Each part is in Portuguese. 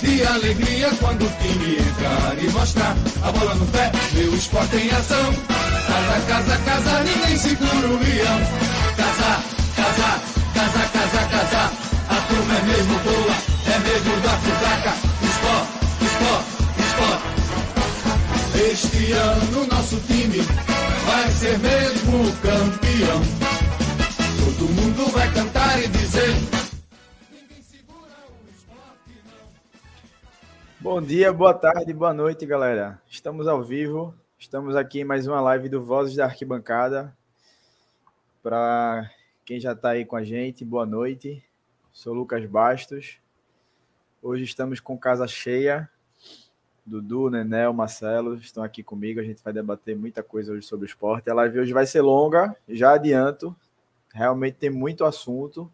de alegria quando o time entrar e mostrar a bola no pé, meu esporte em ação. Casa, casa, casa, ninguém segura o leão. Casa, casa, casa, casa, casa, a turma é mesmo boa é medo da fudaca. Esporte, esporte, esporte. Este ano nosso time vai ser mesmo campeão. Todo mundo vai cantar e dizer. Bom dia, boa tarde, boa noite, galera. Estamos ao vivo, estamos aqui em mais uma live do Vozes da Arquibancada. Para quem já está aí com a gente, boa noite. Sou Lucas Bastos. Hoje estamos com casa cheia. Dudu, Nenel, Marcelo estão aqui comigo. A gente vai debater muita coisa hoje sobre o esporte. A live hoje vai ser longa, já adianto. Realmente tem muito assunto.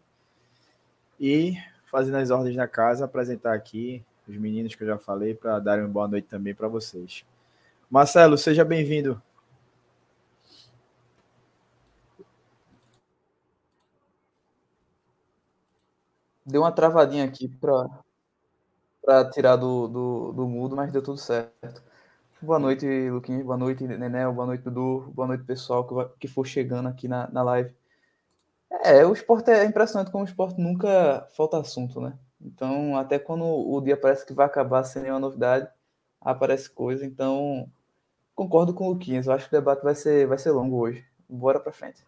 E fazendo as ordens da casa, apresentar aqui os meninos que eu já falei para darem uma boa noite também para vocês. Marcelo, seja bem-vindo. Deu uma travadinha aqui para tirar do, do, do mudo, mas deu tudo certo. Boa noite, Luquinhas. Boa noite, Nenel. Boa noite, Dudu. Boa noite, pessoal que, que for chegando aqui na, na live. É, o esporte é impressionante como o esporte nunca falta assunto, né? Então, até quando o dia parece que vai acabar sem nenhuma novidade, aparece coisa. Então, concordo com o Luquinhas. Eu acho que o debate vai ser, vai ser longo hoje. Bora para frente.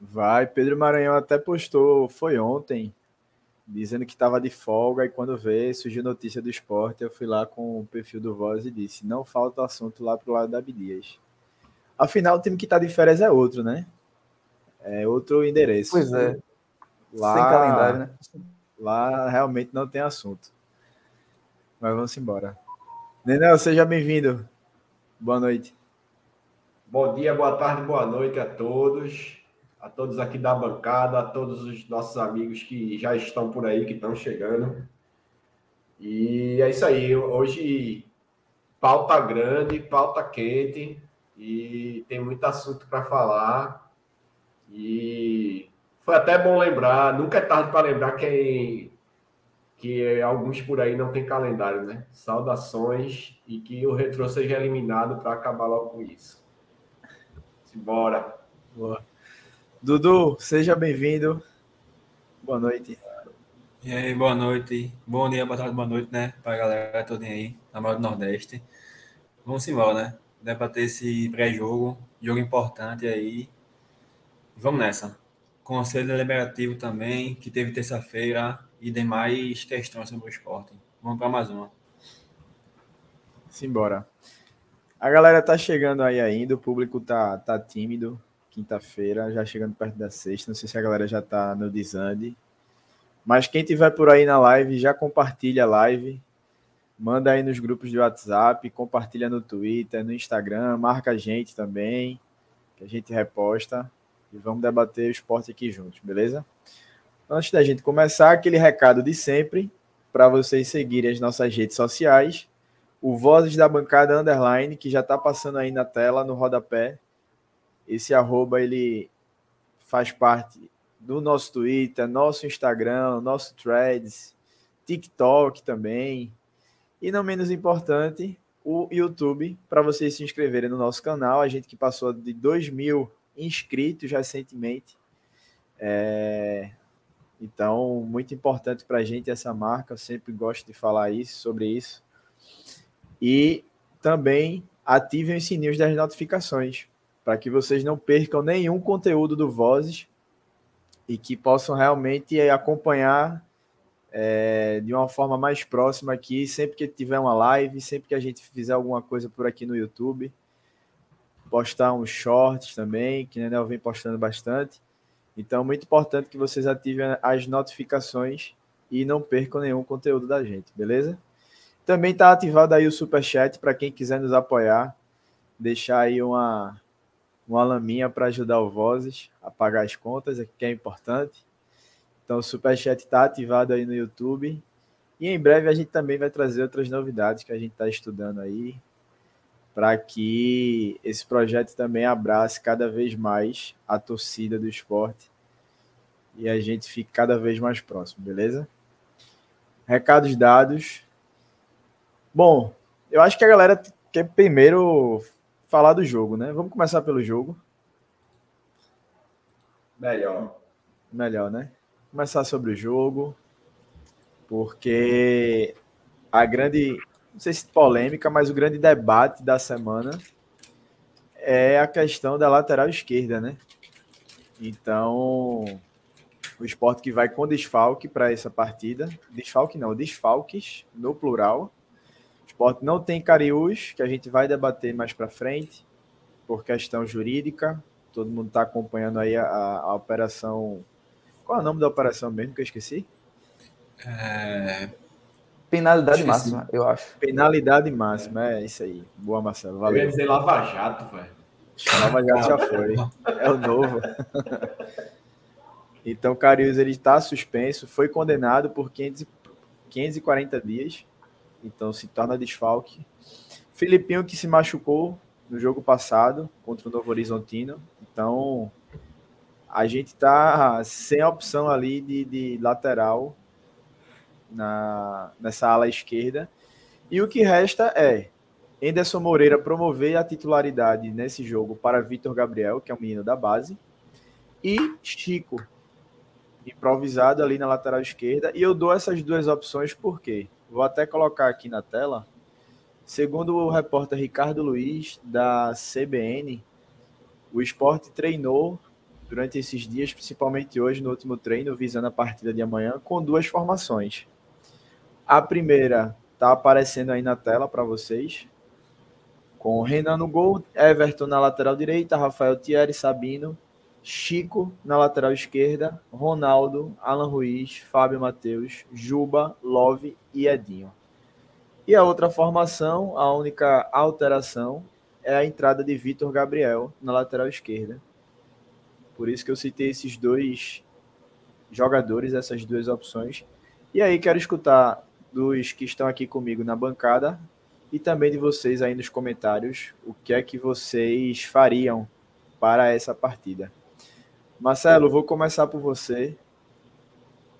Vai. Pedro Maranhão até postou, foi ontem, dizendo que estava de folga e quando vê, surgiu notícia do esporte, eu fui lá com o perfil do Voz e disse, não falta assunto lá pro lado da Abdias. Afinal, o time que está de férias é outro, né? É outro endereço. Pois é. Lá, Sem calendário, né? Lá realmente não tem assunto. Mas vamos embora. Nenel, seja bem-vindo. Boa noite. Bom dia, boa tarde, boa noite a todos a todos aqui da bancada, a todos os nossos amigos que já estão por aí, que estão chegando. E é isso aí. Hoje, pauta grande, pauta quente, e tem muito assunto para falar. E foi até bom lembrar, nunca é tarde para lembrar quem que alguns por aí não tem calendário, né? Saudações e que o retrô seja eliminado para acabar logo com isso. Simbora. Boa. Dudu, seja bem-vindo. Boa noite. E aí, boa noite. Bom dia, boa tarde, boa noite, né? Para a galera toda aí, na maior do Nordeste. Vamos embora, né? Debater esse pré-jogo, jogo importante aí. Vamos nessa. Conselho Deliberativo também, que teve terça-feira, e demais questões sobre o esporte. Vamos para mais uma. Simbora. A galera tá chegando aí ainda, o público tá, tá tímido quinta-feira, já chegando perto da sexta. Não sei se a galera já está no desande. Mas quem tiver por aí na live, já compartilha a live. Manda aí nos grupos de WhatsApp, compartilha no Twitter, no Instagram, marca a gente também, que a gente reposta. E vamos debater o esporte aqui juntos, beleza? Antes da gente começar, aquele recado de sempre, para vocês seguirem as nossas redes sociais. O Vozes da Bancada Underline, que já está passando aí na tela, no rodapé, esse arroba ele faz parte do nosso Twitter, nosso Instagram, nosso Threads, TikTok também. E não menos importante, o YouTube, para vocês se inscreverem no nosso canal. A gente que passou de 2 mil inscritos recentemente. É... Então, muito importante para a gente essa marca. Eu sempre gosto de falar isso, sobre isso. E também ativem os sininhos das notificações para que vocês não percam nenhum conteúdo do Vozes e que possam realmente acompanhar é, de uma forma mais próxima aqui, sempre que tiver uma live, sempre que a gente fizer alguma coisa por aqui no YouTube. Postar uns shorts também, que Nenel vem postando bastante. Então, muito importante que vocês ativem as notificações e não percam nenhum conteúdo da gente, beleza? Também está ativado aí o Superchat para quem quiser nos apoiar. Deixar aí uma, uma laminha para ajudar o Vozes a pagar as contas, que é importante. Então o Superchat está ativado aí no YouTube. E em breve a gente também vai trazer outras novidades que a gente está estudando aí, para que esse projeto também abrace cada vez mais a torcida do esporte e a gente fique cada vez mais próximo, beleza? Recados dados. Bom, eu acho que a galera quer primeiro falar do jogo, né? Vamos começar pelo jogo. Melhor. Melhor, né? Começar sobre o jogo, porque a grande, não sei se polêmica, mas o grande debate da semana é a questão da lateral esquerda, né? Então, o esporte que vai com desfalque para essa partida. Desfalque não, desfalques no plural. O esporte não tem Cariús, que a gente vai debater mais para frente, por questão jurídica. Todo mundo está acompanhando aí a, a, operação. Qual é o nome da operação mesmo que eu esqueci? É... Penalidade esqueci. máxima, eu acho. Penalidade máxima, é isso aí. Boa, Marcelo. Valeu. Eu ia dizer Lava Jato, velho. Lava Jato já foi. É o novo. Então, Carius ele está suspenso, foi condenado por 500, 540 dias, então se torna desfalque. Filipinho que se machucou no jogo passado contra o Novo Horizontino, então a gente está sem opção ali de, de lateral na, nessa ala esquerda. E o que resta é Enderson Moreira promover a titularidade nesse jogo para Vitor Gabriel, que é um menino da base, e Chico, improvisado ali na lateral esquerda. E eu dou essas duas opções porque vou até colocar aqui na tela. Segundo o repórter Ricardo Luiz, da CBN, o esporte treinou durante esses dias, principalmente hoje, no último treino, visando a partida de amanhã, com duas formações. A primeira está aparecendo aí na tela para vocês, com Renan no gol, Everton na lateral direita, Rafael Thierry, Sabino, Chico na lateral esquerda, Ronaldo, Alan Ruiz, Fábio Matheus, Juba, Love e Edinho. E a outra formação, a única alteração, é a entrada de Vitor Gabriel na lateral esquerda. Por isso que eu citei esses dois jogadores, essas duas opções. E aí quero escutar dos que estão aqui comigo na bancada e também de vocês aí nos comentários o que é que vocês fariam para essa partida. Marcelo, vou começar por você.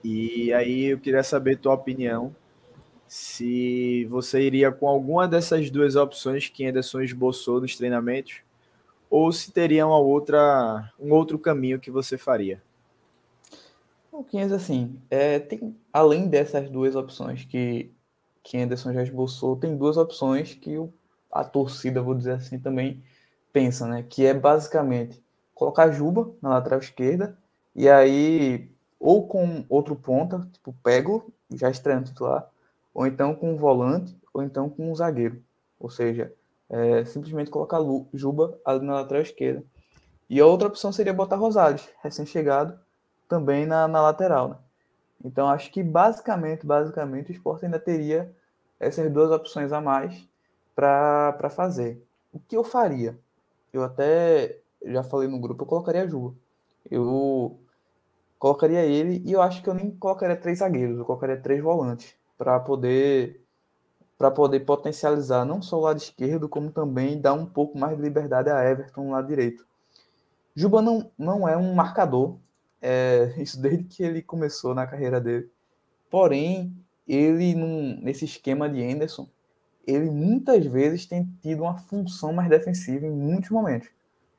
E aí eu queria saber tua opinião. Se você iria com alguma dessas duas opções que Anderson esboçou nos treinamentos, ou se teria uma outra, um outro caminho que você faria. Assim, é, tem, além dessas duas opções que, que Anderson já esboçou, tem duas opções que o, a torcida, vou dizer assim, também pensa, né? Que é basicamente colocar Juba na lateral esquerda e aí ou com outro ponta, tipo Pego, já estreando titular, ou então com um volante, ou então com um zagueiro. Ou seja, é, simplesmente colocar Juba ali na lateral esquerda. E a outra opção seria botar Rosales, recém-chegado, também na, na lateral. Né? Então acho que basicamente, basicamente, o esporte ainda teria essas duas opções a mais para fazer. O que eu faria? Eu até já falei no grupo, eu colocaria Juba. Eu colocaria ele e eu acho que eu nem colocaria três zagueiros, eu colocaria três volantes para poder para poder potencializar não só o lado esquerdo, como também dar um pouco mais de liberdade a Everton no lado direito. Juba não, não é um marcador, é, isso desde que ele começou na carreira dele. Porém, ele num, nesse esquema de Anderson, ele muitas vezes tem tido uma função mais defensiva em muitos momentos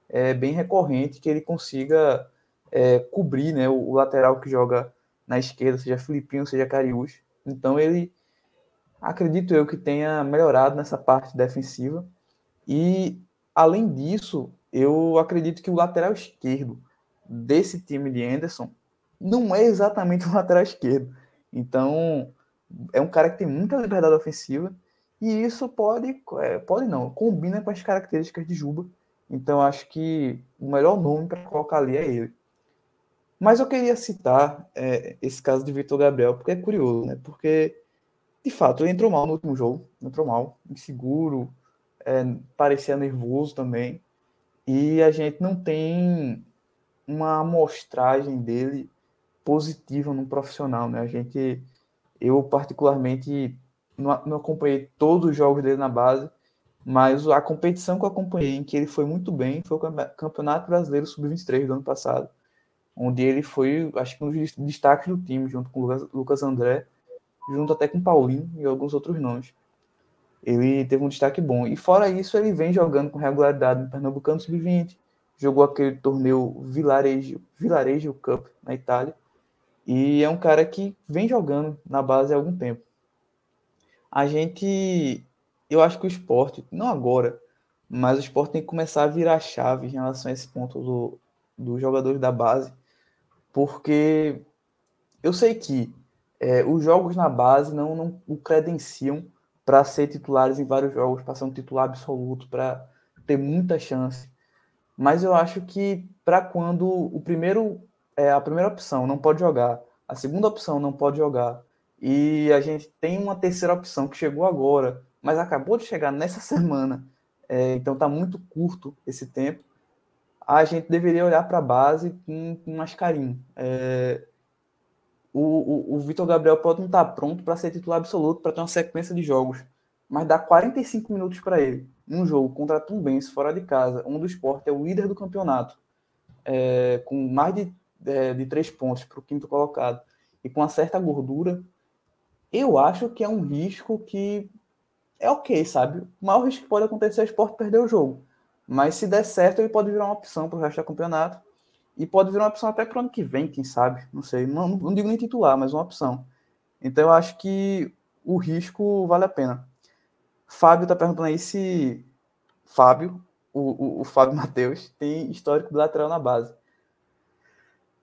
é bem recorrente que ele consiga é, cobrir né, o, o, lateral que joga na esquerda, seja Filipinho, seja Cariús. Então ele, acredito eu, que tenha melhorado nessa parte defensiva. E, além disso, eu acredito que o lateral esquerdo desse time de Anderson não é exatamente o lateral esquerdo. Então, é um cara que tem muita liberdade ofensiva e isso pode, é, pode não, combina com as características de Juba, então acho que o melhor nome para colocar ali é ele. Mas eu queria citar é, esse caso de Vitor Gabriel, porque é curioso, né? Porque de fato, ele entrou mal no último jogo, entrou mal, inseguro, é, parecia nervoso também. E a gente não tem uma amostragem dele positiva no profissional, né? A gente, eu particularmente não, não acompanhei todos os jogos dele na base, mas a competição que eu acompanhei, em que ele foi muito bem, foi o Campeonato Brasileiro Sub-23 do ano passado, onde ele foi, acho que um dos destaques do time, junto com o Lucas André, junto até com o Paulinho e alguns outros nomes. Ele teve um destaque bom. E fora isso, ele vem jogando com regularidade no Pernambucano Sub-20, jogou aquele torneio Vilarejo, Vilarejo Cup na Itália, e é um cara que vem jogando na base há algum tempo. A gente, eu acho que o esporte, não agora, mas o esporte tem que começar a virar chave em relação a esse ponto do, dos jogadores da base, porque eu sei que é, os jogos na base não, não o credenciam para ser titulares em vários jogos, para ser um titular absoluto, para ter muita chance. Mas eu acho que para quando o primeiro é, a primeira opção não pode jogar, a segunda opção não pode jogar, e a gente tem uma terceira opção que chegou agora, mas acabou de chegar nessa semana, é, então está muito curto esse tempo, a gente deveria olhar para a base com, com mais carinho. É, o, o, o Vitor Gabriel pode não estar tá pronto para ser titular absoluto, para ter uma sequência de jogos, mas dá 45 minutos para ele, num jogo contra a Tumbense, fora de casa, onde o esporte é o líder do campeonato, é, com mais de, é, de três pontos para o quinto colocado, e com uma certa gordura, eu acho que é um risco que é ok, sabe? O maior risco que pode acontecer é o esporte perder o jogo. Mas se der certo, ele pode virar uma opção para o resto do campeonato. E pode virar uma opção até para o ano que vem, quem sabe? Não sei. Não, não digo nem titular, mas uma opção. Então eu acho que o risco vale a pena. Fábio está perguntando aí se Fábio, o, o, o Fábio Matheus, tem histórico de lateral na base.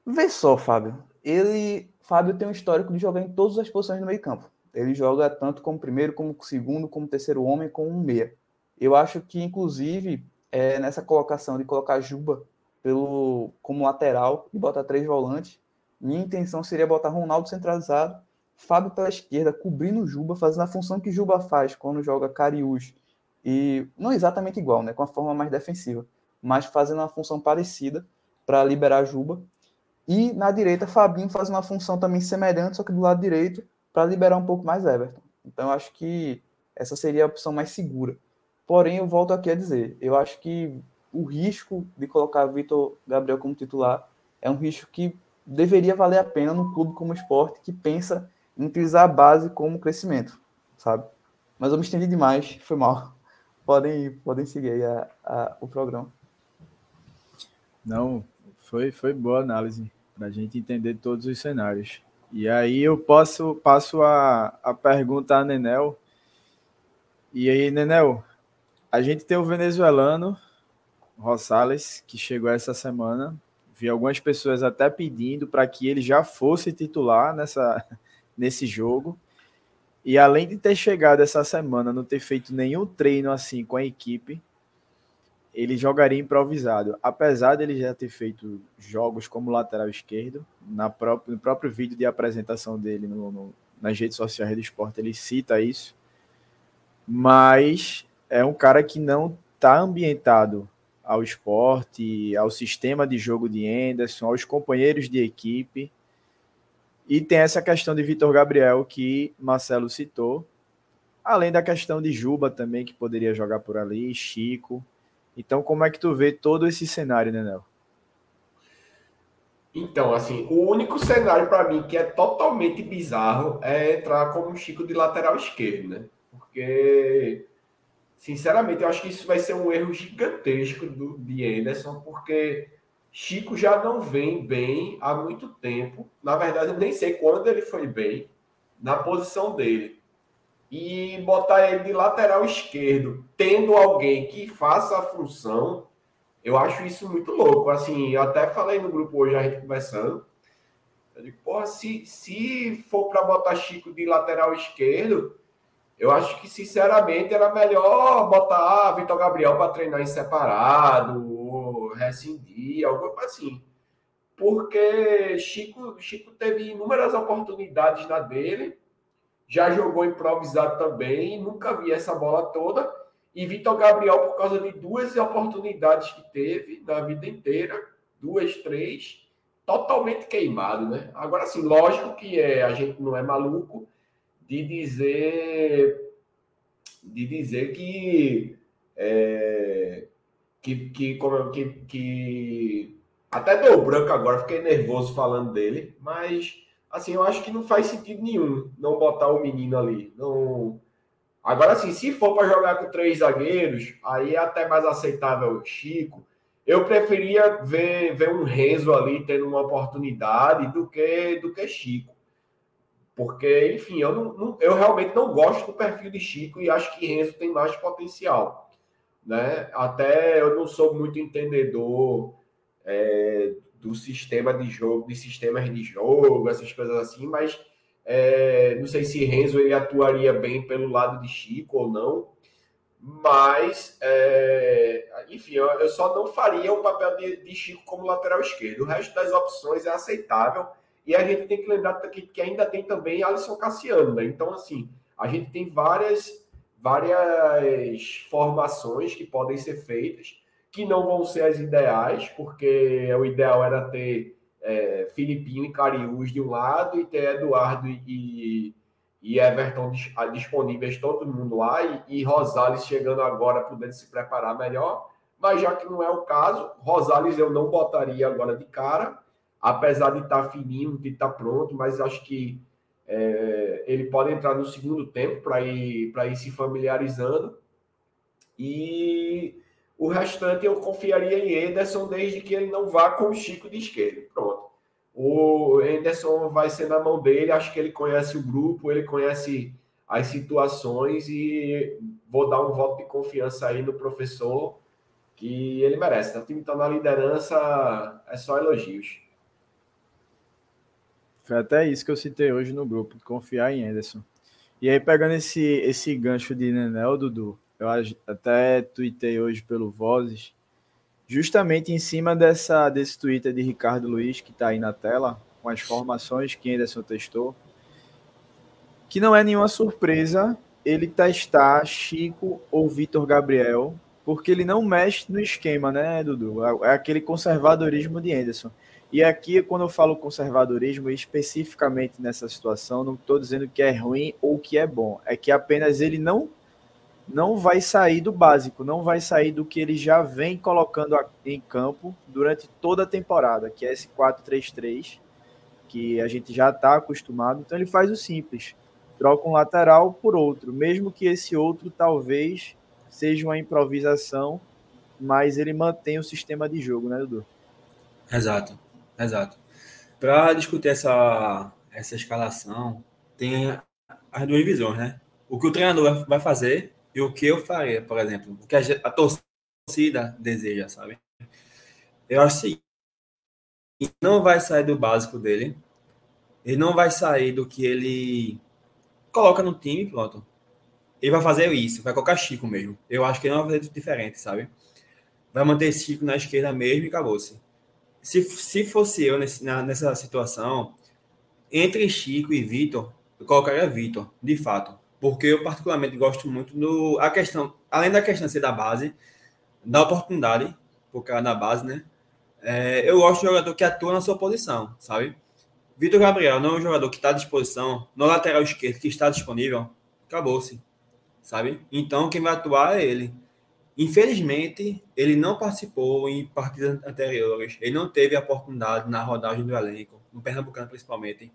Vê só, Fábio. Ele. Fábio tem um histórico de jogar em todas as posições no meio campo. Ele joga tanto como primeiro, como segundo, como terceiro homem, como meia. Eu acho que, inclusive, é, nessa colocação de colocar Juba pelo, como lateral e botar três volantes, minha intenção seria botar Ronaldo centralizado, Fábio pela esquerda, cobrindo Juba, fazendo a função que Juba faz quando joga Cariús. E não exatamente igual, né? Com a forma mais defensiva, mas fazendo uma função parecida para liberar Juba. E na direita, Fabinho fazendo uma função também semelhante, só que do lado direito, para liberar um pouco mais Everton. Então, eu acho que essa seria a opção mais segura. Porém, eu volto aqui a dizer, eu acho que o risco de colocar Vitor Gabriel como titular é um risco que deveria valer a pena num clube como o esporte que pensa utilizar a base como crescimento, sabe? Mas eu me estendi demais, foi mal. Podem, podem seguir a, a, o programa. Não, foi, foi boa análise para a gente entender todos os cenários. E aí eu posso passo a, a pergunta a Nenel. E aí, Nenel, a gente tem o venezuelano Rosales, que chegou essa semana. Vi algumas pessoas até pedindo para que ele já fosse titular nessa, nesse jogo. E além de ter chegado essa semana, não ter feito nenhum treino assim com a equipe, ele jogaria improvisado. Apesar dele já ter feito jogos como lateral esquerdo, na própria, no próprio vídeo de apresentação dele no, no, nas redes sociais do esporte, ele cita isso. Mas é um cara que não está ambientado ao esporte, ao sistema de jogo de Anderson, aos companheiros de equipe. E tem essa questão de Vitor Gabriel que Marcelo citou, além da questão de Juba também, que poderia jogar por ali, Chico. Então, como é que tu vê todo esse cenário, Nenel? Então, assim, o único cenário para mim que é totalmente bizarro é entrar como Chico de lateral esquerdo, né? Porque Sinceramente, eu acho que isso vai ser um erro gigantesco do, de Anderson, porque Chico já não vem bem há muito tempo. Na verdade, eu nem sei quando ele foi bem na posição dele. E botar ele de lateral esquerdo, tendo alguém que faça a função, eu acho isso muito louco. Assim, eu até falei no grupo hoje, a gente conversando. Eu digo, porra, se, se for para botar Chico de lateral esquerdo, eu acho que, sinceramente, era melhor botar Vitor Gabriel para treinar em separado, rescindir, algo assim. Porque Chico, Chico teve inúmeras oportunidades na dele, já jogou improvisado também, nunca vi essa bola toda. E Vitor Gabriel, por causa de duas oportunidades que teve na vida inteira, duas, três, totalmente queimado, né? Agora, sim, lógico que é, a gente não é maluco de dizer de dizer que é, que, que, que, que até deu branco agora, fiquei nervoso falando dele, mas assim, eu acho que não faz sentido nenhum não botar o menino ali. Não... Agora, assim, se for para jogar com três zagueiros, aí é até mais aceitável o Chico. Eu preferia ver, ver um Renzo ali tendo uma oportunidade do que do que Chico. Porque, enfim, eu, não, não, eu realmente não gosto do perfil de Chico e acho que Renzo tem mais potencial. Né? Até eu não sou muito entendedor é, do sistema de jogo, de sistemas de jogo, essas coisas assim, mas é, não sei se Renzo ele atuaria bem pelo lado de Chico ou não, mas é, enfim, eu, eu, só não faria o papel de, de, Chico como lateral esquerdo. O resto das opções é aceitável e a gente tem que lembrar que, que ainda tem também Alisson Cassiano, né? Então, assim, a gente tem várias, várias formações que podem ser feitas que não vão ser as ideais, porque o ideal era ter é, e Cariús de um lado e ter Eduardo e, e Everton disponíveis todo mundo lá e, e Rosales chegando agora podendo se preparar melhor. Mas já que não é o caso, Rosales eu não botaria agora de cara, apesar de estar tá fininho, de estar tá pronto, mas acho que é, ele pode entrar no segundo tempo para ir, ir se familiarizando. E o restante eu confiaria em Anderson desde que ele não vá com o Chico de esquerda. Pronto. O Anderson vai ser na mão dele, acho que ele conhece o grupo, ele conhece as situações e vou dar um voto de confiança aí no professor que ele merece. O time está na liderança, é só elogios. Foi até isso que eu citei hoje no grupo, confiar em Anderson. E aí, pegando esse, esse gancho de Nenel, Dudu, eu até tuitei hoje pelo Vozes, justamente em cima dessa, desse Twitter de Ricardo Luiz, que está aí na tela, com as formações que Anderson testou, que não é nenhuma surpresa ele testar Chico ou Vitor Gabriel, porque ele não mexe no esquema, né, Dudu? É, é aquele conservadorismo de Anderson. E aqui, quando eu falo conservadorismo, especificamente nessa situação, não estou dizendo que é ruim ou que é bom. É que apenas ele não não vai sair do básico, não vai sair do que ele já vem colocando em campo durante toda a temporada, que é esse 4-3-3, que a gente já está acostumado. Então ele faz o simples, troca um lateral por outro, mesmo que esse outro talvez seja uma improvisação, mas ele mantém o sistema de jogo, né, Dudu? Exato, exato. Para discutir essa, essa escalação, tem as duas visões, né? O que o treinador vai fazer e o que eu faria, por exemplo, o que a, torcida deseja, sabe? Eu acho que não vai sair do básico dele, ele não vai sair do que ele coloca no time, pronto. Ele vai fazer isso, vai colocar Chico mesmo. Eu acho que ele não vai fazer diferente, sabe? Vai manter Chico na esquerda mesmo e acabou-se. Se, se fosse eu nesse, na, nessa situação, entre Chico e Vitor, eu colocaria Vitor, de fato porque eu particularmente gosto muito do a questão, além da questão de ser da base, da oportunidade por cara na base, né? É, eu gosto de jogador que atua na sua posição, sabe? Vitor Gabriel não é um jogador que está à disposição, no lateral esquerdo que está disponível, acabou-se, sabe? Então quem vai atuar é ele. Infelizmente, ele não participou em partidas anteriores, ele não teve a oportunidade na rodagem do elenco, no Pernambucano principalmente.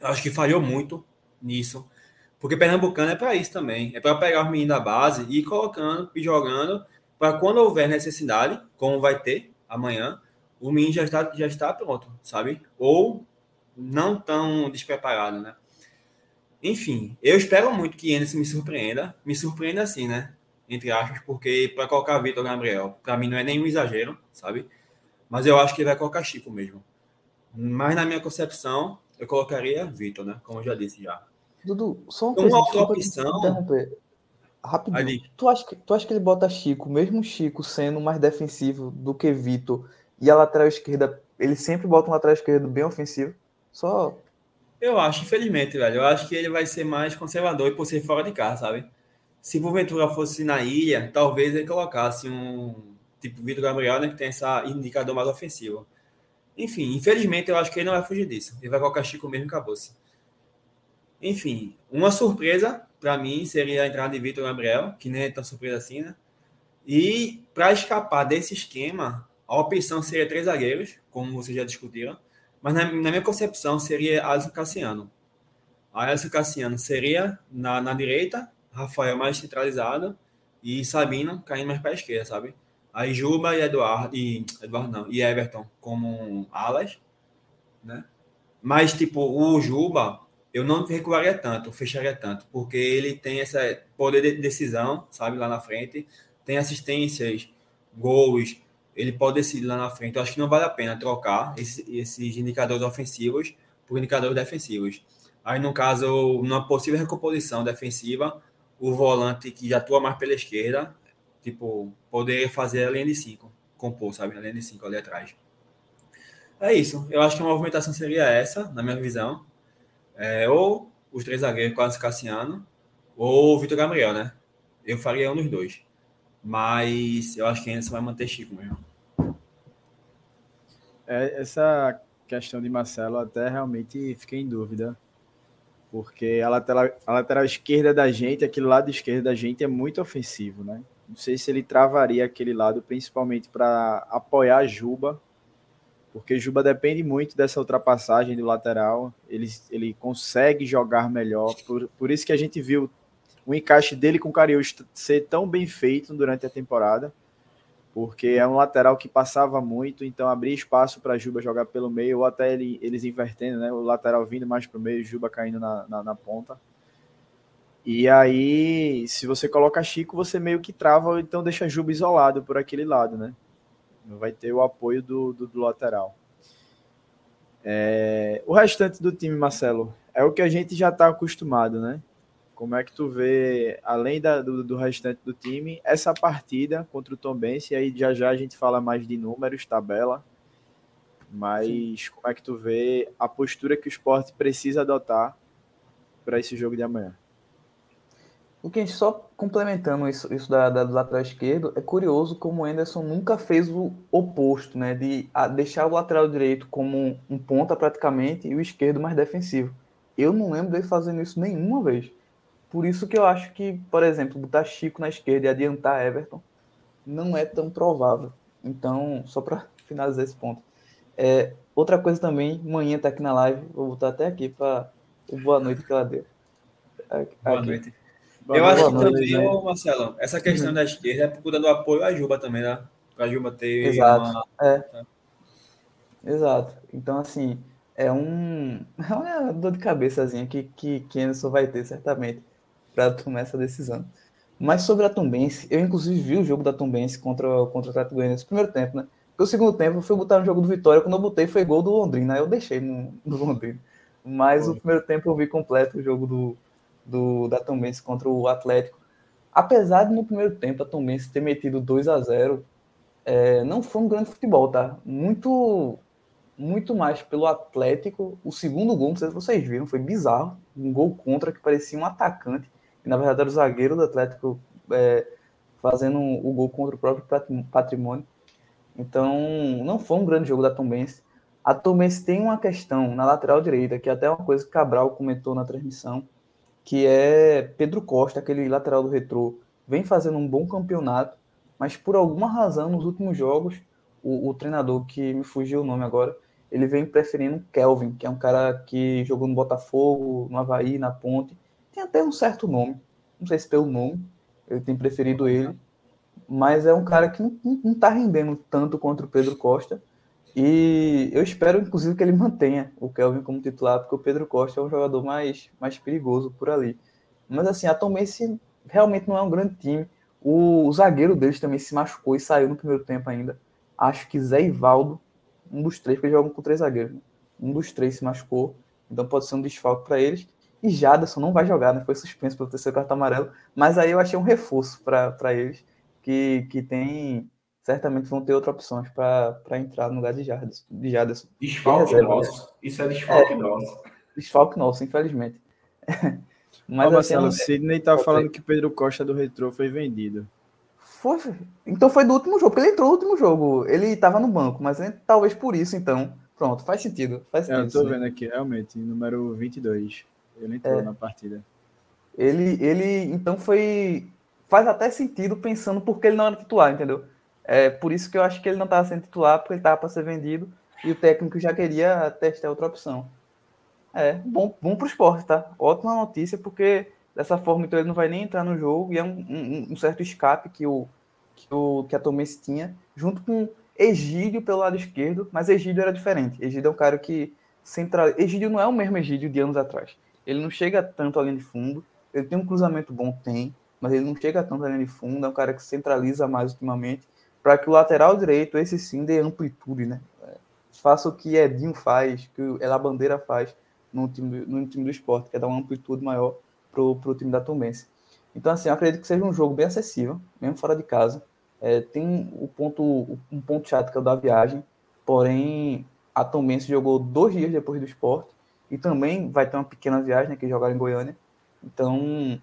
Eu acho que falhou muito nisso. Porque Pernambucano é para isso também. É para pegar os meninos da base e ir colocando e jogando para quando houver necessidade, como vai ter amanhã, o menino já está, já está pronto, sabe? Ou não tão despreparado, né? Enfim, eu espero muito que Anderson me surpreenda. Me surpreenda assim, né? Entre aspas, porque para colocar Vitor Gabriel, para mim não é nenhum exagero, sabe? Mas eu acho que ele vai colocar Chico mesmo. Mas na minha concepção, eu colocaria Vitor, né? Como eu já disse já. Dudu, só uma coisa. Uma opção. Rapidinho. Ali. Tu acha, que, tu acha que ele bota Chico, mesmo Chico sendo mais defensivo do que Vitor, e a lateral esquerda, ele sempre bota um lateral esquerdo bem ofensivo? Só. Eu acho, infelizmente, velho. Eu acho que ele vai ser mais conservador e por ser fora de casa, sabe? Se Ventura fosse na ilha, talvez ele colocasse um tipo Vitor Gabriel, né, que tem esse indicador mais ofensivo. Enfim, infelizmente eu acho que ele não vai fugir disso. Ele vai colocar Chico mesmo e acabou-se. Enfim, uma surpresa para mim seria a entrada de Vitor Gabriel, que nem é tão surpresa assim, né? E para escapar desse esquema, a opção seria três zagueiros, como vocês já discutiram, mas na, na minha concepção seria Alisson Cassiano. Alisson Cassiano seria na, na direita, Rafael mais centralizado e Sabino caindo mais para a esquerda, sabe? Aí Juba e Eduardo, e Eduardo não, e Everton como alas, né? Mas, tipo, o Juba, eu não recuaria tanto, fecharia tanto, porque ele tem esse poder de decisão, sabe, lá na frente, tem assistências, gols, ele pode decidir lá na frente. Eu acho que não vale a pena trocar esses, esses indicadores ofensivos por indicadores defensivos. Aí, no caso, numa possível recomposição defensiva, o volante que já atua mais pela esquerda tipo, poder fazer a linha de 5, compor, sabe? A linha de 5 ali atrás. É isso. Eu acho que a movimentação seria essa, na minha visão. É, ou os três zagueiros, quase Cassiano, ou o Vitor Gabriel, né? Eu faria um dos dois. Mas eu acho que ainda vai manter Chico mesmo. É, essa questão de Marcelo até realmente fiquei em dúvida. Porque a lateral, a lateral esquerda da gente, aquele lado esquerdo da gente é muito ofensivo, né? Não sei se ele travaria aquele lado, principalmente para apoiar Juba, porque Juba depende muito dessa ultrapassagem do lateral. Ele, ele consegue jogar melhor. Por, por isso que a gente viu o encaixe dele com o Cariús ser tão bem feito durante a temporada, porque é um lateral que passava muito, então abria espaço para Juba jogar pelo meio, ou até ele, eles invertendo, né? O lateral vindo mais para o meio, Juba caindo na, na, na ponta. E aí, se você coloca Chico, você meio que trava, ou então deixa Juba isolado por aquele lado, né? Não vai ter o apoio do, do, do lateral. É, o restante do time, Marcelo, é o que a gente já está acostumado, né? Como é que tu vê, além da, do, do, restante do time, essa partida contra o Tom Benz, e aí já já a gente fala mais de números, tabela, mas Sim. como é que tu vê a postura que o esporte precisa adotar para esse jogo de amanhã? O que a gente só complementando isso, isso da, da, do lateral esquerdo, é curioso como o Anderson nunca fez o oposto, né? De deixar o lateral direito como um, um ponta praticamente e o esquerdo mais defensivo. Eu não lembro dele fazendo isso nenhuma vez. Por isso que eu acho que, por exemplo, botar Chico na esquerda e adiantar Everton não é tão provável. Então, só para finalizar esse ponto. É, outra coisa também, manhã tá aqui na live, vou botar até aqui para o boa noite que ela deu. Aqui. Boa noite. Boa eu acho que também, né? Marcelo, essa questão uhum. da esquerda é por conta do apoio à Juba também, né? Para a Juba ter. Exato. Uma... É. é. Exato. Então, assim, é um. É uma dor de cabeçazinha que, que, que Anderson vai ter, certamente, para tomar essa decisão. Mas sobre a Tombense, eu inclusive vi o jogo da Tombense contra, contra o Atlético Goianiense no primeiro tempo, né? Porque o segundo tempo eu fui botar no jogo do Vitória, quando eu botei foi gol do Londrina, aí eu deixei no, no Londrina. Mas Foi. o primeiro tempo eu vi completo o jogo do, do, da Tombense contra o Atlético. Apesar de no primeiro tempo a Tombense ter metido 2 a 0 é, não foi um grande futebol, tá? Muito, muito mais pelo Atlético. O segundo gol, não sei se vocês viram, foi bizarro. Um gol contra que parecia um atacante. Na verdade era o zagueiro do Atlético é, fazendo o gol contra o próprio patrimônio. Então, não foi um grande jogo da Tombense. A Tombense tem uma questão na lateral direita, que é até uma coisa que Cabral comentou na transmissão, que é Pedro Costa, aquele lateral do Retrô, vem fazendo um bom campeonato, mas por alguma razão nos últimos jogos, o, o treinador que me fugiu o nome agora, ele vem preferindo Kelvin, que é um cara que jogou no Botafogo, no Havaí, na Ponte, tem até um certo nome, não sei se pelo nome, ele tem preferido ele, mas é um cara que não, não tá rendendo tanto contra o Pedro Costa, e eu espero, inclusive, que ele mantenha o Kelvin como titular, porque o Pedro Costa é um jogador mais, mais perigoso por ali. Mas, assim, a Tomense realmente não é um grande time. O, o, zagueiro deles também se machucou e saiu no primeiro tempo ainda. Acho que Zé Ivaldo, um dos três, porque eles jogam com três zagueiros, né? um dos três se machucou, então pode ser um desfalque para eles. E Jadson não vai jogar, né? Foi suspenso pelo terceiro cartão amarelo, mas aí eu achei um reforço para eles, que, que tem certamente vão ter outras opções para entrar no lugar de Jadson. De Jadson. Desfalque nosso. Isso é desfalque é, nosso. desfalque nosso, infelizmente. Mas, Ó, Marcelo, assim, Sidney tá falando que Pedro Costa do Retrô foi vendido. Foi, então foi do último jogo, porque ele entrou no último jogo. Ele tava no banco, mas talvez por isso, então. Pronto, faz sentido. Faz sentido é, eu tô sim. vendo aqui, realmente, número 22. Ele entrou é. na partida. Ele, ele, então foi. Faz até sentido pensando porque ele não era titular, entendeu? É por isso que eu acho que ele não estava sendo titular, porque ele estava para ser vendido e o técnico já queria testar outra opção. É, bom, bom para o esporte, tá? Ótima notícia, porque dessa forma então ele não vai nem entrar no jogo e é um, um, um certo escape que, o, que, o, que a Tomense tinha, junto com Egídio pelo lado esquerdo, mas Egídio era diferente. Egídio é um cara que central. Egídio não é o mesmo Egídio de anos atrás. Ele não chega tanto além de fundo. Ele tem um cruzamento bom, tem, mas ele não chega tanto além de fundo. É um cara que centraliza mais ultimamente para que o lateral direito, esse sim, dê amplitude, né? Faça o que Edinho faz, que ela bandeira faz no time, no time do esporte, que é dar uma amplitude maior pro, pro time da Tombense. Então, assim, eu acredito que seja um jogo bem acessível, mesmo fora de casa. É, tem o ponto, um ponto chato que é o da viagem, porém a Tombense jogou dois dias depois do esporte e também vai ter uma pequena viagem né, que jogar em Goiânia. Então,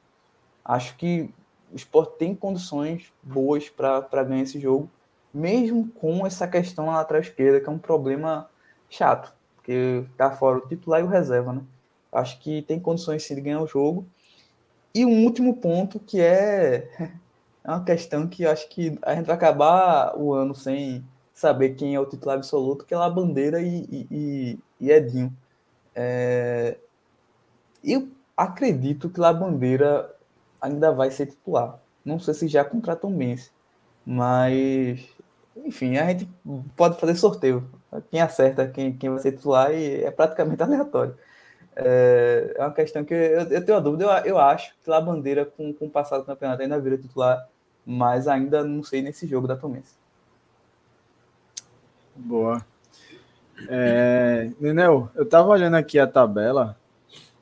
acho que o esporte tem condições boas para ganhar esse jogo, mesmo com essa questão na lateral esquerda, que é um problema chato, porque tá fora o titular e o reserva, né? Acho que tem condições sim de ganhar o jogo. E um último ponto que é, é uma questão que acho que a gente vai acabar o ano sem saber quem é o titular absoluto, que é a Bandeira e, e, e Edinho. É... Eu acredito que a Bandeira ainda vai ser titular. Não sei se já contratou o Mense, mas enfim, a gente pode fazer sorteio. Quem acerta quem, quem vai ser titular e é praticamente aleatório. É, é uma questão que eu, eu tenho uma dúvida. Eu, eu acho que a Bandeira, com, com o passado do campeonato, ainda vira titular, mas ainda não sei nesse jogo da Tomense. Boa. É, Nenel, eu tava olhando aqui a tabela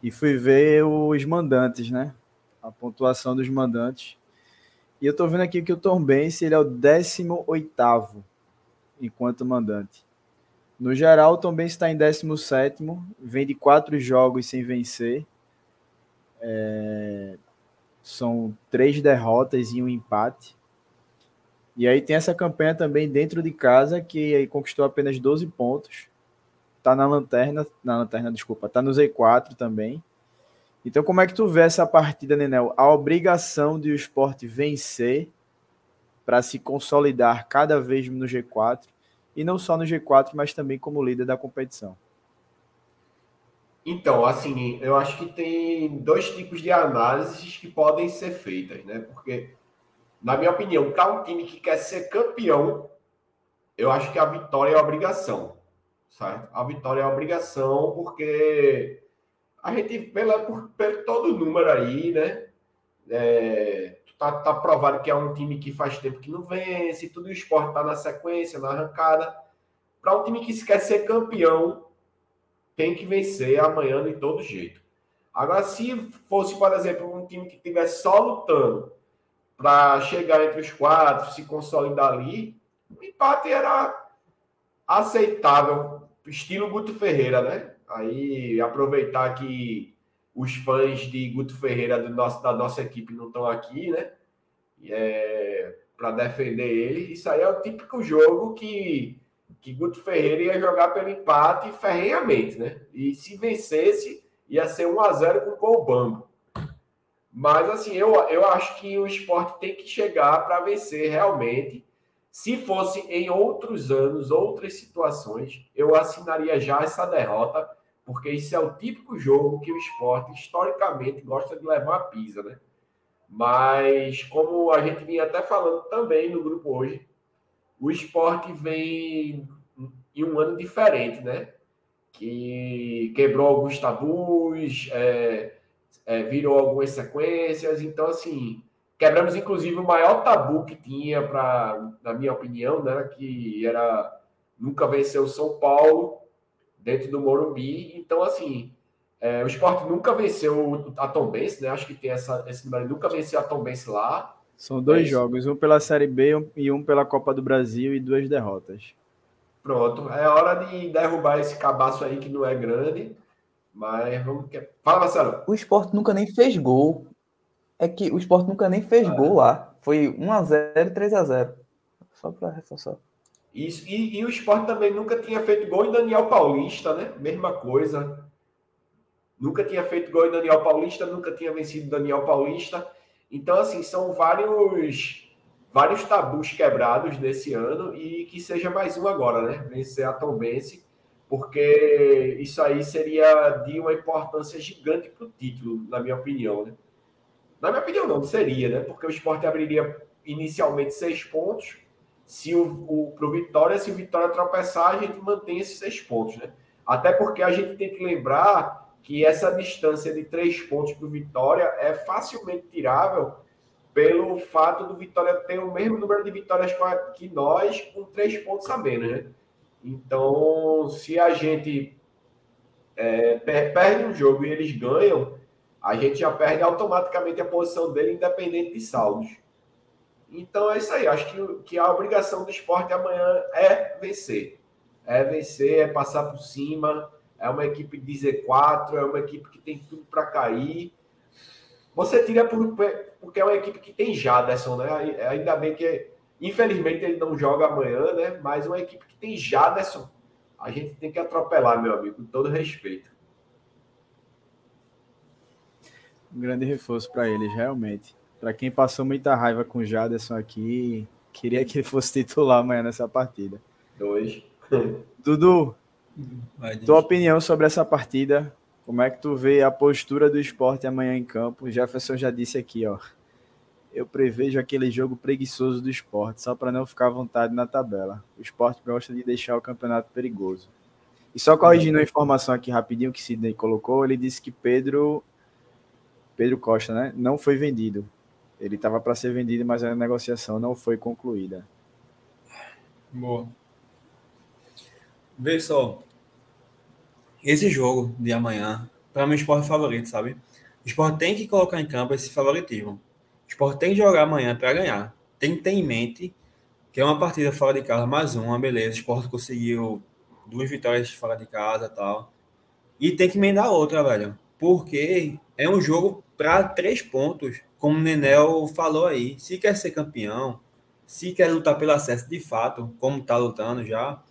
e fui ver os mandantes, né? a pontuação dos mandantes. E eu estou vendo aqui que o Tom Benz ele é o 18 enquanto mandante. No geral, o Tom Benz está em 17, vem de quatro jogos sem vencer. É... São três derrotas e um empate. E aí tem essa campanha também dentro de casa, que aí conquistou apenas 12 pontos. Tá na lanterna, na lanterna, desculpa, tá no Z4 também. Então, como é que tu vê essa partida, Nenel? A obrigação de o esporte vencer para se consolidar cada vez no G4, e não só no G4, mas também como líder da competição. Então, assim, eu acho que tem dois tipos de análises que podem ser feitas, né? Porque, na minha opinião, para um time que quer ser campeão, eu acho que a vitória é obrigação, certo? A vitória é obrigação porque a gente, pela, por, pelo todo número aí, né? É, tá, tá provado que é um time que faz tempo que não vence, tudo o esporte tá na sequência, na arrancada. Para um time que quer ser campeão, tem que vencer amanhã de todo jeito. Agora, se fosse, por exemplo, um time que estivesse só lutando para chegar entre os quatro, se consolidar ali, o empate era aceitável, estilo Guto Ferreira, né? Aí aproveitar que os fãs de Guto Ferreira do nosso, da nossa equipe não estão aqui, né? É, para defender ele. Isso aí é o típico jogo que, que Guto Ferreira ia jogar pelo empate ferrenhamente, né? E se vencesse, ia ser 1 a 0 com o gol bambo. Mas assim, eu, eu acho que o esporte tem que chegar para vencer realmente. Se fosse em outros anos, outras situações, eu assinaria já essa derrota porque isso é o típico jogo que o esporte historicamente gosta de levar a pisa, né? Mas como a gente vinha até falando também no grupo hoje, o esporte vem em um ano diferente, né? Que quebrou alguns tabus, é, é, virou algumas sequências, então assim quebramos inclusive o maior tabu que tinha para, na minha opinião, né? Que era nunca vencer o São Paulo dentro do Morumbi. Então, assim, é, o esporte nunca venceu a Tombense, né? Acho que tem essa, esse número, nunca venceu a Tombense lá. São dois é jogos, um pela Série B e um pela Copa do Brasil e duas derrotas. Pronto, é hora de derrubar esse cabaço aí que não é grande. Mas vamos. Fala, Marcelo. O esporte nunca nem fez gol. É que o esporte nunca nem fez ah. gol lá. Foi 1x0 e 3x0. Só para reforçar. Isso, e, e o esporte também nunca tinha feito gol em Daniel Paulista, né? Mesma coisa. Nunca tinha feito gol em Daniel Paulista, nunca tinha vencido Daniel Paulista. Então, assim, são vários vários tabus quebrados nesse ano e que seja mais um agora, né? Vencer a Tombense, porque isso aí seria de uma importância gigante para o título, na minha opinião, né? Na minha opinião, não, seria, né? Porque o esporte abriria inicialmente seis pontos. Se o, o pro Vitória, se o Vitória tropeçar, a gente mantém esses seis pontos, né? Até porque a gente tem que lembrar que essa distância de três pontos para o Vitória é facilmente tirável pelo fato do Vitória ter o mesmo número de vitórias que nós, com três pontos a menos, né? Então, se a gente é, perde um jogo e eles ganham, a gente já perde automaticamente a posição dele, independente de saldos. Então é isso aí. Acho que, que a obrigação do esporte amanhã é vencer. É vencer, é passar por cima. É uma equipe de Z4, é uma equipe que tem tudo para cair. Você tira por, porque é uma equipe que tem Jaderson, né? Ainda bem que, infelizmente, ele não joga amanhã, né? Mas uma equipe que tem Jaderson, a gente tem que atropelar, meu amigo, com todo respeito. Um grande reforço para eles, realmente. Para quem passou muita raiva com o Jaderson aqui, queria que ele fosse titular amanhã nessa partida. Dois. Dudu, tua opinião sobre essa partida? Como é que tu vê a postura do esporte amanhã em campo? O Jefferson já disse aqui, ó. Eu prevejo aquele jogo preguiçoso do esporte, só para não ficar à vontade na tabela. O esporte gosta de deixar o campeonato perigoso. E só corrigindo a informação aqui rapidinho que Sidney colocou, ele disse que Pedro Pedro Costa, né, não foi vendido. Ele estava para ser vendido, mas a negociação não foi concluída. Boa. Vê só. Esse jogo de amanhã, para mim, é o esporte favorito, sabe? O esporte tem que colocar em campo esse favoritismo. O esporte tem que jogar amanhã para ganhar. Tem que ter em mente que é uma partida fora de casa, mais uma, beleza. O esporte conseguiu duas vitórias fora de casa tal. E tem que emendar outra, velho. Porque é um jogo para três pontos, como o Nenel falou aí. Se quer ser campeão, se quer lutar pelo acesso de fato, como está lutando já,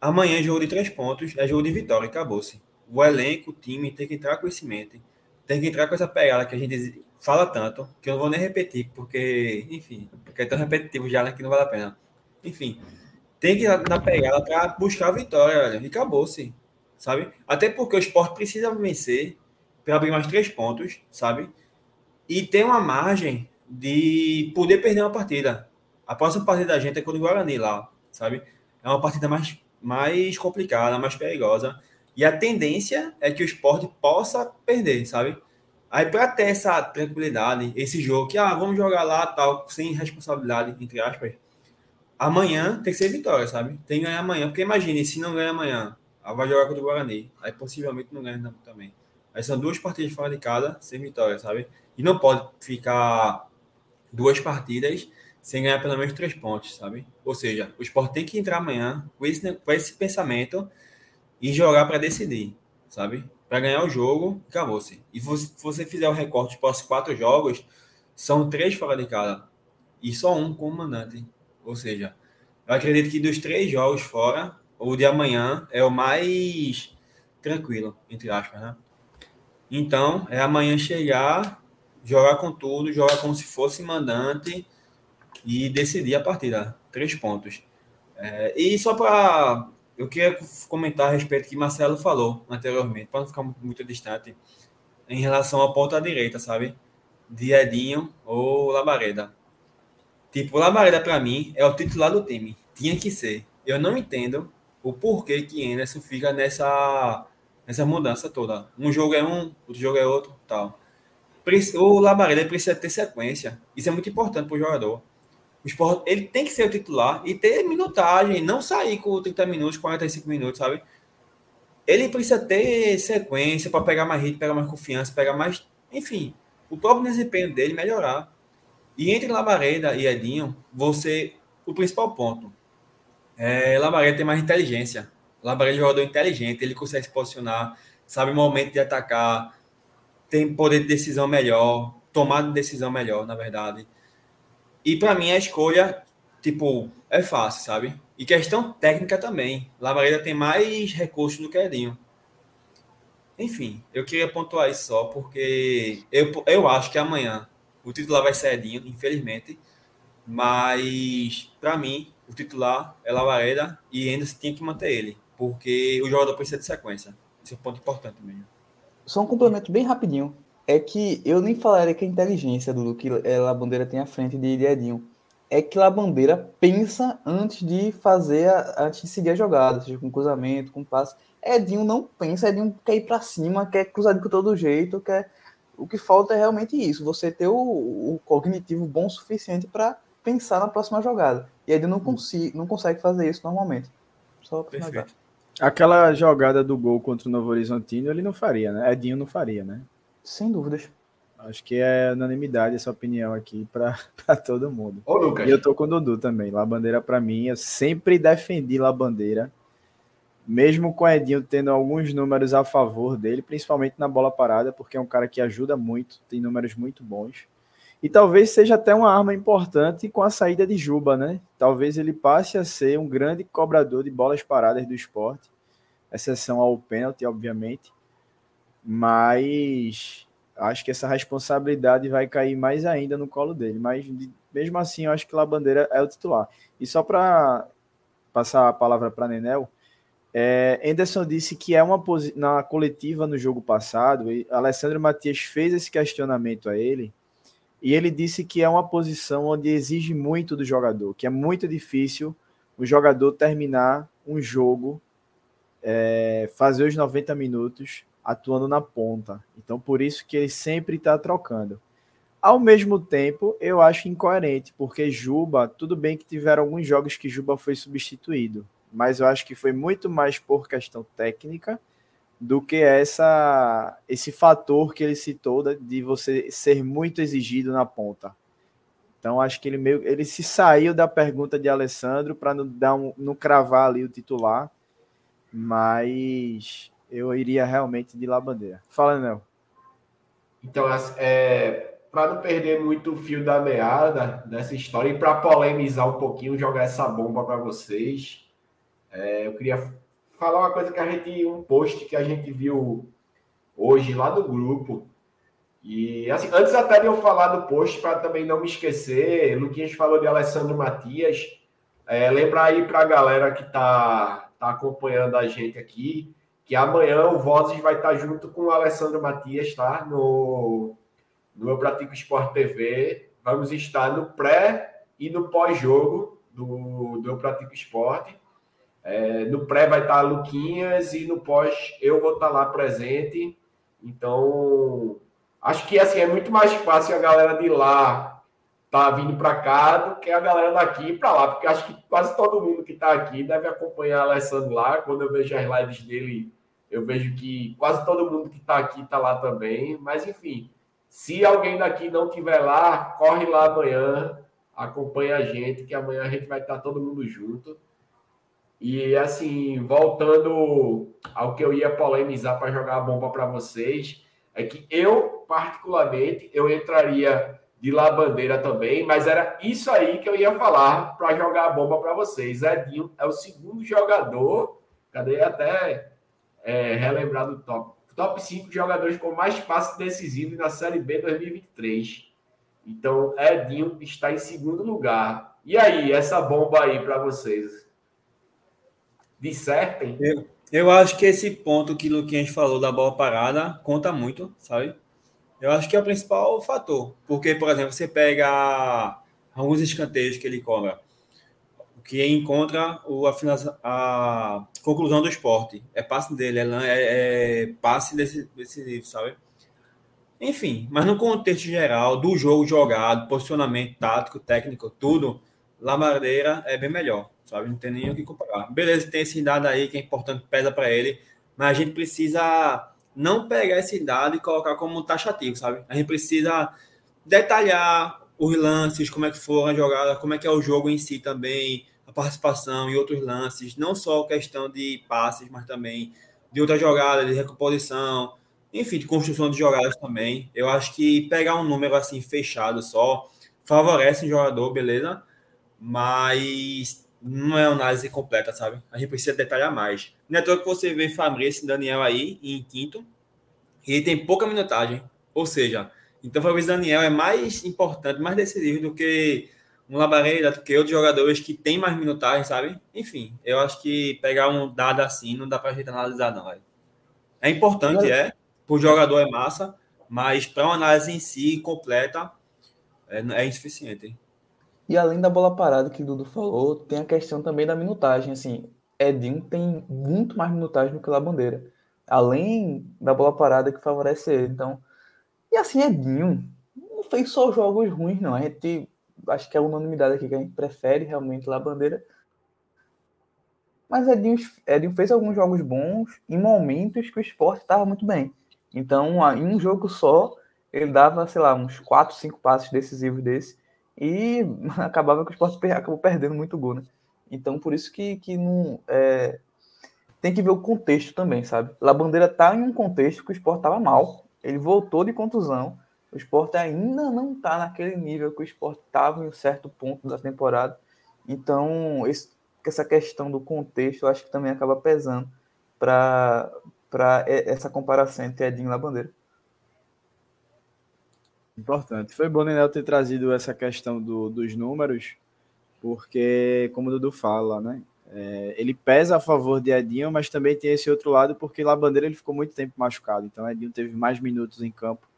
amanhã é jogo de três pontos, é jogo de vitória, acabou-se. O elenco, o time tem que entrar com esse mente, tem que entrar com essa pegada que a gente fala tanto, que eu não vou nem repetir, porque, enfim, porque é tão repetitivo já né, que não vale a pena. Enfim, tem que ir na pegada para buscar a vitória, velho, e acabou-se, sabe? Até porque o esporte precisa vencer para abrir mais três pontos, sabe? E tem uma margem de poder perder uma partida. A próxima partida da gente é contra o Guarani lá, sabe? É uma partida mais, mais complicada, mais perigosa. E a tendência é que o esporte possa perder, sabe? Aí, para ter essa tranquilidade, esse jogo que, ah, vamos jogar lá, tal, sem responsabilidade, entre aspas, amanhã tem que ser vitória, sabe? Tem que ganhar amanhã, porque imagine, se não ganha amanhã, vai jogar contra o Guarani, aí possivelmente não ganha também. Aí são duas partidas fora de casa sem vitória, sabe? E não pode ficar duas partidas sem ganhar pelo menos três pontos, sabe? Ou seja, o esporte tem que entrar amanhã com esse, com esse pensamento e jogar para decidir, sabe? Para ganhar o jogo, acabou-se. E se você fizer o recorte próximos quatro jogos, são três fora de casa e só um com o mandante. Ou seja, eu acredito que dos três jogos fora, o de amanhã é o mais tranquilo, entre aspas, né? Então, é amanhã chegar, jogar com tudo, jogar como se fosse mandante e decidir a partida. Três pontos. É, e só para. Eu queria comentar a respeito que Marcelo falou anteriormente, para não ficar muito, distante, em relação à ponta direita, sabe? De Edinho ou Labareda. Tipo, Labareda, para mim, é o titular do time. Tinha que ser. Eu não entendo o porquê que Anderson fica nessa essa mudança toda. Um jogo é um, outro jogo é outro, tal. O Labareda precisa ter sequência. Isso é muito importante para o jogador. O esporte, ele tem que ser o titular e ter minutagem, não sair com 30 minutos, 45 minutos, sabe? Ele precisa ter sequência para pegar mais ritmo, pegar mais confiança, pegar mais. Enfim, o próprio desempenho dele melhorar. E entre Labareda e Edinho, você. O principal ponto. É, Labareda tem mais inteligência. Labareda é um jogador inteligente, ele consegue se posicionar, sabe o momento de atacar, tem poder de decisão melhor, tomada de decisão melhor, na verdade. E para mim a escolha, tipo, é fácil, sabe? E questão técnica também. Lavareda tem mais recursos do que Edinho. Enfim, eu queria pontuar isso só, porque eu, eu acho que amanhã o titular vai ser Edinho, infelizmente. Mas, para mim, o titular é Lavareda e ainda se tinha que manter ele, porque o jogador precisa de sequência. Esse é um ponto importante mesmo. Só um complemento bem rapidinho. É que eu nem falaria que a inteligência do que a Bandeira tem à frente de Edinho. É que a Bandeira pensa antes de fazer, a, antes de seguir a jogada, seja com cruzamento, com passe. Edinho não pensa, Edinho quer ir para cima, quer cruzar de todo jeito, quer. O que falta é realmente isso, você ter o, o cognitivo bom o suficiente para pensar na próxima jogada. E Edinho não, consiga, não consegue fazer isso normalmente. Só Perfeito. Aquela jogada do gol contra o Novo Horizontino, ele não faria, né? Edinho não faria, né? Sem dúvidas. Acho que é unanimidade essa opinião aqui para todo mundo. Ô, Lucas. E eu tô com o Dudu também. La Bandeira, para mim, eu sempre defendi La Bandeira mesmo com o Edinho tendo alguns números a favor dele, principalmente na bola parada, porque é um cara que ajuda muito, tem números muito bons. E talvez seja até uma arma importante com a saída de Juba, né? Talvez ele passe a ser um grande cobrador de bolas paradas do esporte, exceção ao pênalti, obviamente. Mas acho que essa responsabilidade vai cair mais ainda no colo dele. Mas mesmo assim, eu acho que La Bandeira é o titular. E só para passar a palavra para Nenel, é, Anderson disse que é uma na coletiva no jogo passado, e Alessandro Matias fez esse questionamento a ele, e ele disse que é uma posição onde exige muito do jogador, que é muito difícil o jogador terminar um jogo, é, fazer os 90 minutos atuando na ponta. Então, por isso que ele sempre está trocando. Ao mesmo tempo, eu acho incoerente, porque Juba, tudo bem que tiveram alguns jogos que Juba foi substituído, mas eu acho que foi muito mais por questão técnica do que essa esse fator que ele citou de você ser muito exigido na ponta. Então acho que ele meio ele se saiu da pergunta de Alessandro para não dar um, não cravar ali o titular, mas eu iria realmente de La Bandeira. Fala, Nel. Então, é, para não perder muito o fio da meada dessa história e para polemizar um pouquinho, jogar essa bomba para vocês. É, eu queria falar uma coisa que a gente, um post que a gente viu hoje lá do grupo. E assim, antes até de eu falar do post, para também não me esquecer, Luquinhas falou de Alessandro Matias. É, lembrar aí para a galera que está tá acompanhando a gente aqui, que amanhã o Vozes vai estar junto com o Alessandro Matias, tá? No, no Eu Pratico Esporte TV. Vamos estar no pré e no pós-jogo do, do Eu Pratico Esporte. É, no pré vai estar Luquinhas e no pós eu vou estar lá presente. Então, acho que assim é muito mais fácil a galera de lá tá vindo para cá do que a galera daqui para lá, porque acho que quase todo mundo que está aqui deve acompanhar o Alessandro lá. Quando eu vejo as lives dele, eu vejo que quase todo mundo que está aqui está lá também. Mas enfim, se alguém daqui não tiver lá, corre lá amanhã, acompanha a gente, que amanhã a gente vai estar todo mundo junto. E assim, voltando ao que eu ia polemizar para jogar a bomba para vocês, é que eu, particularmente, eu entraria de La Bandeira também, mas era isso aí que eu ia falar para jogar a bomba para vocês. Edinho é o segundo jogador, cadê até é, relembrar do top, top 5 jogadores com mais passes decisivos na Série B 2023. Então, Edinho está em segundo lugar. E aí, essa bomba aí para vocês? dissertem. Eu, eu acho que esse ponto que o Luquinhas falou da bola parada conta muito, sabe? Eu acho que é o principal fator. Porque, por exemplo, você pega alguns escanteios que ele cobra, que encontra o, a, a conclusão do esporte. É passe dele, é, é, é passe desse, desse livro, sabe? Enfim, mas no contexto geral, do jogo jogado, posicionamento tático, técnico, tudo, Lamadeira é bem melhor sabe? Não tem nem o que comparar. Beleza, tem esse dado aí que é importante, pesa para ele, mas a gente precisa não pegar esse dado e colocar como taxativo, sabe? A gente precisa detalhar os lances, como é que foram a jogada, como é que é o jogo em si também, a participação e outros lances, não só questão de passes, mas também de outra jogada, de recomposição, enfim, de construção de jogadas também. Eu acho que pegar um número assim fechado só favorece o jogador, beleza? Mas não é uma análise completa, sabe? A gente precisa detalhar mais. Não é que você vê Fabrício e Daniel aí em quinto, e ele tem pouca minutagem. Ou seja, então Fabrício Daniel é mais importante, mais decisivo do que um Labareda, que outros jogadores que têm mais minutagem, sabe? Enfim, eu acho que pegar um dado assim não dá pra gente analisar, não, velho. É importante, é. Por jogador é massa, mas para uma análise em si completa é, é insuficiente. Hein? E além da bola parada que o Dudu falou, tem a questão também da minutagem. Assim, Edinho tem muito mais minutagem do que o Bandeira. Além da bola parada que favorece ele. Então, e assim, Edinho não fez só jogos ruins, não. A gente acho que é unanimidade aqui que a gente prefere realmente La Bandeira. Mas Edinho, Edinho fez alguns jogos bons em momentos que o esporte estava muito bem. Então, em um jogo só, ele dava, sei lá, uns 4, 5 passes decisivos desse e acabava que o esporte acabou perdendo muito gol, né? Então, por isso que, que não. É... Tem que ver o contexto também, sabe? La Bandeira tá em um contexto que o esporte tava mal. Ele voltou de contusão. O esporte ainda não tá naquele nível que o esporte estava em um certo ponto da temporada. Então, esse, essa questão do contexto, eu acho que também acaba pesando para essa comparação entre Edinho e La Bandeira. Importante. Foi bom, Nenel, ter trazido essa questão do, dos números, porque, como o Dudu fala, né? É, ele pesa a favor de Edinho, mas também tem esse outro lado, porque lá Bandeira ele ficou muito tempo machucado, então Edinho teve mais minutos em campo.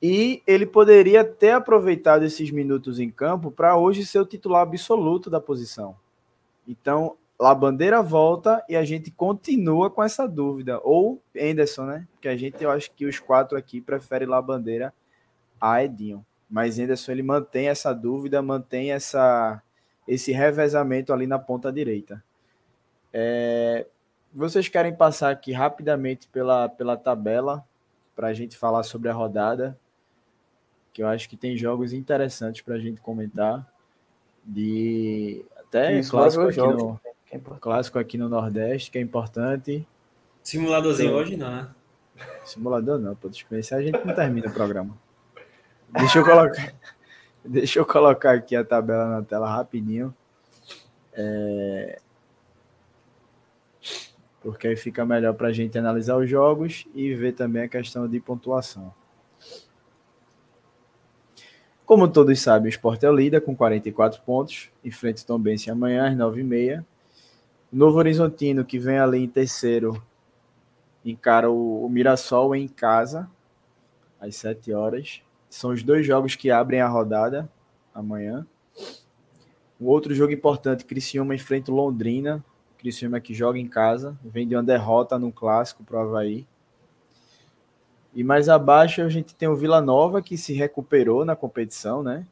E ele poderia ter aproveitado esses minutos em campo para hoje ser o titular absoluto da posição. Então, lá Bandeira volta e a gente continua com essa dúvida. Ou Anderson, né? Porque a gente, eu acho que os quatro aqui preferem lá Bandeira a Edinho. Mas Anderson ele mantém essa dúvida, mantém essa, esse revezamento ali na ponta direita. É, vocês querem passar aqui rapidamente pela, pela tabela para a gente falar sobre a rodada, que eu acho que tem jogos interessantes para a gente comentar. De até Isso, clássico, aqui no, é clássico aqui no Nordeste, que é importante. Simuladorzinho então, hoje não, né? Simulador não, pô, dispensar a gente não termina o programa. Deixa eu colocar, deixa eu colocar aqui a tabela na tela rapidinho. É... Porque aí fica melhor para a gente analisar os jogos e ver também a questão de pontuação. Como todos sabem, o Sport é o líder com 44 pontos, enfrenta o Tombense amanhã às 9h30. Novo Horizontino, que vem ali em terceiro, encara o, o Mirassol em casa, às 7 horas. São os dois jogos que abrem a rodada amanhã. O outro jogo importante, Criciúma enfrenta o Londrina. Criciúma que joga em casa, vem de uma derrota no clássico para o Havaí. E mais abaixo a gente tem o Vila Nova que se recuperou na competição, né?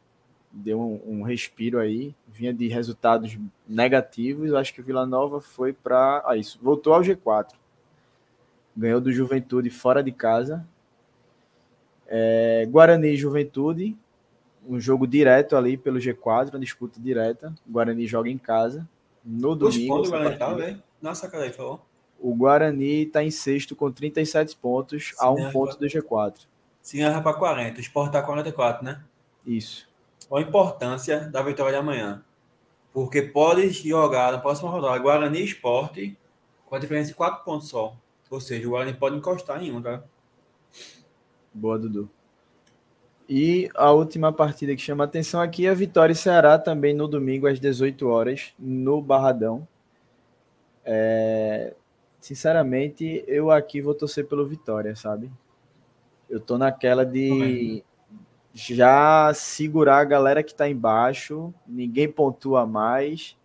Deu um, um respiro aí, vinha de resultados negativos. Acho que o Vila Nova foi para. Ah, isso, voltou ao G4. Ganhou do Juventude fora de casa, é, Guarani e Juventude, um jogo direto ali pelo G4, uma disputa direta. O Guarani joga em casa. No domingo. O Guarani tá, velho? Nossa, cara, falou. O Guarani está em sexto com 37 pontos, Sim, a um ponto do G4. Sim, erra para 40. O Sport tá 44, né? Isso. Qual a importância da vitória de amanhã? Porque pode jogar na próxima rodada Guarani Sport com a diferença de 4 pontos só. Ou seja, o Guarani pode encostar em um, tá? Boa, Dudu. E a última partida que chama atenção aqui é a Vitória e Ceará, também no domingo às 18 horas, no Barradão. É... Sinceramente, eu aqui vou torcer pelo Vitória, sabe? Eu tô naquela de já segurar a galera que tá embaixo, ninguém pontua mais.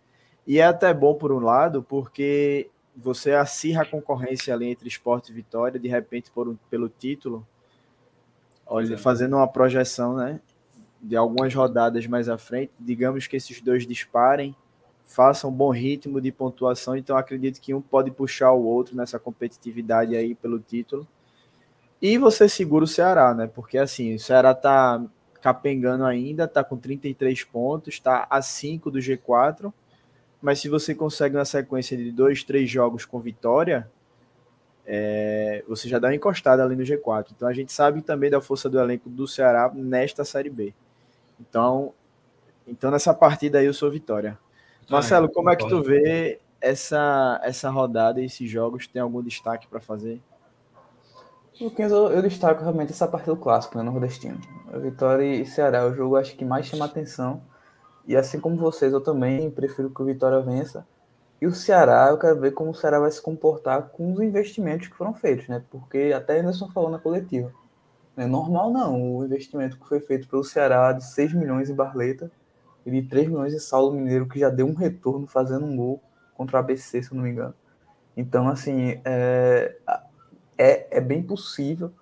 E é até bom por um lado, porque você acirra a concorrência ali entre esporte e vitória, de repente por um, pelo título, Olha, fazendo uma projeção, né? De algumas rodadas mais à frente, digamos que esses dois disparem, façam um bom ritmo de pontuação, então acredito que um pode puxar o outro nessa competitividade aí pelo título. E você segura o Ceará, né? Porque assim, o Ceará tá capengando ainda, tá com 33 pontos, tá a 5 do G4, mas se você consegue uma sequência de dois, três jogos com vitória, é, você já dá uma encostada ali no G4. Então a gente sabe também da força do elenco do Ceará nesta Série B. Então, então nessa partida aí eu sou vitória. Marcelo, como é que tu vê essa, essa rodada e esses jogos? Tem algum destaque para fazer? Eu, eu, destaco realmente essa parte do clássico, né, nordestino. A Vitória e Ceará é o jogo acho que mais chama atenção. E assim como vocês, eu também prefiro que o Vitória vença. E o Ceará, eu quero ver como o Ceará vai se comportar com os investimentos que foram feitos, né? Porque até Anderson falou na coletiva. Não é normal não, o investimento que foi feito pelo Ceará de 6 milhões em Barleta e de 3 milhões em Saulo Mineiro, que já deu um retorno fazendo um gol contra o ABC, se eu não me engano. Então, assim, é, é, é bem possível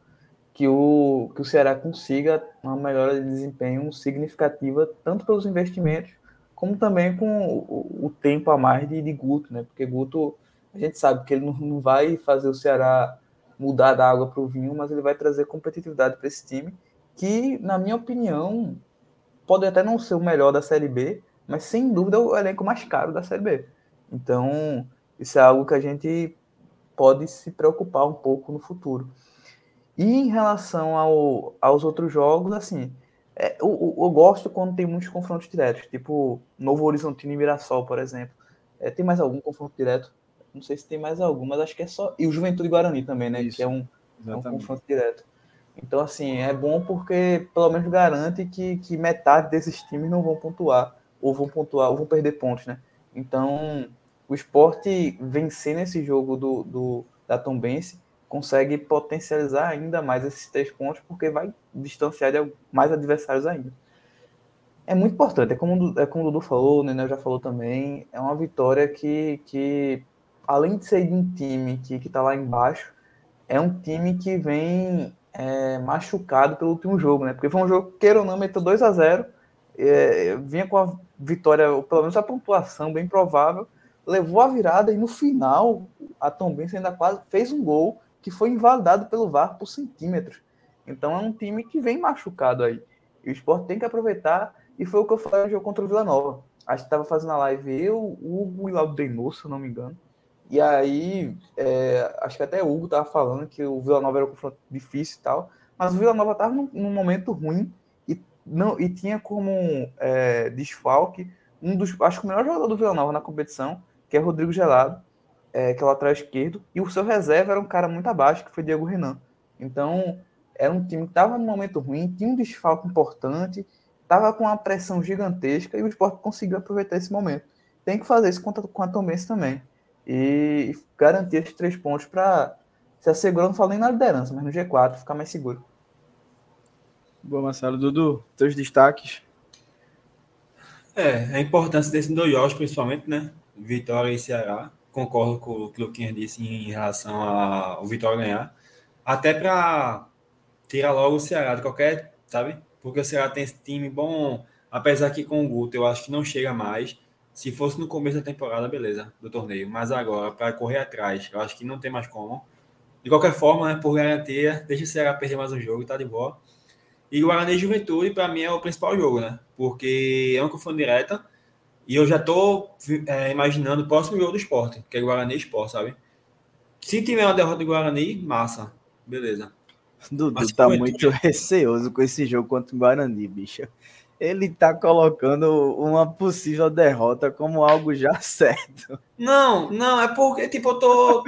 que o, que o Ceará consiga uma melhora de desempenho significativa, tanto pelos investimentos, como também com o, o tempo a mais de, de, Guto, né? Porque Guto, a gente sabe que ele não, não vai fazer o Ceará mudar da água para o vinho, mas ele vai trazer competitividade para esse time, que, na minha opinião, pode até não ser o melhor da Série B, mas sem dúvida é o elenco mais caro da Série B. Então, isso é algo que a gente pode se preocupar um pouco no futuro. E em relação ao, aos outros jogos, assim, é, eu, eu, gosto quando tem muitos confrontos diretos, tipo Novo Horizontino e Mirassol, por exemplo. É, tem mais algum confronto direto? Não sei se tem mais algum, mas acho que é só. E o Juventude Guarani também, né? Isso, que é um, é um confronto direto. Então, assim, é bom porque pelo menos garante que, que metade desses times não vão pontuar, ou vão pontuar, ou vão perder pontos, né? Então, o esporte vencer nesse jogo do, do, da Tombense consegue potencializar ainda mais esses três pontos, porque vai distanciar de mais adversários ainda. É muito importante, é como, é como o Dudu falou, o Nenel já falou também, é uma vitória que, que além de ser de um time que está lá embaixo, é um time que vem é, machucado pelo último jogo, né? Porque foi um jogo, queira ou não, meteu 2 a 0 é, vinha com a vitória, ou pelo menos a pontuação bem provável, levou a virada e no final a Tom Benz ainda quase fez um gol que foi invalidado pelo VAR por centímetros. Então é um time que vem machucado aí. E o esporte tem que aproveitar. E foi o que eu falei no jogo contra o Vila Nova. Acho que estava fazendo a live eu, o Hugo e o Laudo Denor, se eu não me engano. E aí, é, acho que até o Hugo estava falando que o Vila Nova era um confronto difícil e tal. Mas o Vila Nova estava num, num, momento ruim e, não, e tinha como é, desfalque um dos, acho que o melhor jogador do Vila Nova na competição, que é Rodrigo Gelado, é, que é o lateral esquerdo, e o seu reserva era um cara muito abaixo, que foi Diego Renan. Então, era um time que estava num momento ruim, tinha um desfalque importante, estava com uma pressão gigantesca e o Sport conseguiu aproveitar esse momento. Tem que fazer isso com a Tomense também. E garantir esses três pontos para se assegurar, não falo nem na liderança, mas no G4, ficar mais seguro. Boa, Marcelo. Dudu, teus destaques? É, a importância desse dois jogos, principalmente, né? Vitória e Ceará. Concordo com o que o Luquinha disse em relação ao Vitória ganhar. Até para tirar logo o Ceará de qualquer, sabe? Porque o Ceará tem esse time bom, apesar que com o Guto eu acho que não chega mais. Se fosse no começo da temporada, beleza, do torneio. Mas agora, para correr atrás, eu acho que não tem mais como. De qualquer forma, né, por garantia, deixa o Ceará perder mais um jogo e tá de boa. E Guarani e Juventude, para mim, é o principal jogo, né? Porque é uma confronto direta e eu já tô é, imaginando o próximo jogo do esporte, que é Guarani e Esporte, sabe? Se tiver uma derrota de Guarani, massa. Beleza. Dudu tá muito receoso com esse jogo contra o Guarani, bicho. Ele tá colocando uma possível derrota como algo já certo. Não, não, é porque, tipo, eu tô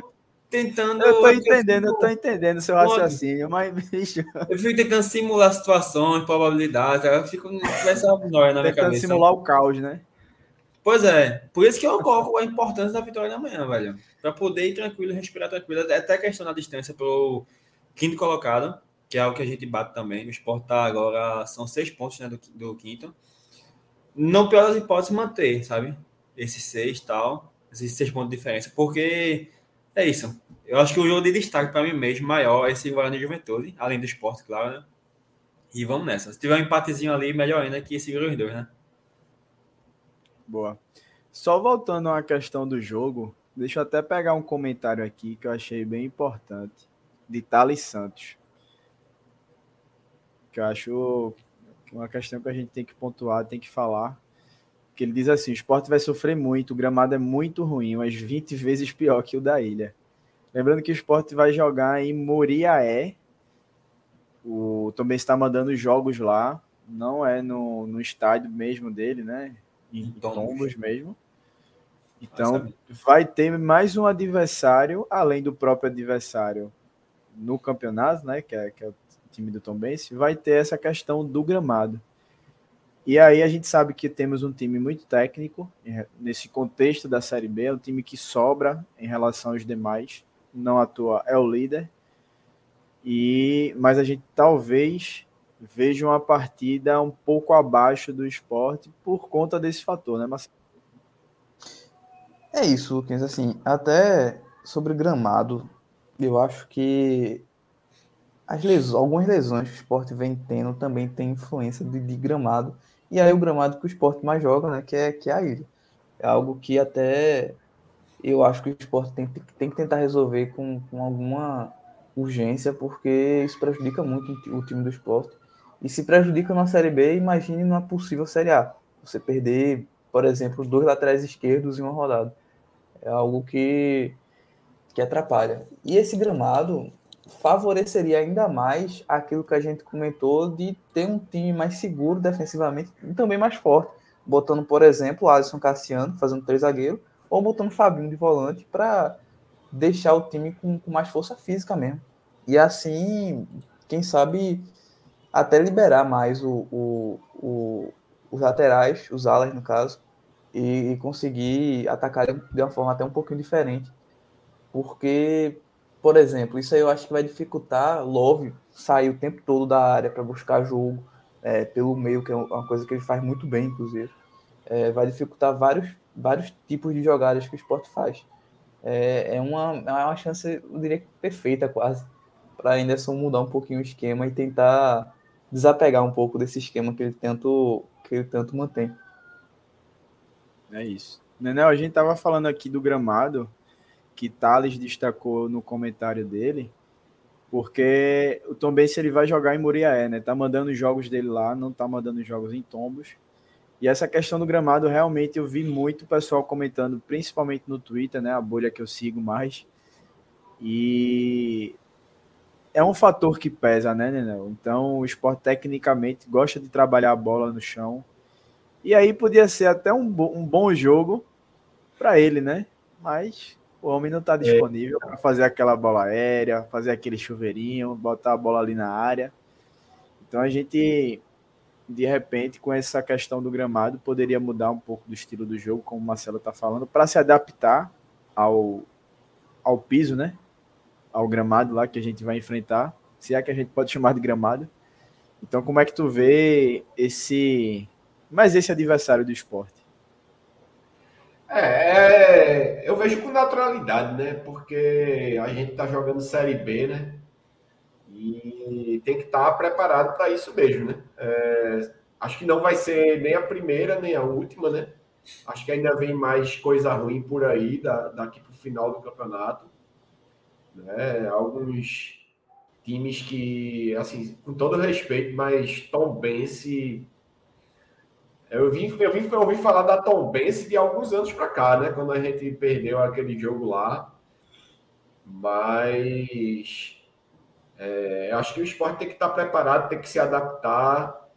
tentando. Eu tô entendendo, eu tô entendendo seu raciocínio, mas, bicho. Eu fico tentando simular situações, probabilidades, eu fico nóia na minha cabeça. Tentando simular o caos, né? Pois é, por isso que eu coloco a importância da vitória da manhã, velho. Para poder ir tranquilo, respirar tranquilo. Até a questão da distância pro quinto colocado, que é o que a gente bate também. O Sport tá agora, são seis pontos né, do, do quinto. Não pior das hipóteses manter, sabe? Esses seis tal, esses seis pontos de diferença. Porque é isso. Eu acho que o jogo de destaque para mim mesmo maior é esse Guarani Juventude, além do esporte, claro, né? E vamos nessa. Se tiver um empatezinho ali, melhor ainda que segura os dois, né? Boa. Só voltando à questão do jogo, deixa eu até pegar um comentário aqui que eu achei bem importante, de Thales Santos. Que eu acho uma questão que a gente tem que pontuar, tem que falar. Que ele diz assim: o esporte vai sofrer muito, o gramado é muito ruim, mas 20 vezes pior que o da ilha. Lembrando que o esporte vai jogar em Moriaé. O também está mandando jogos lá. Não é no, no estádio mesmo dele, né? Em Tombos mesmo. Então, vai ter mais um adversário, além do próprio adversário no campeonato, né? Que é, que é o time do Tom Bense, vai ter essa questão do gramado. E aí a gente sabe que temos um time muito técnico nesse contexto da Série B, é um time que sobra em relação aos demais, não atua, é o líder. E mas a gente talvez veja uma partida um pouco abaixo do esporte por conta desse fator, né, Marcelo? É isso, Lucas. Assim, até sobre gramado, eu acho que as lesões, algumas lesões que o esporte vem tendo também tem influência de, de, gramado. E aí o gramado que o esporte mais joga, né? Que é, que é a ilha. É algo que até eu acho que o esporte tem, tem que tentar resolver com, com alguma urgência, porque isso prejudica muito o time do esporte. E se prejudica na Série B, imagine numa possível Série A. Você perder, por exemplo, dois laterais esquerdos em uma rodada. É algo que, que atrapalha. E esse gramado favoreceria ainda mais aquilo que a gente comentou de ter um time mais seguro defensivamente e também mais forte. Botando, por exemplo, Alisson Cassiano fazendo três zagueiros, ou botando o Fabinho de volante para deixar o time com, com mais força física mesmo. E assim, quem sabe até liberar mais o, o, o, os laterais, os alas no caso, e, e conseguir atacar de uma forma até um pouquinho diferente. Porque, por exemplo, isso aí eu acho que vai dificultar Love sair o tempo todo da área para buscar jogo é, pelo meio, que é uma coisa que ele faz muito bem, inclusive. É, vai dificultar vários, vários tipos de jogadas que o esporte faz. É, é, uma, é uma chance, eu diria, perfeita quase, para Anderson mudar um pouquinho o esquema e tentar desapegar um pouco desse esquema que ele tanto, que ele tanto mantém. É isso. Nenel, a gente tava falando aqui do gramado, que Thales destacou no comentário dele, porque o Tom Benz ele vai jogar em Muriaé, né? Tá mandando os jogos dele lá, não tá mandando jogos em Tombos. E essa questão do gramado, realmente eu vi muito pessoal comentando, principalmente no Twitter, né? A bolha que eu sigo mais. E é um fator que pesa, né, Nenel? Então, o esporte tecnicamente gosta de trabalhar a bola no chão. E aí podia ser até um, bo um bom jogo para ele, né? Mas o homem não está disponível é. para fazer aquela bola aérea, fazer aquele chuveirinho, botar a bola ali na área. Então a gente, de repente, com essa questão do gramado, poderia mudar um pouco do estilo do jogo, como o Marcelo está falando, para se adaptar ao, ao piso, né? ao gramado lá que a gente vai enfrentar, se é que a gente pode chamar de gramado. Então, como é que tu vê esse, mais esse adversário do esporte? É, é eu vejo com naturalidade, né? Porque a gente tá jogando Série B, né? E tem que estar tá preparado para isso mesmo, né? É, acho que não vai ser nem a primeira, nem a última, né? Acho que ainda vem mais coisa ruim por aí da, daqui para o final do campeonato né? Alguns times que, assim, com todo respeito, mas Tom Bense. Eu vim, eu vim, eu ouvi falar da Tom Bense de alguns anos para cá, né? Quando a gente perdeu aquele jogo lá. Mas é, acho que o esporte tem que estar preparado, tem que se adaptar.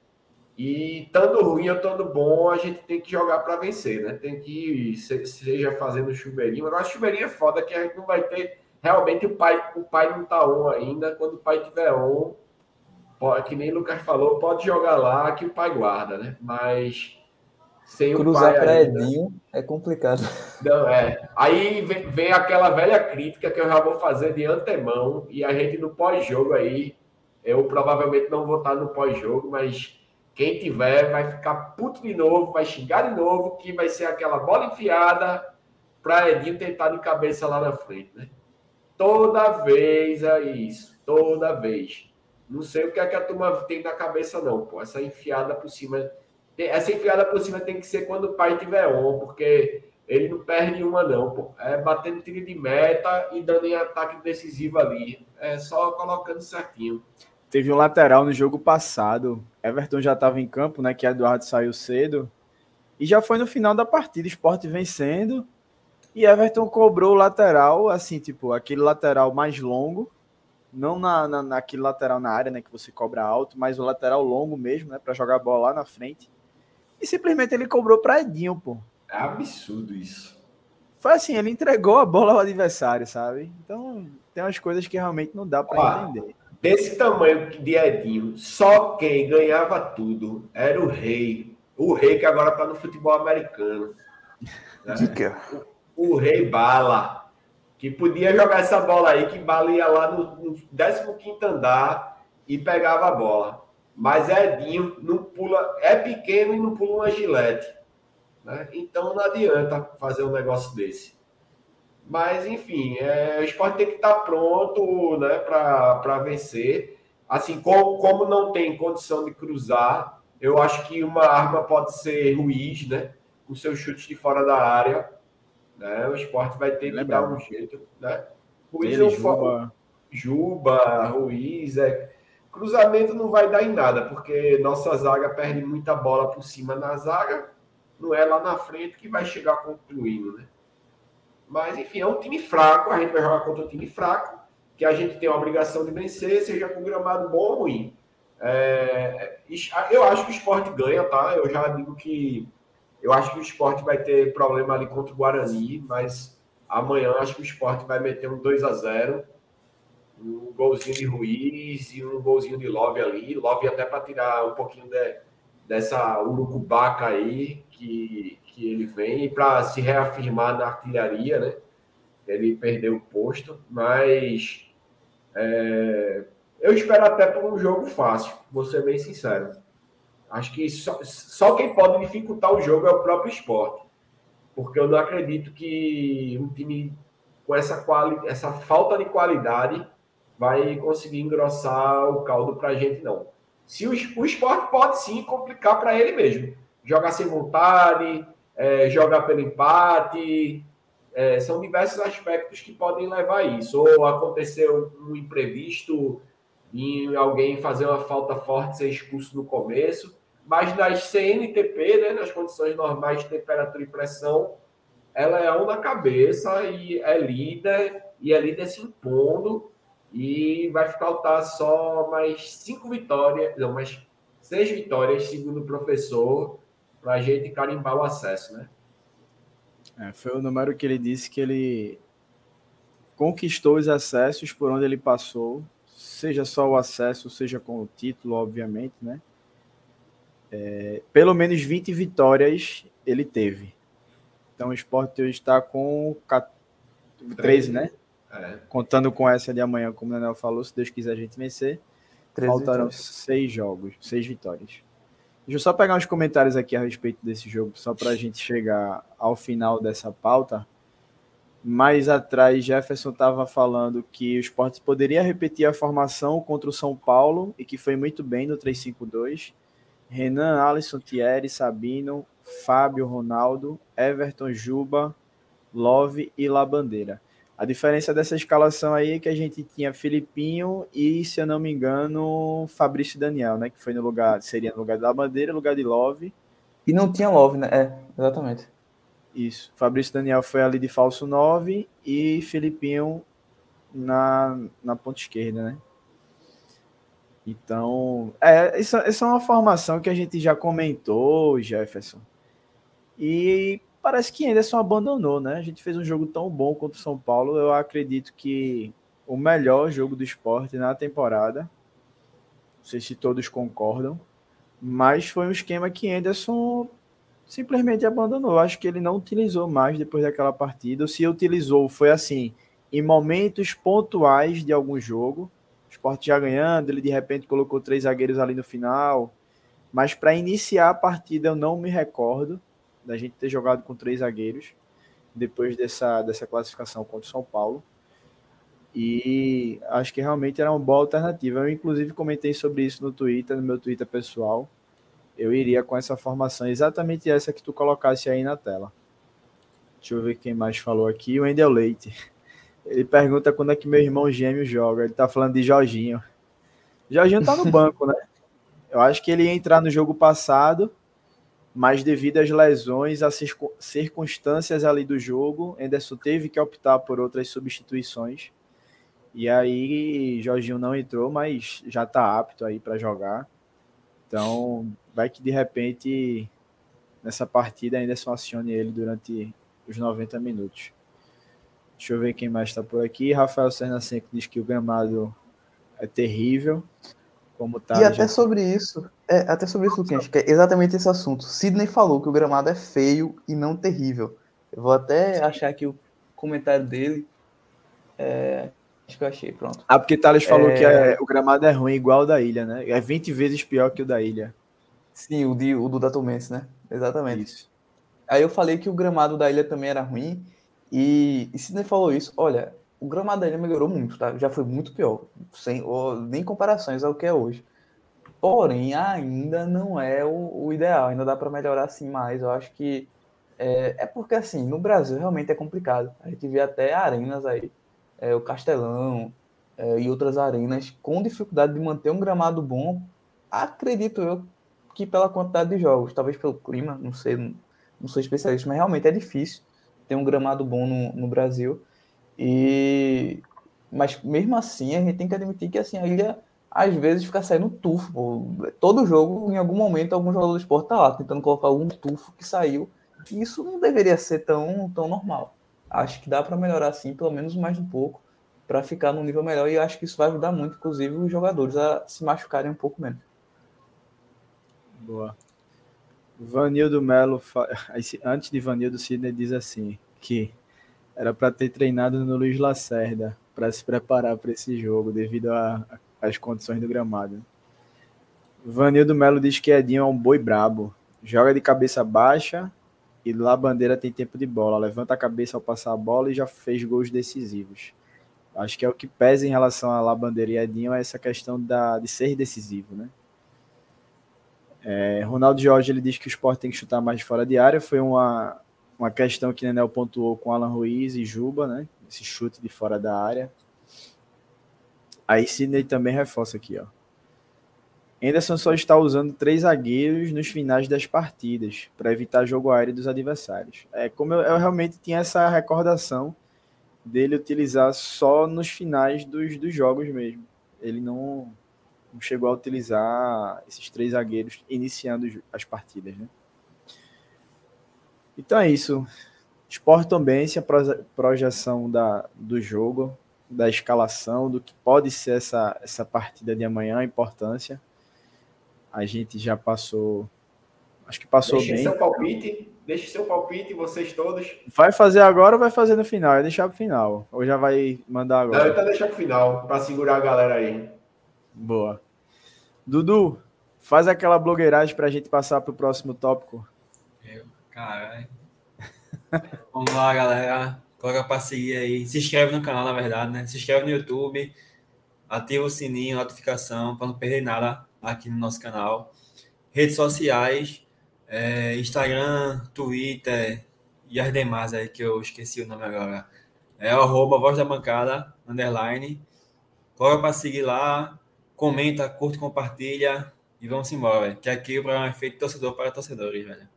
E tanto ruim ou tanto bom, a gente tem que jogar para vencer, né? Tem que, seja fazendo chuveirinho. Agora, chuveirinho é foda que a gente não vai ter realmente o pai, o pai não está on ainda. Quando o pai tiver on, pode, que nem o Lucas falou, pode jogar lá que o pai guarda, né? Mas sem Cruzar o pai. Cruzar é complicado. Não, é. Aí vem, vem, aquela velha crítica que eu já vou fazer de antemão, e a gente no pós-jogo aí, eu provavelmente não vou estar no pós-jogo, mas quem tiver vai ficar puto de novo, vai xingar de novo, que vai ser aquela bola enfiada para Edinho tentar de cabeça lá na frente, né? Toda vez é isso. Toda vez. Não sei o que, é que a turma tem na cabeça, não, pô. Essa enfiada por cima. Essa enfiada por cima tem que ser quando o pai tiver on, porque ele não perde uma, não, pô. É batendo tiro de meta e dando em ataque decisivo ali. É só colocando certinho. Teve um lateral no jogo passado. Everton já estava em campo, né? Que Eduardo saiu cedo. E já foi no final da partida. Esporte vencendo. E Everton cobrou o lateral, assim, tipo, aquele lateral mais longo, não na, na, naquele lateral na área, né, que você cobra alto, mas o lateral longo mesmo, né, para jogar a bola lá na frente. E simplesmente ele cobrou para Edinho, pô. É absurdo isso. Foi assim, ele entregou a bola ao adversário, sabe? Então, tem umas coisas que realmente não dá para entender. Desse tamanho de Edinho, só quem ganhava tudo era o rei. O rei que agora tá no futebol americano. Né? O, o, rei Bala. Que podia jogar essa bola aí, que Bala ia lá no, no 15 andar e pegava a bola. Mas Edinho não pula, é pequeno e não pula uma gilete. Né? Então não adianta fazer um negócio desse. Mas, enfim, é, o esporte tem que estar pronto né, para vencer. Assim, como, como não tem condição de cruzar, eu acho que uma arma pode ser Ruiz, né? Com seus chutes de fora da área. Né? O esporte vai ter que dar um jeito. Né? Ruiz Ele, é Juba. Juba, Ruiz. É... Cruzamento não vai dar em nada, porque nossa zaga perde muita bola por cima na zaga. Não é lá na frente que vai chegar concluindo, né? Mas, enfim, é um time fraco. A gente vai jogar contra um time fraco, que a gente tem a obrigação de vencer, seja com gramado bom ou ruim. É, eu acho que o esporte ganha, tá? Eu já digo que eu acho que o esporte vai ter problema ali contra o Guarani, mas amanhã acho que o esporte vai meter um 2 a 0 um golzinho de Ruiz e um golzinho de Love ali. Love até para tirar um pouquinho de, dessa urucubaca aí que, que ele vem para se reafirmar na artilharia, né? Ele perdeu o posto, mas é, eu espero até por um jogo fácil, vou ser bem sincero. Acho que só, só quem pode dificultar o jogo é o próprio esporte. Porque eu não acredito que um time com essa, quali, essa falta de qualidade vai conseguir engrossar o caldo para a gente, não. Se o, o esporte pode sim complicar para ele mesmo. Jogar sem vontade, é, jogar pelo empate. É, são diversos aspectos que podem levar a isso. Ou acontecer um imprevisto em alguém fazer uma falta forte ser expulso no começo. Mas nas CNTP, né, nas condições normais de temperatura e pressão, ela é um na cabeça e é líder, e é líder se impondo, e vai faltar só mais cinco vitórias, não, mais seis vitórias, segundo o professor, para a gente carimbar o acesso, né? É, foi o número que ele disse que ele conquistou os acessos por onde ele passou, seja só o acesso, seja com o título, obviamente, né? É, pelo menos 20 vitórias ele teve. Então o esporte hoje está com 13, né? É. Contando com essa de amanhã, como o Daniel falou, se Deus quiser a gente vencer. Faltaram vitórias. seis jogos, seis vitórias. Deixa eu só pegar uns comentários aqui a respeito desse jogo, só para a gente chegar ao final dessa pauta. Mais atrás, Jefferson estava falando que o esporte poderia repetir a formação contra o São Paulo e que foi muito bem no 3-5-2. Renan, Alisson, Thierry, Sabino, Fábio, Ronaldo, Everton, Juba, Love e Labandeira. A diferença dessa escalação aí é que a gente tinha Filipinho e, se eu não me engano, Fabrício Daniel, né? Que foi no lugar, seria no lugar da Bandeira, lugar de Love. E não tinha Love, né? É, exatamente. Isso. Fabrício Daniel foi ali de falso 9 e Filipinho na, na ponta esquerda, né? Então, é, essa é uma formação que a gente já comentou, Jefferson. E parece que Anderson abandonou, né? A gente fez um jogo tão bom contra o São Paulo. Eu acredito que o melhor jogo do esporte na temporada. Não sei se todos concordam. Mas foi um esquema que Anderson simplesmente abandonou. Acho que ele não utilizou mais depois daquela partida. Se utilizou, foi assim, em momentos pontuais de algum jogo. Esporte já ganhando, ele de repente colocou três zagueiros ali no final. Mas para iniciar a partida eu não me recordo da gente ter jogado com três zagueiros depois dessa, dessa classificação contra o São Paulo. E acho que realmente era uma boa alternativa. Eu, inclusive, comentei sobre isso no Twitter, no meu Twitter pessoal. Eu iria com essa formação, exatamente essa que tu colocasse aí na tela. Deixa eu ver quem mais falou aqui. O Endel Leite. Ele pergunta quando é que meu irmão gêmeo joga. Ele tá falando de Jorginho. Jorginho tá no banco, né? Eu acho que ele ia entrar no jogo passado mas devido às lesões, às circunstâncias ali do jogo, Anderson teve que optar por outras substituições. E aí, Jorginho não entrou, mas já está apto aí para jogar. Então, vai que de repente nessa partida ainda só acione ele durante os 90 minutos. Deixa eu ver quem mais está por aqui. Rafael Sernacenco diz que o gramado é terrível. Como tá, e até já... sobre isso, é, até sobre isso, Luquinhas, que é exatamente esse assunto. Sidney falou que o gramado é feio e não terrível. Eu vou até achar aqui o comentário dele. É, acho que eu achei, pronto. Ah, porque Thales falou é... que é, o gramado é ruim igual o da ilha, né? É 20 vezes pior que o da ilha. Sim, o, de, o do Datomense, né? Exatamente. Isso. Aí eu falei que o gramado da ilha também era ruim. E, e Sidney falou isso. Olha, o gramado ilha melhorou muito, tá? Já foi muito pior. Sem, ou, nem comparações ao que é hoje. Porém, ainda não é o, o ideal. Ainda dá para melhorar assim mais. Eu acho que. É, é, porque, assim, no Brasil realmente é complicado. A gente vê até arenas aí. É, o Castelão é, e outras arenas com dificuldade de manter um gramado bom. Acredito eu que pela quantidade de jogos, talvez pelo clima, não sei, não sou especialista, mas realmente é difícil ter um gramado bom no, no Brasil. E mas mesmo assim a gente tem que admitir que assim a ilha às vezes fica saindo tufo. Pô. Todo jogo, em algum momento, algum jogador do esporte tá lá tentando colocar algum tufo que saiu. E isso não deveria ser tão, tão normal. Acho que dá para melhorar assim, pelo menos mais um pouco, para ficar num nível melhor. E acho que isso vai ajudar muito, inclusive, os jogadores a se machucarem um pouco menos. Boa. Vanildo Melo, antes de Vanildo, Sidney diz assim, que era para ter treinado no Luiz Lacerda para se preparar para esse jogo, devido às condições do gramado. Vanildo Melo diz que Edinho é um boi brabo, joga de cabeça baixa e lá bandeira tem tempo de bola, levanta a cabeça ao passar a bola e já fez gols decisivos. Acho que é o que pesa em relação a lá bandeira e Edinho é essa questão da, de ser decisivo, né? É, Ronaldo Jorge ele diz que o esporte tem que chutar mais de fora de área. Foi uma, uma questão que Nenel pontuou com Alan Ruiz e Juba, né? Esse chute de fora da área. Aí Sidney também reforça aqui, ó. Anderson só está usando três zagueiros nos finais das partidas para evitar jogo aéreo dos adversários. É como eu, eu, realmente tinha essa recordação dele utilizar só nos finais dos, dos jogos mesmo. Ele não chegou a utilizar esses três zagueiros iniciando as partidas. Né? Então é isso. Sport também, a projeção da, do jogo, da escalação, do que pode ser essa, essa partida de amanhã, a importância. A gente já passou. Acho que passou deixe bem. Seu palpite, deixe seu palpite, vocês todos. Vai fazer agora ou vai fazer no final? É deixar pro final. Ou já vai mandar agora? Não, então deixa pro final, para segurar a galera aí. Boa. Dudu, faz aquela blogueiragem para a gente passar para o próximo tópico. Eu, caralho. Vamos lá, galera. Coloca para seguir aí. Se inscreve no canal, na verdade, né? Se inscreve no YouTube. Ativa o sininho, notificação, para não perder nada aqui no nosso canal. Redes sociais, é, Instagram, Twitter e as demais aí que eu esqueci o nome agora. É o arroba voz da bancada, underline. Coloca para seguir lá, comenta, curte, compartilha e vamos embora, velho. Que aqui o programa é feito torcedor para torcedores, velho.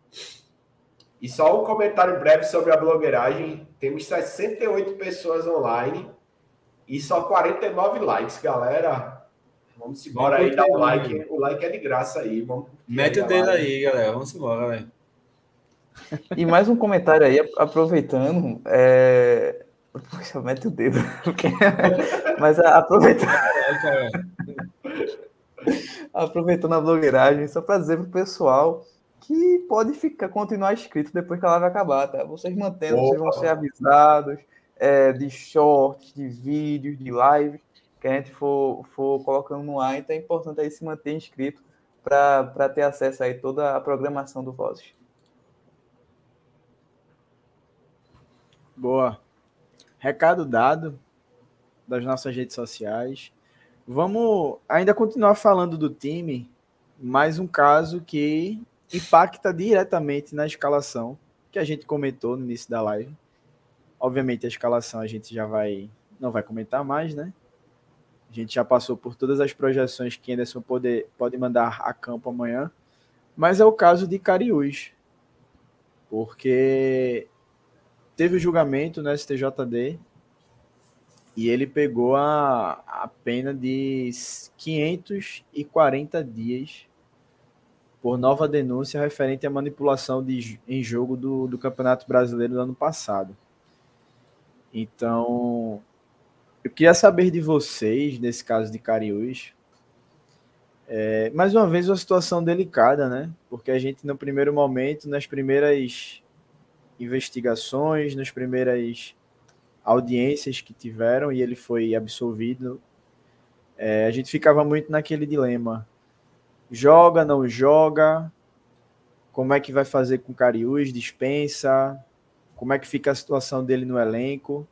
E só um comentário breve sobre a blogueiragem. Temos 68 pessoas online e só 49 likes, galera. Vamos embora aí, dá um like. O like é de graça aí. Vamos Mete o dedo aí, galera. Vamos embora, velho. E mais um comentário aí, aproveitando. É... Poxa, mete o dedo. Mas aproveitando. Aproveitando a blogueiragem, só para dizer pro pessoal que pode ficar, continuar inscrito depois que a live acabar, tá? Vocês mantendo, Opa. vocês vão ser avisados é, de shorts, de vídeos, de lives que a gente for, for colocando no ar. Então é importante aí se manter inscrito para ter acesso aí toda a programação do Vozes. Boa. Recado dado das nossas redes sociais. Vamos ainda continuar falando do time, mais um caso que impacta diretamente na escalação que a gente comentou no início da live. Obviamente a escalação a gente já vai não vai comentar mais, né? A gente já passou por todas as projeções que Anderson pode, pode mandar a campo amanhã, Mas é o caso de Cariús, porque teve o julgamento no STJD e ele pegou a, a pena de 540 dias por nova denúncia referente à manipulação de, em jogo do, do Campeonato Brasileiro do ano passado. Então, eu queria saber de vocês, nesse caso de Cariús, é, mais uma vez uma situação delicada, né? Porque a gente, no primeiro momento, nas primeiras investigações, nas primeiras audiências que tiveram e ele foi absolvido, é, a gente ficava muito naquele dilema: joga, não joga? Como é que vai fazer com Cariús? Dispensa? Como é que fica a situação dele no elenco?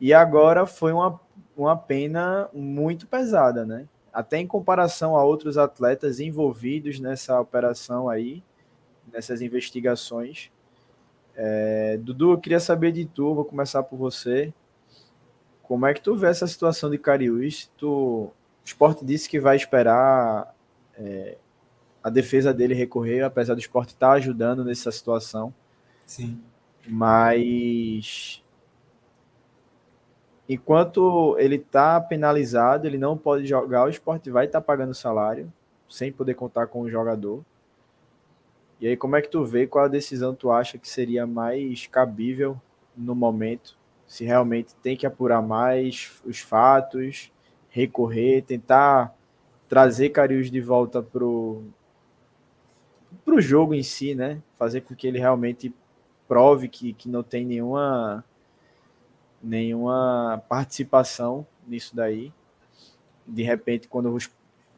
E agora foi uma, uma pena muito pesada, né? Até em comparação a outros atletas envolvidos nessa operação aí, nessas investigações. É, Dudu, eu queria saber de tu, vou começar por você. Como é que tu vê essa situação de Cariús? Tu, o esporte disse que vai esperar é, a defesa dele recorrer, apesar do esporte estar tá ajudando nessa situação. Sim. Mas enquanto ele está penalizado, ele não pode jogar, o esporte vai estar tá pagando salário, sem poder contar com o jogador. E aí, como é que tu vê qual a decisão tu acha que seria mais cabível no momento? Se realmente tem que apurar mais os fatos, recorrer, tentar trazer Carius de volta pro pro jogo em si, né? Fazer com que ele realmente prove que, que não tem nenhuma nenhuma participação nisso daí. De repente, quando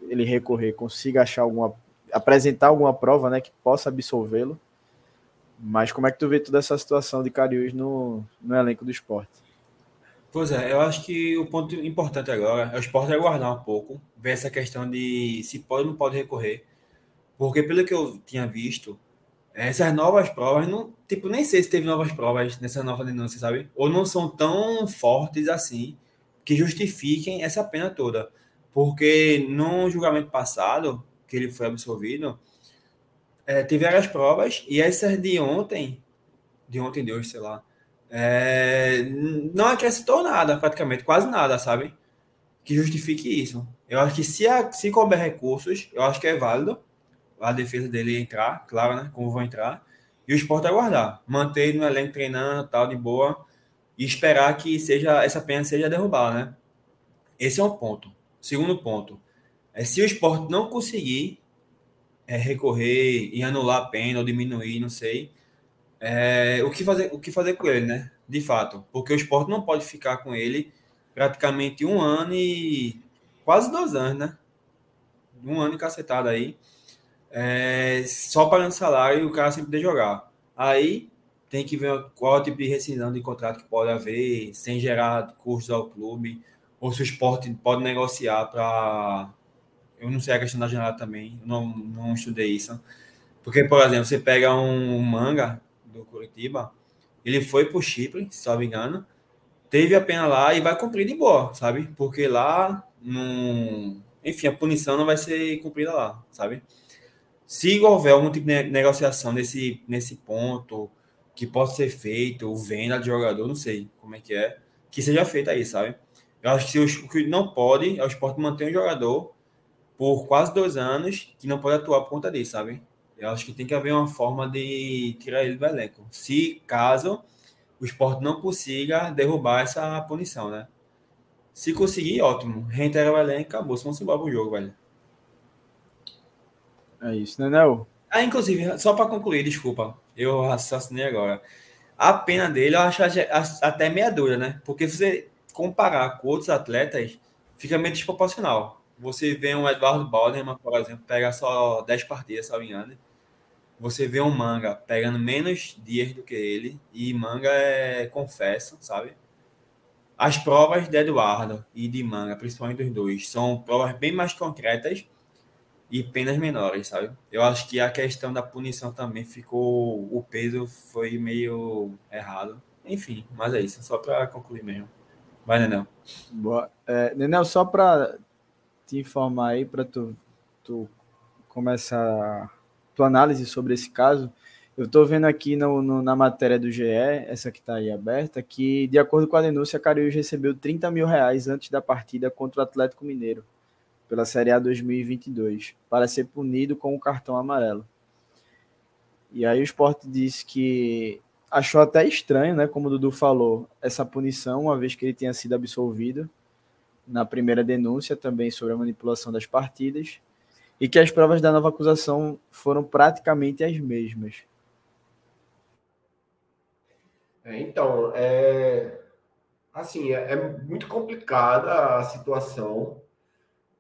ele recorrer, consiga achar alguma apresentar alguma prova, né, que possa absolvê-lo. Mas como é que tu vê toda essa situação de Cariús no, no elenco do esporte? Pois é, eu acho que o ponto importante agora é o esporte aguardar um pouco, ver essa questão de se pode ou não pode recorrer. Porque pelo que eu tinha visto, essas novas provas, não, tipo, nem sei se teve novas provas nessa nova denúncia, sabe? Ou não são tão fortes assim que justifiquem essa pena toda. Porque no julgamento passado, que ele foi absolvido, é, teve várias provas e essas de ontem, de ontem de hoje, sei lá, é, não acrescentou nada, praticamente, quase nada, sabe? Que justifique isso. Eu acho que se, a, se couber recursos, eu acho que é válido a defesa dele entrar, claro, né? Como vão entrar. E o esporte aguardar. Manter no elenco treinando, tal, de boa. E esperar que seja essa pena seja derrubada, né? Esse é um ponto. Segundo ponto. É, se o esporte não conseguir é, recorrer e anular a pena ou diminuir, não sei, é, o, que fazer, o que fazer com ele, né? De fato. Porque o esporte não pode ficar com ele praticamente um ano e quase dois anos, né? Um ano cacetado aí. É, só pagando salário e o cara sempre poder jogar. Aí tem que ver qual tipo de rescisão de contrato que pode haver, sem gerar custos ao clube, ou se o esporte pode negociar para eu não sei a questão da janela também, não, não estudei isso. Porque, por exemplo, você pega um manga do Curitiba, ele foi para Chipre, se não me engano, teve a pena lá e vai cumprir de boa, sabe? Porque lá, não... enfim, a punição não vai ser cumprida lá, sabe? Se houver algum tipo de negociação nesse, nesse ponto que possa ser feito, venda de jogador, não sei como é que é, que seja feita aí, sabe? Eu acho que o que não pode é o esporte manter um jogador por quase dois anos que não pode atuar por conta disso, sabe? Eu acho que tem que haver uma forma de tirar ele do elenco. Se caso o esporte não consiga derrubar essa punição, né? Se conseguir, ótimo. Reintegra o elenco acabou. Se vamos embora pro jogo, velho. É isso, né, Nel? Ah, inclusive, só para concluir, desculpa, eu raciocinei agora. A pena dele eu acho até meia dura, né? Porque se você comparar com outros atletas, fica meio desproporcional. Você vê um Eduardo Balderman, por exemplo, pega só 10 partidas, salvo engano. Você vê um manga pegando menos dias do que ele, e manga é confesso, sabe? As provas de Eduardo e de manga, principalmente dos dois, são provas bem mais concretas e penas menores, sabe? Eu acho que a questão da punição também ficou. O peso foi meio errado. Enfim, mas é isso, só para concluir mesmo. Vai, Nenel. Boa. É, Nenel, só para te informar aí para tu, tu começar tua análise sobre esse caso. Eu estou vendo aqui no, no, na matéria do GE, essa que está aí aberta, que de acordo com a denúncia, Cariús recebeu 30 mil reais antes da partida contra o Atlético Mineiro, pela Série A 2022, para ser punido com o cartão amarelo. E aí o esporte disse que achou até estranho, né, como o Dudu falou, essa punição, uma vez que ele tinha sido absolvido na primeira denúncia também sobre a manipulação das partidas, e que as provas da nova acusação foram praticamente as mesmas. É, então, é, assim, é, é, muito complicada a situação.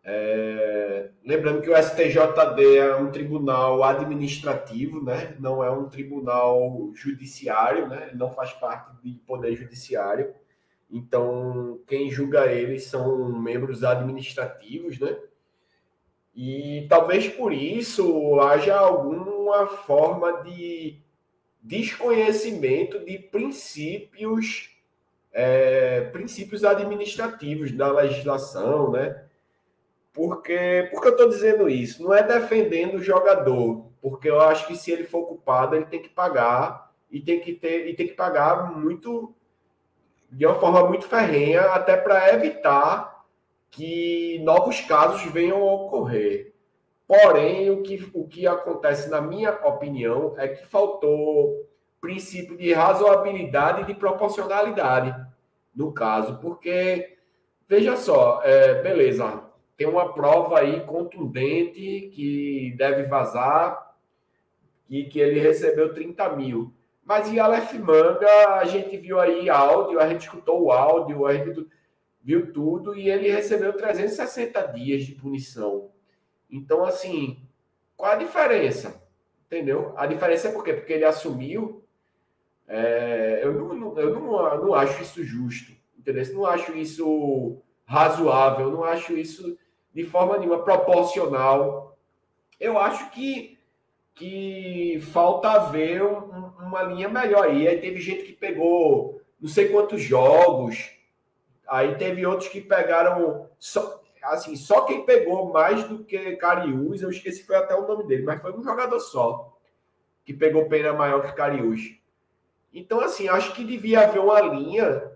É, lembrando que o STJD é um tribunal administrativo, né? não é um tribunal judiciário, né? não faz parte do poder judiciário. Então, quem julga eles são membros administrativos, né? E talvez por isso haja alguma forma de desconhecimento de princípios é, princípios administrativos da legislação, né? Porque, porque eu estou dizendo isso? Não é defendendo o jogador, porque eu acho que se ele for culpado, ele tem que pagar e tem que ter e tem que pagar muito de uma forma muito ferrenha, até para evitar que novos casos venham a ocorrer. Porém, o que, o que acontece, na minha opinião, é que faltou princípio de razoabilidade e de proporcionalidade no caso, porque, veja só, é, beleza, tem uma prova aí contundente que deve vazar e que ele recebeu 30 mil. Mas em Aleph Manga, a gente viu aí áudio, a gente escutou o áudio, a gente viu tudo e ele recebeu 360 dias de punição. Então, assim, qual a diferença? Entendeu? A diferença é por quê? Porque ele assumiu. É, eu não, não, eu não, não acho isso justo. Entendeu? Eu não acho isso razoável. Não acho isso de forma nenhuma proporcional. Eu acho que, que falta haver um, uma linha melhor aí. Aí teve gente que pegou não sei quantos jogos. Aí teve outros que pegaram só, assim, só quem pegou mais do que Cariús, eu esqueci foi até o nome dele, mas foi um jogador só que pegou pena maior que Cariús. Então, assim, acho que devia haver uma linha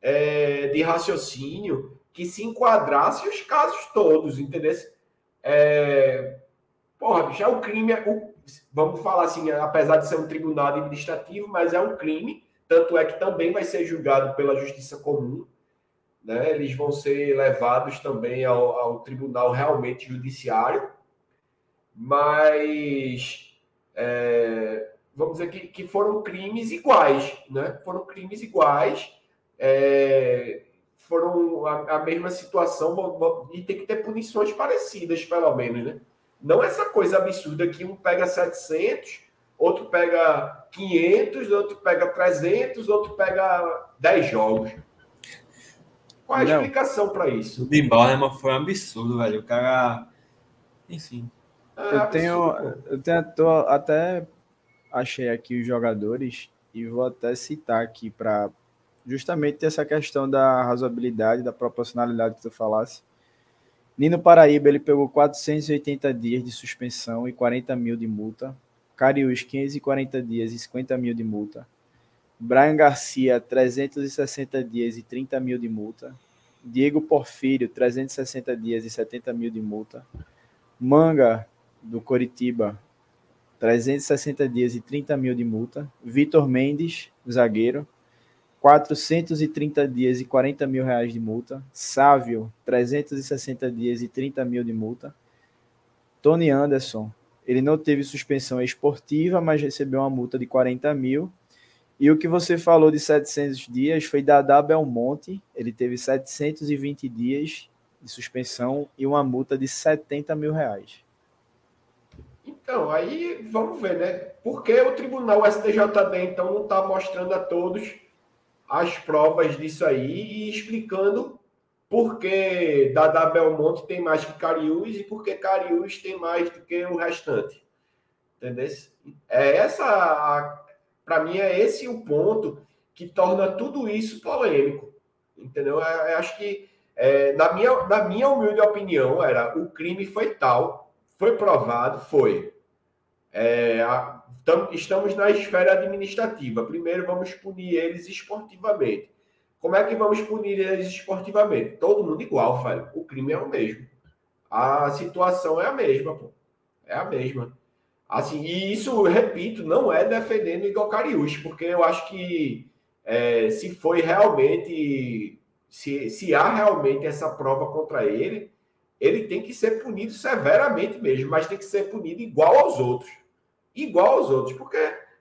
é, de raciocínio que se enquadrasse os casos todos, entendeu? É, porra, já é um crime, o, vamos falar assim, apesar de ser um tribunal administrativo, mas é um crime, tanto é que também vai ser julgado pela justiça comum né? Eles vão ser levados também ao, ao tribunal realmente judiciário, mas é, vamos dizer que, que foram crimes iguais, né? Foram crimes iguais, é, foram a, a, mesma situação e tem que ter punições parecidas, pelo menos, né? Não essa coisa absurda que um pega 700, outro pega 500, outro pega 300, outro pega 10 jogos. Qual a não. explicação para isso? O de Ballerman foi um absurdo, velho. O cara. Enfim. É eu tenho. Eu tenho tô, até achei aqui os jogadores e vou até citar aqui para justamente essa questão da razoabilidade, da proporcionalidade que tu falasse. Nino Paraíba, ele pegou 480 dias de suspensão e 40 mil de multa. Cariús, 540 dias e 50 mil de multa. Brian Garcia, 360 dias e 30 mil de multa. Diego Porfírio, 360 dias e 70 mil de multa. Manga, do Coritiba, 360 dias e 30 mil de multa. Vitor Mendes, zagueiro, 430 dias e 40 mil reais de multa. Sávio, 360 dias e 30 mil de multa. Tony Anderson, ele não teve suspensão esportiva, mas recebeu uma multa de 40 mil e o que você falou de 700 dias foi Dadá Belmonte, ele teve 720 dias de suspensão e uma multa de 70 mil reais. Então, aí vamos ver, né? Por que o tribunal STJD, então, não está mostrando a todos as provas disso aí e explicando por que Dadá Belmonte tem mais que Cariús e por que Cariús tem mais do que o restante. Entendeu? É essa para mim, é esse o ponto que torna tudo isso polêmico. Entendeu? Eu, eu acho que, é, na, minha, na minha humilde opinião, era o crime foi tal, foi provado, foi. é, a, tam, estamos na esfera administrativa. Primeiro vamos punir eles esportivamente. Como é que vamos punir eles esportivamente? Todo mundo igual, velho. O crime é o mesmo. A situação é a mesma, pô. É a mesma. Assim, e isso, repito, não é defendendo Igor Cariús, porque eu acho que é, se foi realmente, se, se há realmente essa prova contra ele, ele tem que ser punido severamente mesmo, mas tem que ser punido igual aos outros. Igual aos outros, porque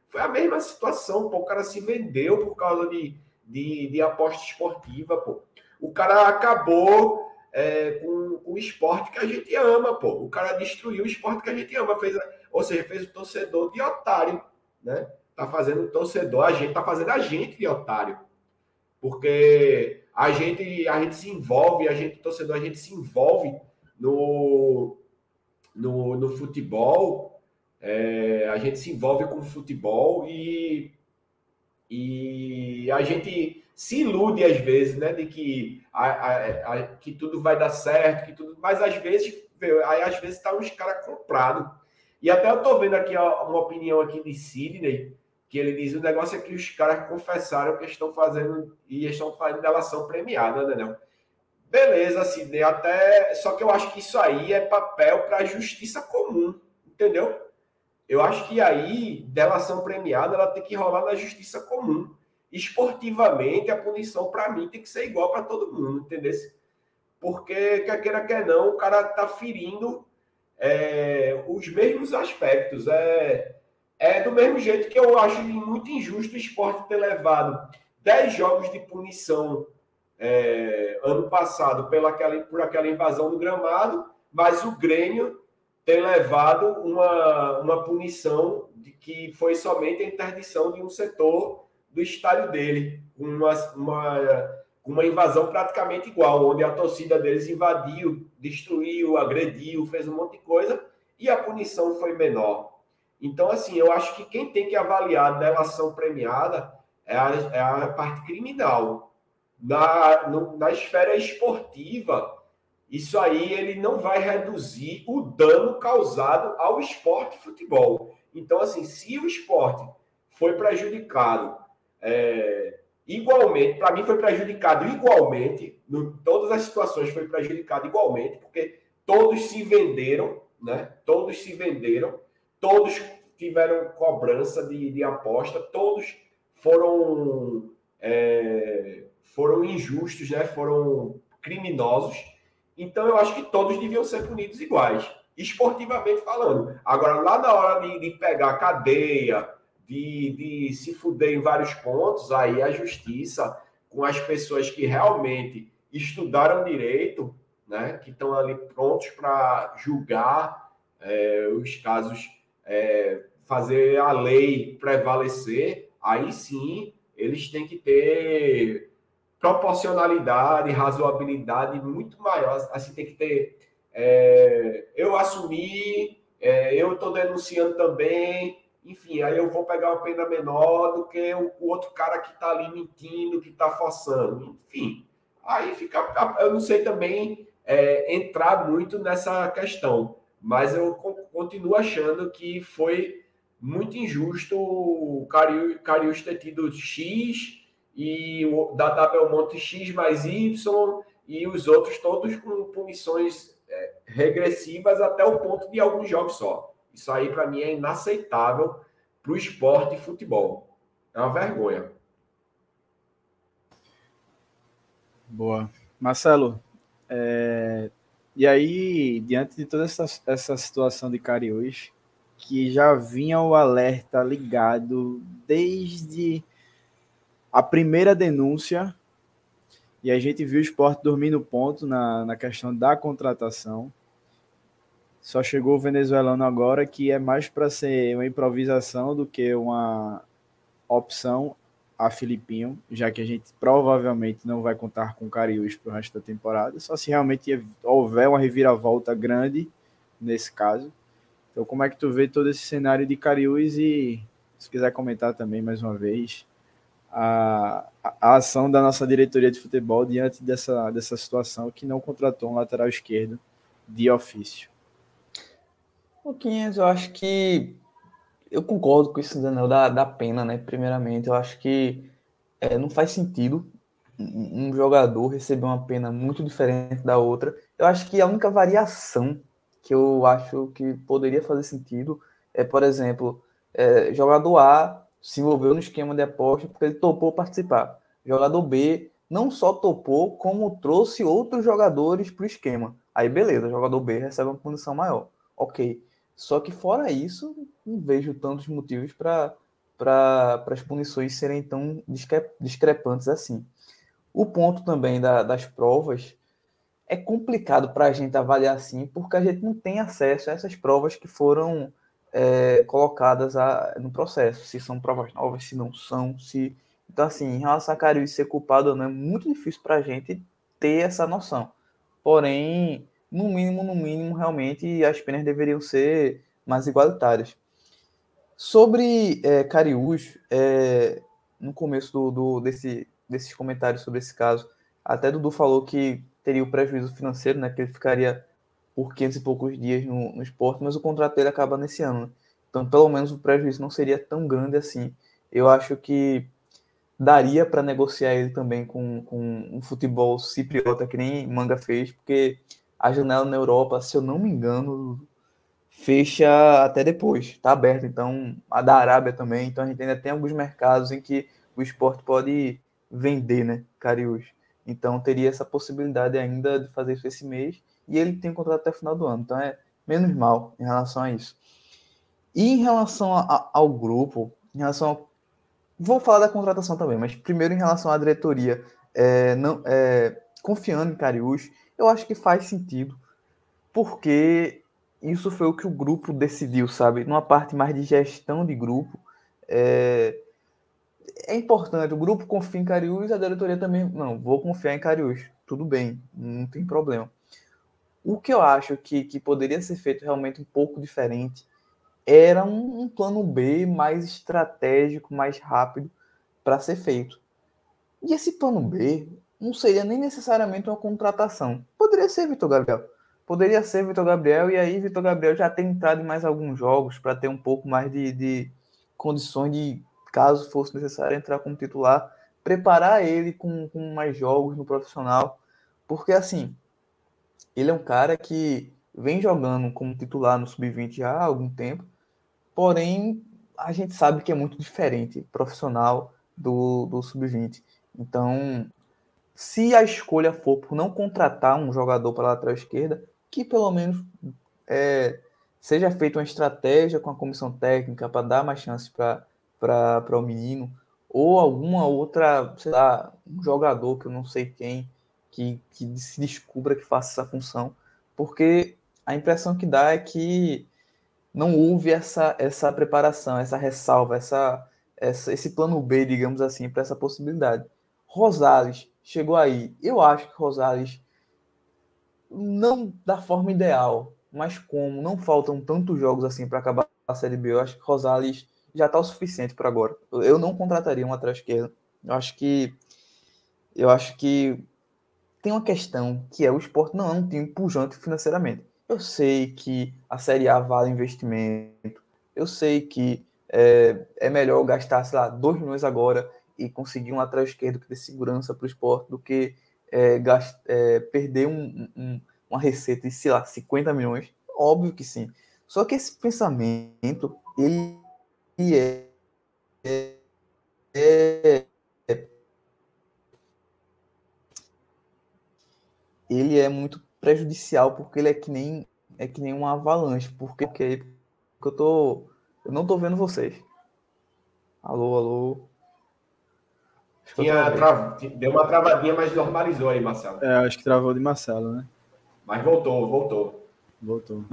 foi a mesma situação, pô, o cara se vendeu por causa de, de, de aposta esportiva, pô. O cara acabou é, com, com, o esporte que a gente ama, pô. O cara destruiu o esporte que a gente ama, fez, ou seja, fez o torcedor de otário, né? Tá fazendo o torcedor, a gente tá fazendo a gente de otário. Porque a gente, a gente se envolve, a gente, torcedor, a gente se envolve no, no, no futebol, é, a gente se envolve com futebol e, e a gente se ilude às vezes, né, de que, a, a, a, que tudo vai dar certo, que tudo, mas às vezes, aí às vezes tá uns caras comprados. E até eu tô vendo aqui uma opinião aqui de Sidney, que ele diz o negócio é que os caras confessaram que estão fazendo e estão fazendo delação premiada, né, não? Beleza, Sidney, até. Só que eu acho que isso aí é papel para justiça comum, entendeu? Eu acho que aí, delação premiada, ela tem que rolar na justiça comum. Esportivamente, a punição, para mim, tem que ser igual para todo mundo, entendeu? Porque, quer queira, quer não, o cara tá ferindo é, os mesmos aspectos. É, é do mesmo jeito que eu acho muito injusto o esporte ter levado 10 jogos de punição é, ano passado pela aquela, por aquela invasão do gramado, mas o Grêmio tem levado uma, uma punição de que foi somente a interdição de um setor do estádio dele, uma, uma, uma invasão praticamente igual, onde a torcida deles invadiu, destruiu, agrediu, fez um monte de coisa, e a punição foi menor. Então, assim, eu acho que quem tem que avaliar a delação premiada é a, é a parte criminal na, no, na esfera esportiva, isso aí ele não vai reduzir o dano causado ao esporte futebol. Então, assim, se o esporte foi prejudicado é, igualmente, para mim foi prejudicado igualmente, em todas as situações foi prejudicado igualmente, porque todos se venderam, né? Todos se venderam, todos tiveram cobrança de, de aposta, todos foram é, foram injustos, né? foram criminosos. Então, eu acho que todos deviam ser punidos iguais, esportivamente falando. Agora, lá na hora de, de pegar cadeia, de, de se fuder em vários pontos, aí a justiça, com as pessoas que realmente estudaram direito, né, que estão ali prontos para julgar é, os casos, é, fazer a lei prevalecer, aí sim eles têm que ter proporcionalidade, razoabilidade muito maior. Assim, tem que ter. É, eu assumi, é, eu estou denunciando também, enfim, aí eu vou pegar uma pena menor do que o, o outro cara que está ali mentindo, que está forçando. Enfim, aí fica. Eu não sei também é, entrar muito nessa questão, mas eu continuo achando que foi muito injusto o Cariús ter tido X e o da Belmonte X mais Y e os outros todos com punições é, regressivas até o ponto de alguns jogos só. Isso aí para mim é inaceitável para o esporte e futebol. É uma vergonha. Boa. Marcelo, é... e aí, diante de toda essa, essa situação de Cariús, que já vinha o alerta ligado desde a primeira denúncia, e a gente viu o esporte dormir no ponto na, na questão da contratação. Só chegou o venezuelano agora, que é mais para ser uma improvisação do que uma opção a Filipinho, já que a gente provavelmente não vai contar com Cariús para o resto da temporada, só se realmente houver uma reviravolta grande nesse caso. Então, como é que tu vê todo esse cenário de Cariús e se quiser comentar também mais uma vez, a, a ação da nossa diretoria de futebol diante dessa, dessa situação que não contratou um lateral esquerdo de ofício. Pouquinhos, eu acho que eu concordo com isso, Daniel, da, da pena, né? Primeiramente, eu acho que é, não faz sentido um jogador receber uma pena muito diferente da outra. Eu acho que a única variação que eu acho que poderia fazer sentido é, por exemplo, é, jogador A se envolveu no esquema de aposta porque ele topou participar. Jogador B não só topou, como trouxe outros jogadores para o esquema. Aí, beleza, jogador B recebe uma punição maior. Ok. Só que, fora isso, não vejo tantos motivos para as punições serem tão discrepantes assim. O ponto também da, das provas é complicado para a gente avaliar assim, porque a gente não tem acesso a essas provas que foram é, colocadas a, no processo, se são provas novas, se não são, se então, assim, em relação a Cariús ser culpado ou não, é muito difícil para a gente ter essa noção. Porém, no mínimo, no mínimo, realmente as penas deveriam ser mais igualitárias. Sobre é, Cariús, é, no começo do, do, desse, desses comentários sobre esse caso, até Dudu falou que teria o prejuízo financeiro, né, que ele ficaria por 500 e poucos dias no, no esporte, mas o contrato dele acaba nesse ano. Né? Então, pelo menos o prejuízo não seria tão grande assim. Eu acho que daria para negociar ele também com, com um futebol cipriota que nem Manga fez, porque a janela na Europa, se eu não me engano, fecha até depois, está aberto. Então, a da Arábia também. Então, a gente ainda tem alguns mercados em que o esporte pode vender, né, Cariús. Então, teria essa possibilidade ainda de fazer isso esse mês. E ele tem um contrato até o final do ano. Então, é menos mal em relação a isso. E em relação a, ao grupo, em relação Vou falar da contratação também, mas primeiro em relação à diretoria, é, não, é, confiando em Cariús, eu acho que faz sentido, porque isso foi o que o grupo decidiu, sabe? Numa parte mais de gestão de grupo, é, é importante, o grupo confia em Cariús, a diretoria também, não, vou confiar em Cariús, tudo bem, não tem problema. O que eu acho que, que poderia ser feito realmente um pouco diferente era um, um plano B mais estratégico, mais rápido para ser feito. E esse plano B não seria nem necessariamente uma contratação. Poderia ser Vitor Gabriel. Poderia ser Vitor Gabriel, e aí Vitor Gabriel já tem entrado em mais alguns jogos para ter um pouco mais de, de condições de, caso fosse necessário, entrar como titular, preparar ele com, com mais jogos no profissional. Porque assim, ele é um cara que vem jogando como titular no Sub-20 já há algum tempo, porém a gente sabe que é muito diferente profissional do, do sub-20. Então, se a escolha for por não contratar um jogador para lateral esquerda, que pelo menos é, seja feita uma estratégia com a comissão técnica para dar mais chances para o menino, ou alguma outra, sei lá, um jogador que eu não sei quem, que, que se descubra que faça essa função, porque a impressão que dá é que não houve essa, essa preparação, essa ressalva, essa, essa, esse plano B, digamos assim, para essa possibilidade. Rosales chegou aí. Eu acho que Rosales, não da forma ideal, mas como não faltam tantos jogos assim para acabar a Série B, eu acho que Rosales já está o suficiente para agora. Eu não contrataria um atrás esquerdo. Eu acho que eu acho que tem uma questão que é o esporte não é um time pujante financeiramente. Eu sei que a Série A vale investimento, eu sei que é, é melhor gastar, sei lá, 2 milhões agora e conseguir um atrás esquerdo que dê segurança para o esporte do que é, gast, é, perder um, um, uma receita de, sei lá, 50 milhões. Óbvio que sim. Só que esse pensamento, ele é, é, é ele é muito prejudicial porque ele é que nem é que nem uma avalanche, porque, porque eu tô eu não tô vendo vocês. Alô, alô. Tinha tra... Deu uma travadinha, mas normalizou aí, Marcelo. É, acho que travou de Marcelo, né? Mas voltou, voltou. Voltou.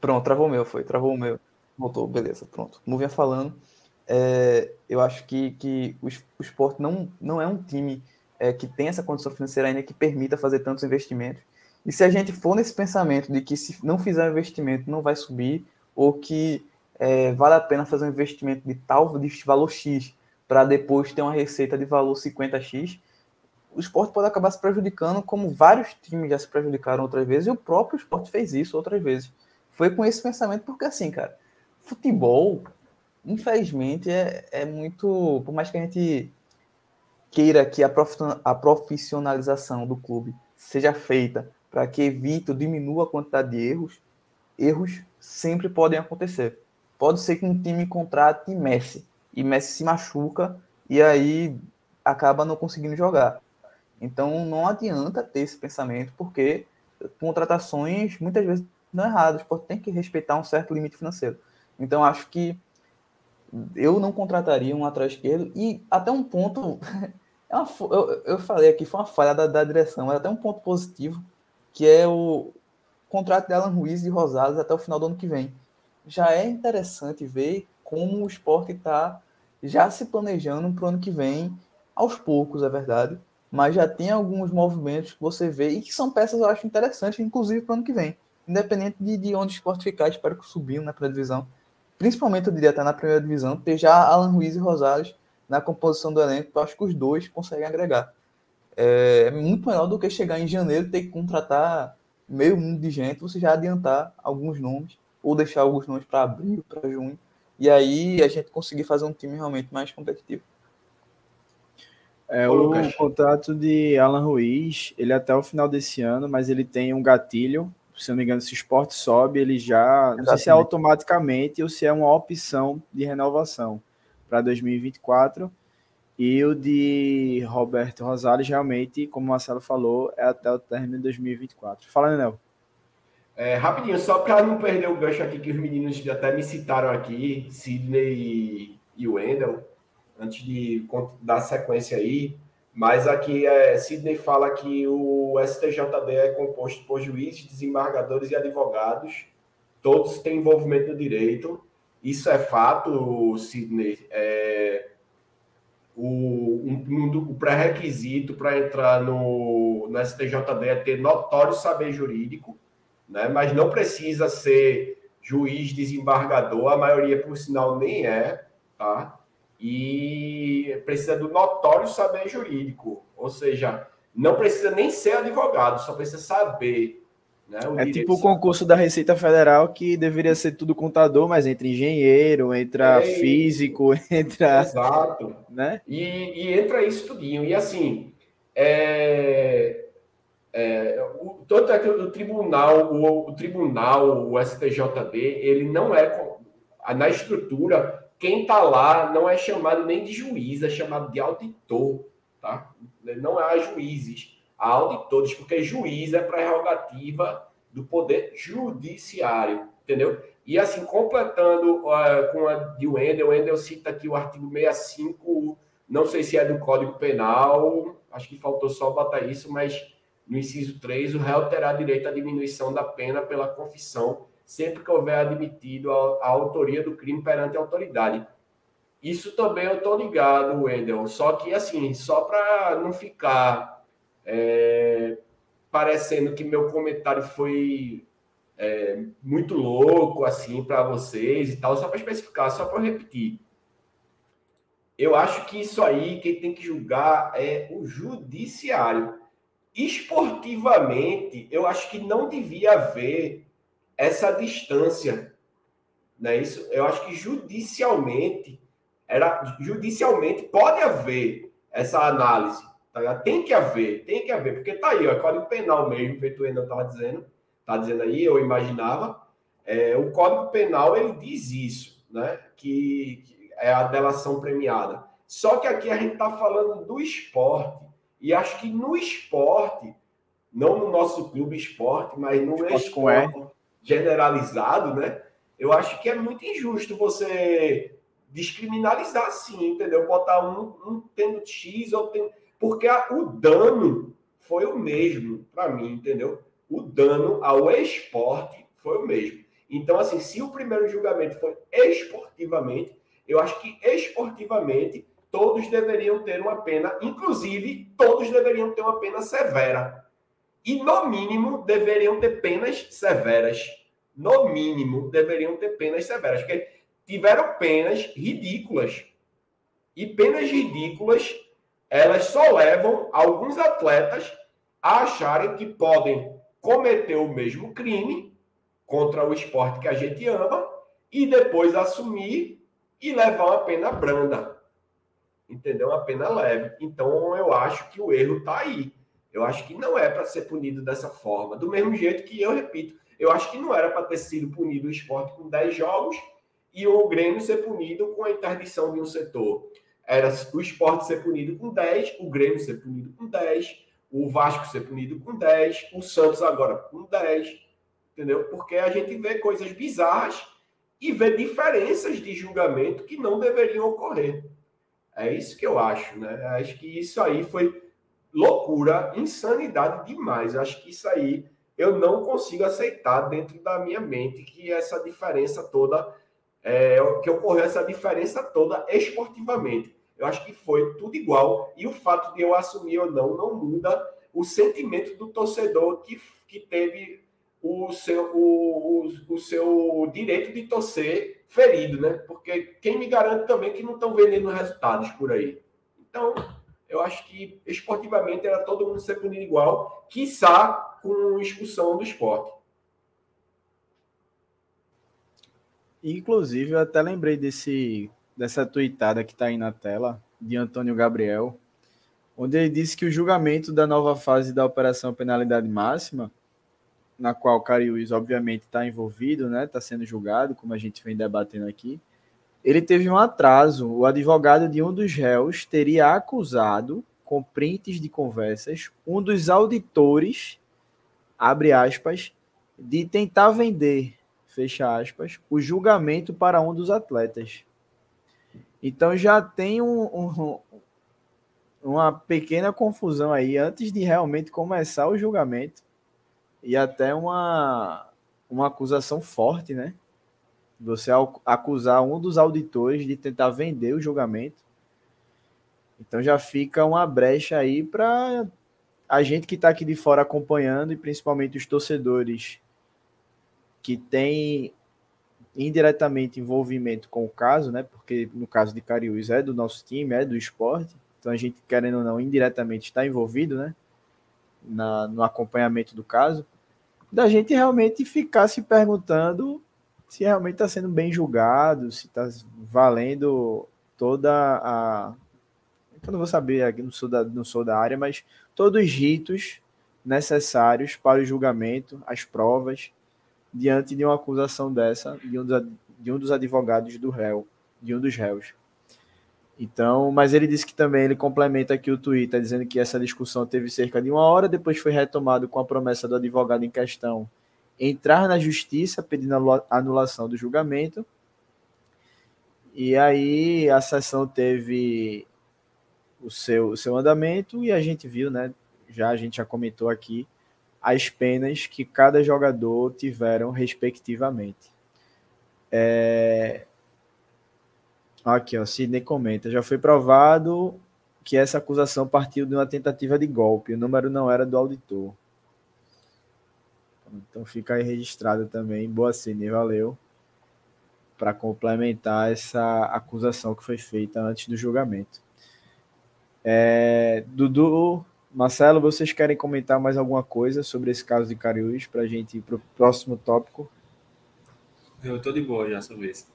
Pronto, travou o meu, foi. Travou o meu. Voltou, beleza, pronto. Como vinha falando, é, eu acho que, que o, o esporte não, não é um time é, que tem essa condição financeira ainda que permita fazer tantos investimentos. E se a gente for nesse pensamento de que se não fizer um investimento não vai subir, ou que é, vale a pena fazer um investimento de tal de valor X para depois ter uma receita de valor 50X, o esporte pode acabar se prejudicando, como vários times já se prejudicaram outras vezes, e o próprio esporte fez isso outras vezes. Foi com esse pensamento, porque assim, cara, futebol, infelizmente, é, é muito. Por mais que a gente queira que a profissionalização do clube seja feita para que evite ou diminua a quantidade de erros, erros sempre podem acontecer. Pode ser que um time contrate Messi e Messi se machuca e aí acaba não conseguindo jogar. Então não adianta ter esse pensamento, porque contratações muitas vezes não erradas, tem que respeitar um certo limite financeiro. Então acho que eu não contrataria um atrás esquerdo e até um ponto é uma, eu, eu falei aqui foi uma falha da, da direção, mas até um ponto positivo que é o contrato de Alan Ruiz e Rosales até o final do ano que vem. Já é interessante ver como o esporte está já se planejando para o ano que vem, aos poucos, é verdade, mas já tem alguns movimentos que você vê e que são peças eu acho interessantes, inclusive para o ano que vem. Independente de, de onde o esporte ficar, espero que subindo na primeira divisão. Principalmente, eu diria, até na primeira divisão, ter já Alan Ruiz e Rosales na composição do elenco, eu acho que os dois conseguem agregar. É, é muito melhor do que chegar em janeiro e ter que contratar meio mundo de gente, você já adiantar alguns nomes, ou deixar alguns nomes para abril, para junho, e aí a gente conseguir fazer um time realmente mais competitivo. É, o contrato de Alan Ruiz, ele é até o final desse ano, mas ele tem um gatilho. Se não me engano, se o esporte sobe, ele já. Não sei se é automaticamente ou se é uma opção de renovação para 2024. E o de Roberto Rosales, realmente, como o Marcelo falou, é até o término de 2024. Fala, Nenel. É, rapidinho, só para não perder o gancho aqui que os meninos até me citaram aqui, Sidney e Wendel, antes de dar sequência aí, mas aqui é, Sidney fala que o STJD é composto por juízes, desembargadores e advogados, todos têm envolvimento no direito, isso é fato, Sidney. É, o, um, o pré-requisito para entrar no, no STJD é ter notório saber jurídico, né? mas não precisa ser juiz desembargador, a maioria, por sinal, nem é, tá? E precisa do notório saber jurídico, ou seja, não precisa nem ser advogado, só precisa saber. Né, é tipo o concurso da Receita Federal que deveria ser tudo contador, mas entra engenheiro, entra é, físico, entra. Exato. Né? E, e entra isso tudinho. E assim, é, é, o, tanto é que o tribunal, o, o, tribunal, o STJD, ele não é na estrutura, quem está lá não é chamado nem de juiz, é chamado de auditor, tá? Não há juízes, há auditores, porque juiz é prerrogativa do poder judiciário, entendeu? E assim, completando uh, com a de Wendel, Wendel cita aqui o artigo 65, não sei se é do Código Penal, acho que faltou só botar isso, mas no inciso 3, o réu terá direito à diminuição da pena pela confissão, sempre que houver admitido a, a autoria do crime perante a autoridade. Isso também eu estou ligado, Wendel. Só que, assim, só para não ficar é, parecendo que meu comentário foi é, muito louco, assim, para vocês e tal, só para especificar, só para repetir. Eu acho que isso aí, quem tem que julgar é o judiciário esportivamente, eu acho que não devia haver essa distância, né? Isso, eu acho que judicialmente era judicialmente pode haver essa análise, tá Tem que haver, tem que haver, porque tá aí, ó, Código Penal mesmo, feito ainda estava dizendo, tá dizendo aí, eu imaginava, é, o Código Penal ele diz isso, né? Que, que é a delação premiada. Só que aqui a gente está falando do esporte. E acho que no esporte, não no nosso clube esporte, mas no esporte, esporte generalizado, né? Eu acho que é muito injusto você descriminalizar assim, entendeu? Botar um, um tendo X ou tendo. Porque a, o dano foi o mesmo para mim, entendeu? O dano ao esporte foi o mesmo. Então, assim, se o primeiro julgamento foi esportivamente, eu acho que esportivamente todos deveriam ter uma pena, inclusive todos deveriam ter uma pena severa. E no mínimo deveriam ter penas severas. No mínimo deveriam ter penas severas, porque tiveram penas ridículas. E penas ridículas, elas só levam alguns atletas a acharem que podem cometer o mesmo crime contra o esporte que a gente ama e depois assumir e levar uma pena branda. Entendeu? Uma pena leve. Então eu acho que o erro está aí. Eu acho que não é para ser punido dessa forma. Do mesmo jeito que eu repito, eu acho que não era para ter sido punido o esporte com 10 jogos e o Grêmio ser punido com a interdição de um setor. Era o esporte ser punido com 10, o Grêmio ser punido com 10, o Vasco ser punido com 10, o Santos agora com 10, entendeu? Porque a gente vê coisas bizarras e vê diferenças de julgamento que não deveriam ocorrer. É isso que eu acho, né? Acho que isso aí foi loucura, insanidade demais. Acho que isso aí eu não consigo aceitar dentro da minha mente que essa diferença toda, é, que ocorreu essa diferença toda esportivamente. Eu acho que foi tudo igual e o fato de eu assumir ou não não muda o sentimento do torcedor que, que teve o seu, o, o, o seu direito de torcer ferido, né? Porque quem me garante também que não estão vendendo resultados por aí. Então, eu acho que esportivamente era todo mundo ser punido igual, quiçá com expulsão do esporte. Inclusive, eu até lembrei desse, dessa tuitada que está aí na tela, de Antônio Gabriel, onde ele disse que o julgamento da nova fase da Operação Penalidade Máxima, na qual o Cariús, obviamente, está envolvido, né? Está sendo julgado, como a gente vem debatendo aqui, ele teve um atraso. O advogado de um dos réus teria acusado, com prints de conversas, um dos auditores, abre aspas, de tentar vender, fecha aspas, o julgamento para um dos atletas. Então já tem um, um, uma pequena confusão aí antes de realmente começar o julgamento e até uma, uma acusação forte, né? Você acusar um dos auditores de tentar vender o julgamento. Então já fica uma brecha aí para a gente que está aqui de fora acompanhando e principalmente os torcedores que têm indiretamente envolvimento com o caso, né? Porque no caso de Cariús é do nosso time, é do esporte. Então a gente, querendo ou não, indiretamente está envolvido, né? Na, no acompanhamento do caso. Da gente realmente ficar se perguntando se realmente está sendo bem julgado, se está valendo toda a. Eu não vou saber, aqui não sou, da, não sou da área, mas todos os ritos necessários para o julgamento, as provas, diante de uma acusação dessa, de um, dos, de um dos advogados do réu, de um dos réus. Então, mas ele disse que também ele complementa aqui o Twitter, dizendo que essa discussão teve cerca de uma hora, depois foi retomado com a promessa do advogado em questão entrar na justiça pedindo anulação do julgamento. E aí a sessão teve o seu, o seu andamento e a gente viu, né? Já a gente já comentou aqui as penas que cada jogador tiveram respectivamente. É... Aqui, ó, Sidney comenta. Já foi provado que essa acusação partiu de uma tentativa de golpe. O número não era do auditor. Então fica aí registrado também. Boa Cine, valeu. Para complementar essa acusação que foi feita antes do julgamento. É, Dudu, Marcelo, vocês querem comentar mais alguma coisa sobre esse caso de Cariús para a gente ir para o próximo tópico? Eu estou de boa já sobre isso.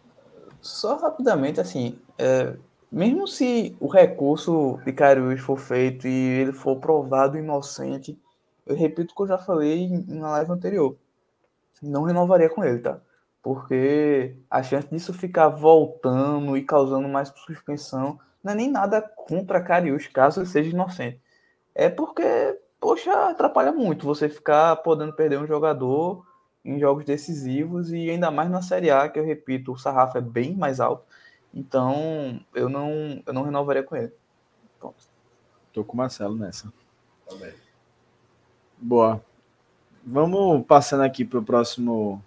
Só rapidamente, assim, é, mesmo se o recurso de Cariús for feito e ele for provado inocente, eu repito o que eu já falei na live anterior. Não renovaria com ele, tá? Porque a chance disso ficar voltando e causando mais suspensão não é nem nada contra Carius, caso ele seja inocente. É porque, poxa, atrapalha muito você ficar podendo perder um jogador em jogos decisivos e ainda mais na Série A, que eu repito, o sarrafo é bem mais alto. Então, eu não, eu não renovaria com ele. Pronto. Tô com o Marcelo nessa. Também. Boa. Vamos passando aqui para o próximo,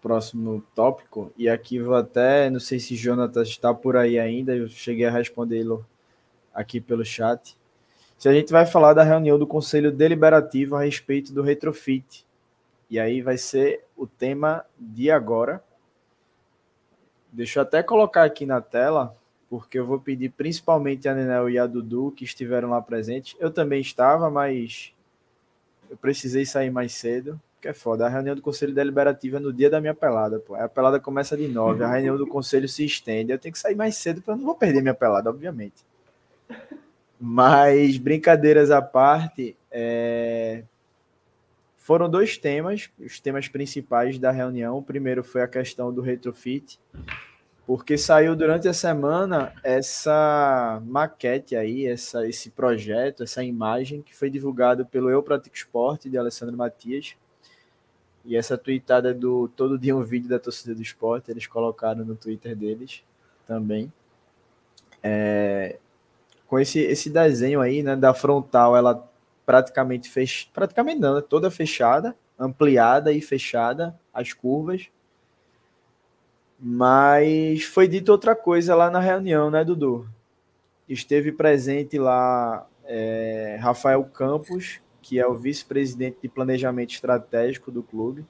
próximo tópico. E aqui vou até, não sei se Jonathan está por aí ainda, eu cheguei a respondê-lo aqui pelo chat. Se a gente vai falar da reunião do Conselho Deliberativo a respeito do retrofit. E aí vai ser o tema de agora. Deixa eu até colocar aqui na tela, porque eu vou pedir principalmente a Nenel e a Dudu que estiveram lá presentes. Eu também estava, mas eu precisei sair mais cedo. que é foda. A reunião do conselho deliberativo é no dia da minha pelada, pô. A pelada começa de nove, a reunião do conselho se estende. Eu tenho que sair mais cedo para não vou perder minha pelada, obviamente. Mas brincadeiras à parte, é... foram dois temas, os temas principais da reunião. O primeiro foi a questão do retrofit, porque saiu durante a semana essa maquete aí, essa, esse projeto, essa imagem que foi divulgado pelo Eu Pratico Esporte de Alessandro Matias e essa tweetada do Todo Dia um Vídeo da Torcida do Esporte, eles colocaram no Twitter deles também. É, com esse, esse desenho aí, né, da frontal, ela praticamente fech... praticamente não, né, toda fechada, ampliada e fechada, as curvas. Mas foi dito outra coisa lá na reunião, né, Dudu? Esteve presente lá é, Rafael Campos, que é o vice-presidente de planejamento estratégico do clube.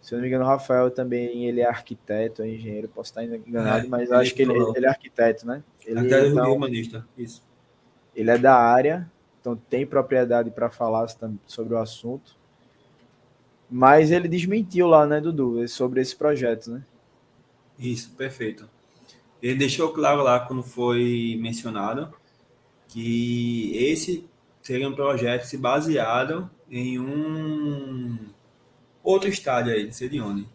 Se eu não me engano, o Rafael também ele é arquiteto, é engenheiro, posso estar enganado, é, mas acho que ele, ele, é arquiteto, né? Ele, Até então, humanista, isso. Ele é da área, então tem propriedade para falar sobre o assunto. Mas ele desmentiu lá, né, Dudu, sobre esse projeto, né? Isso, perfeito. Ele deixou claro lá quando foi mencionado que esse seria um projeto se baseado em um outro estádio aí, não sei de onde.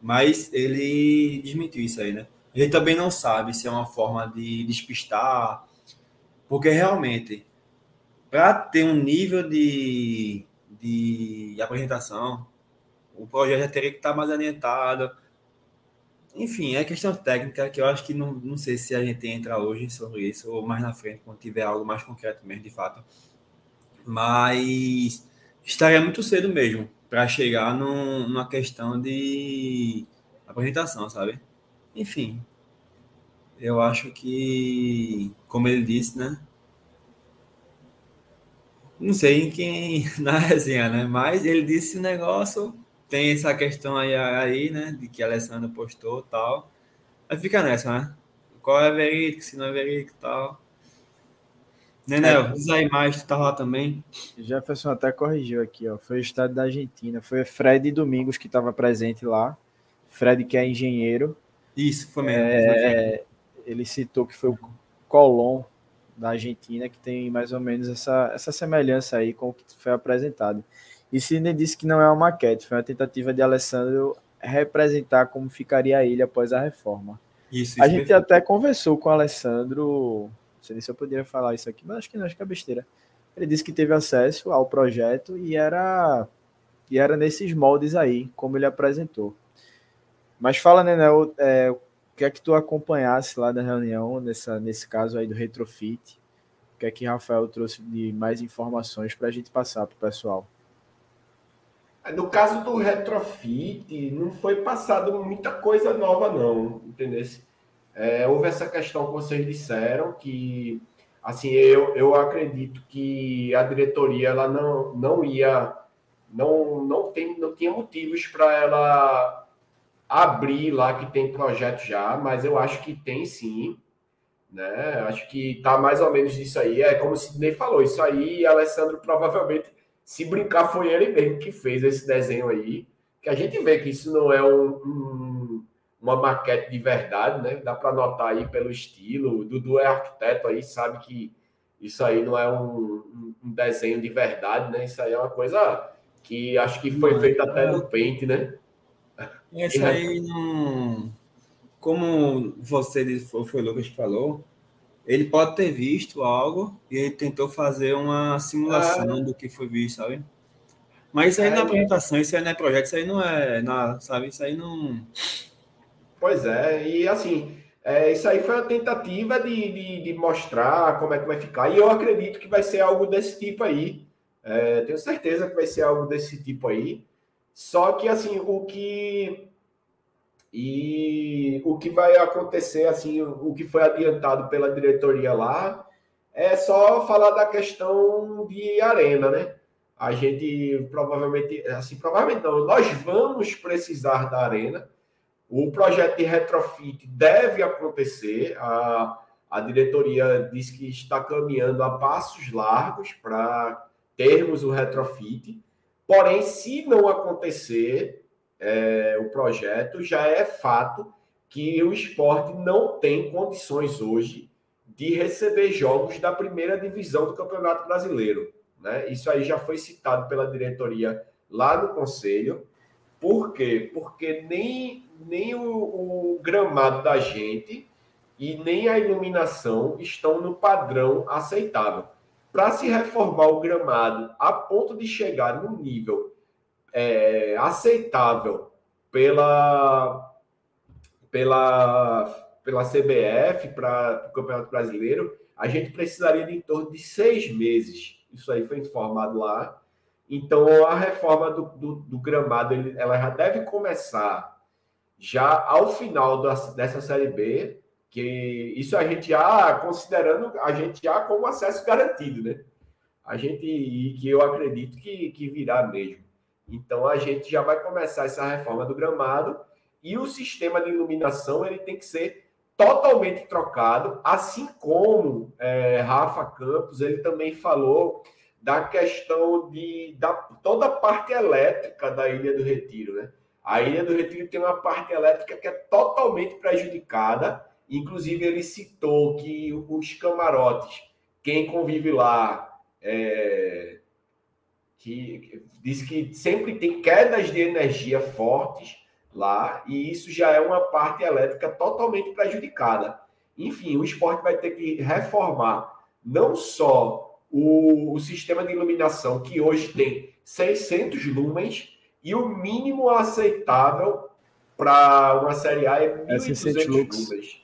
Mas ele desmentiu isso aí, né? Gente também não sabe se é uma forma de despistar, porque realmente, para ter um nível de, de apresentação, o projeto já teria que estar mais adiantado. Enfim, é questão técnica que eu acho que não, não sei se a gente entra hoje sobre isso ou mais na frente, quando tiver algo mais concreto mesmo, de fato. Mas estaria muito cedo mesmo para chegar num, numa questão de apresentação, sabe? Enfim, eu acho que, como ele disse, né? Não sei quem na resenha, né? Mas ele disse o negócio, tem essa questão aí, aí né? De que a Alessandra postou tal. Aí fica nessa, né? Qual é verídico, se não é verídico e tal. Nenel, é. diz aí mais, tu tá lá também. Jefferson até corrigiu aqui, ó. Foi o estado da Argentina. Foi Fred Domingos que estava presente lá. Fred, que é engenheiro. Isso, foi mesmo. É, ele citou que foi o Colón da Argentina, que tem mais ou menos essa, essa semelhança aí com o que foi apresentado. E Sidney disse que não é uma maquete, foi uma tentativa de Alessandro representar como ficaria a ilha após a reforma. Isso, isso a gente até conversou com o Alessandro sei se eu poderia falar isso aqui, mas acho que não, acho que é besteira. Ele disse que teve acesso ao projeto e era e era nesses moldes aí, como ele apresentou. Mas fala, né, é, o que é que tu acompanhasse lá da reunião, nessa, nesse caso aí do retrofit? O que é que Rafael trouxe de mais informações para a gente passar para o pessoal? No caso do retrofit, não foi passado muita coisa nova, não, entendeu? É, houve essa questão que vocês disseram, que assim, eu, eu acredito que a diretoria ela não, não ia, não, não, tem, não tinha motivos para ela abrir lá que tem projeto já, mas eu acho que tem sim. Né? Acho que tá mais ou menos isso aí. É como se nem falou, isso aí, Alessandro provavelmente, se brincar, foi ele mesmo que fez esse desenho aí. Que a gente vê que isso não é um, um uma maquete de verdade, né? Dá para notar aí pelo estilo. O Dudu é arquiteto aí, sabe que isso aí não é um, um desenho de verdade, né? Isso aí é uma coisa que acho que foi feita até no Paint, né? Esse aí não. Como você disse, foi o Lucas que falou, ele pode ter visto algo e ele tentou fazer uma simulação é. do que foi visto, sabe? Mas isso aí é, na apresentação, isso aí não é projeto, isso aí não é, nada, sabe? Isso aí não. Pois é, e assim, é, isso aí foi uma tentativa de, de, de, mostrar como é que vai ficar, e eu acredito que vai ser algo desse tipo aí. É, tenho certeza que vai ser algo desse tipo aí. Só que assim, o que e o que vai acontecer, assim, o que foi adiantado pela diretoria lá, é só falar da questão de arena, né? A gente provavelmente, assim, provavelmente não, nós vamos precisar da arena o projeto de retrofit deve acontecer. A, a diretoria diz que está caminhando a passos largos para termos o retrofit. Porém, se não acontecer é, o projeto, já é fato que o esporte não tem condições hoje de receber jogos da primeira divisão do Campeonato Brasileiro. Né? Isso aí já foi citado pela diretoria lá no Conselho. Por quê? Porque nem, nem o, o gramado da gente e nem a iluminação estão no padrão aceitável. Para se reformar o gramado a ponto de chegar no nível é, aceitável pela, pela, pela CBF para o Campeonato Brasileiro, a gente precisaria de em torno de seis meses. Isso aí foi informado lá. Então, a reforma do, do, do gramado ela já deve começar já ao final dessa Série B, que isso a gente já considerando a gente já como acesso garantido, né? A gente e que eu acredito que, que virá mesmo. Então a gente já vai começar essa reforma do gramado e o sistema de iluminação ele tem que ser totalmente trocado, assim como é, Rafa Campos ele também falou da questão de da toda a parte elétrica da Ilha do Retiro, né? A Ilha do Retiro tem uma parte elétrica que é totalmente prejudicada. Inclusive ele citou que os camarotes, quem convive lá, é, que diz que sempre tem quedas de energia fortes lá e isso já é uma parte elétrica totalmente prejudicada. Enfim, o esporte vai ter que reformar não só o, o sistema de iluminação, que hoje tem 600 lumens, e o mínimo aceitável para uma série A é 1.200 é lumens.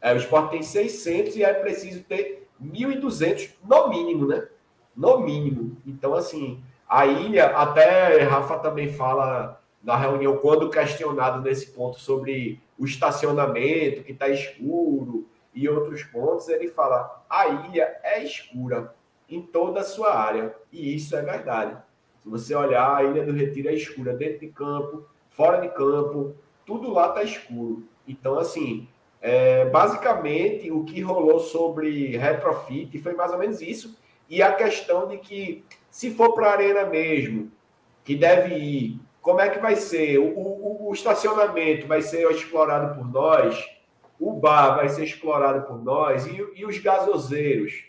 É, o esporte tem 600 e é preciso ter 1.200 no mínimo, né? No mínimo. Então, assim, a ilha, até Rafa também fala na reunião, quando questionado nesse ponto sobre o estacionamento, que está escuro, e outros pontos, ele fala: a ilha é escura em toda a sua área. E isso é verdade. Se você olhar, a Ilha do Retiro é escura dentro de campo, fora de campo, tudo lá está escuro. Então, assim, é, basicamente, o que rolou sobre retrofit foi mais ou menos isso. E a questão de que, se for para a arena mesmo, que deve ir, como é que vai ser? O, o, o estacionamento vai ser explorado por nós? o bar vai ser explorado por nós e, e os gasoseiros,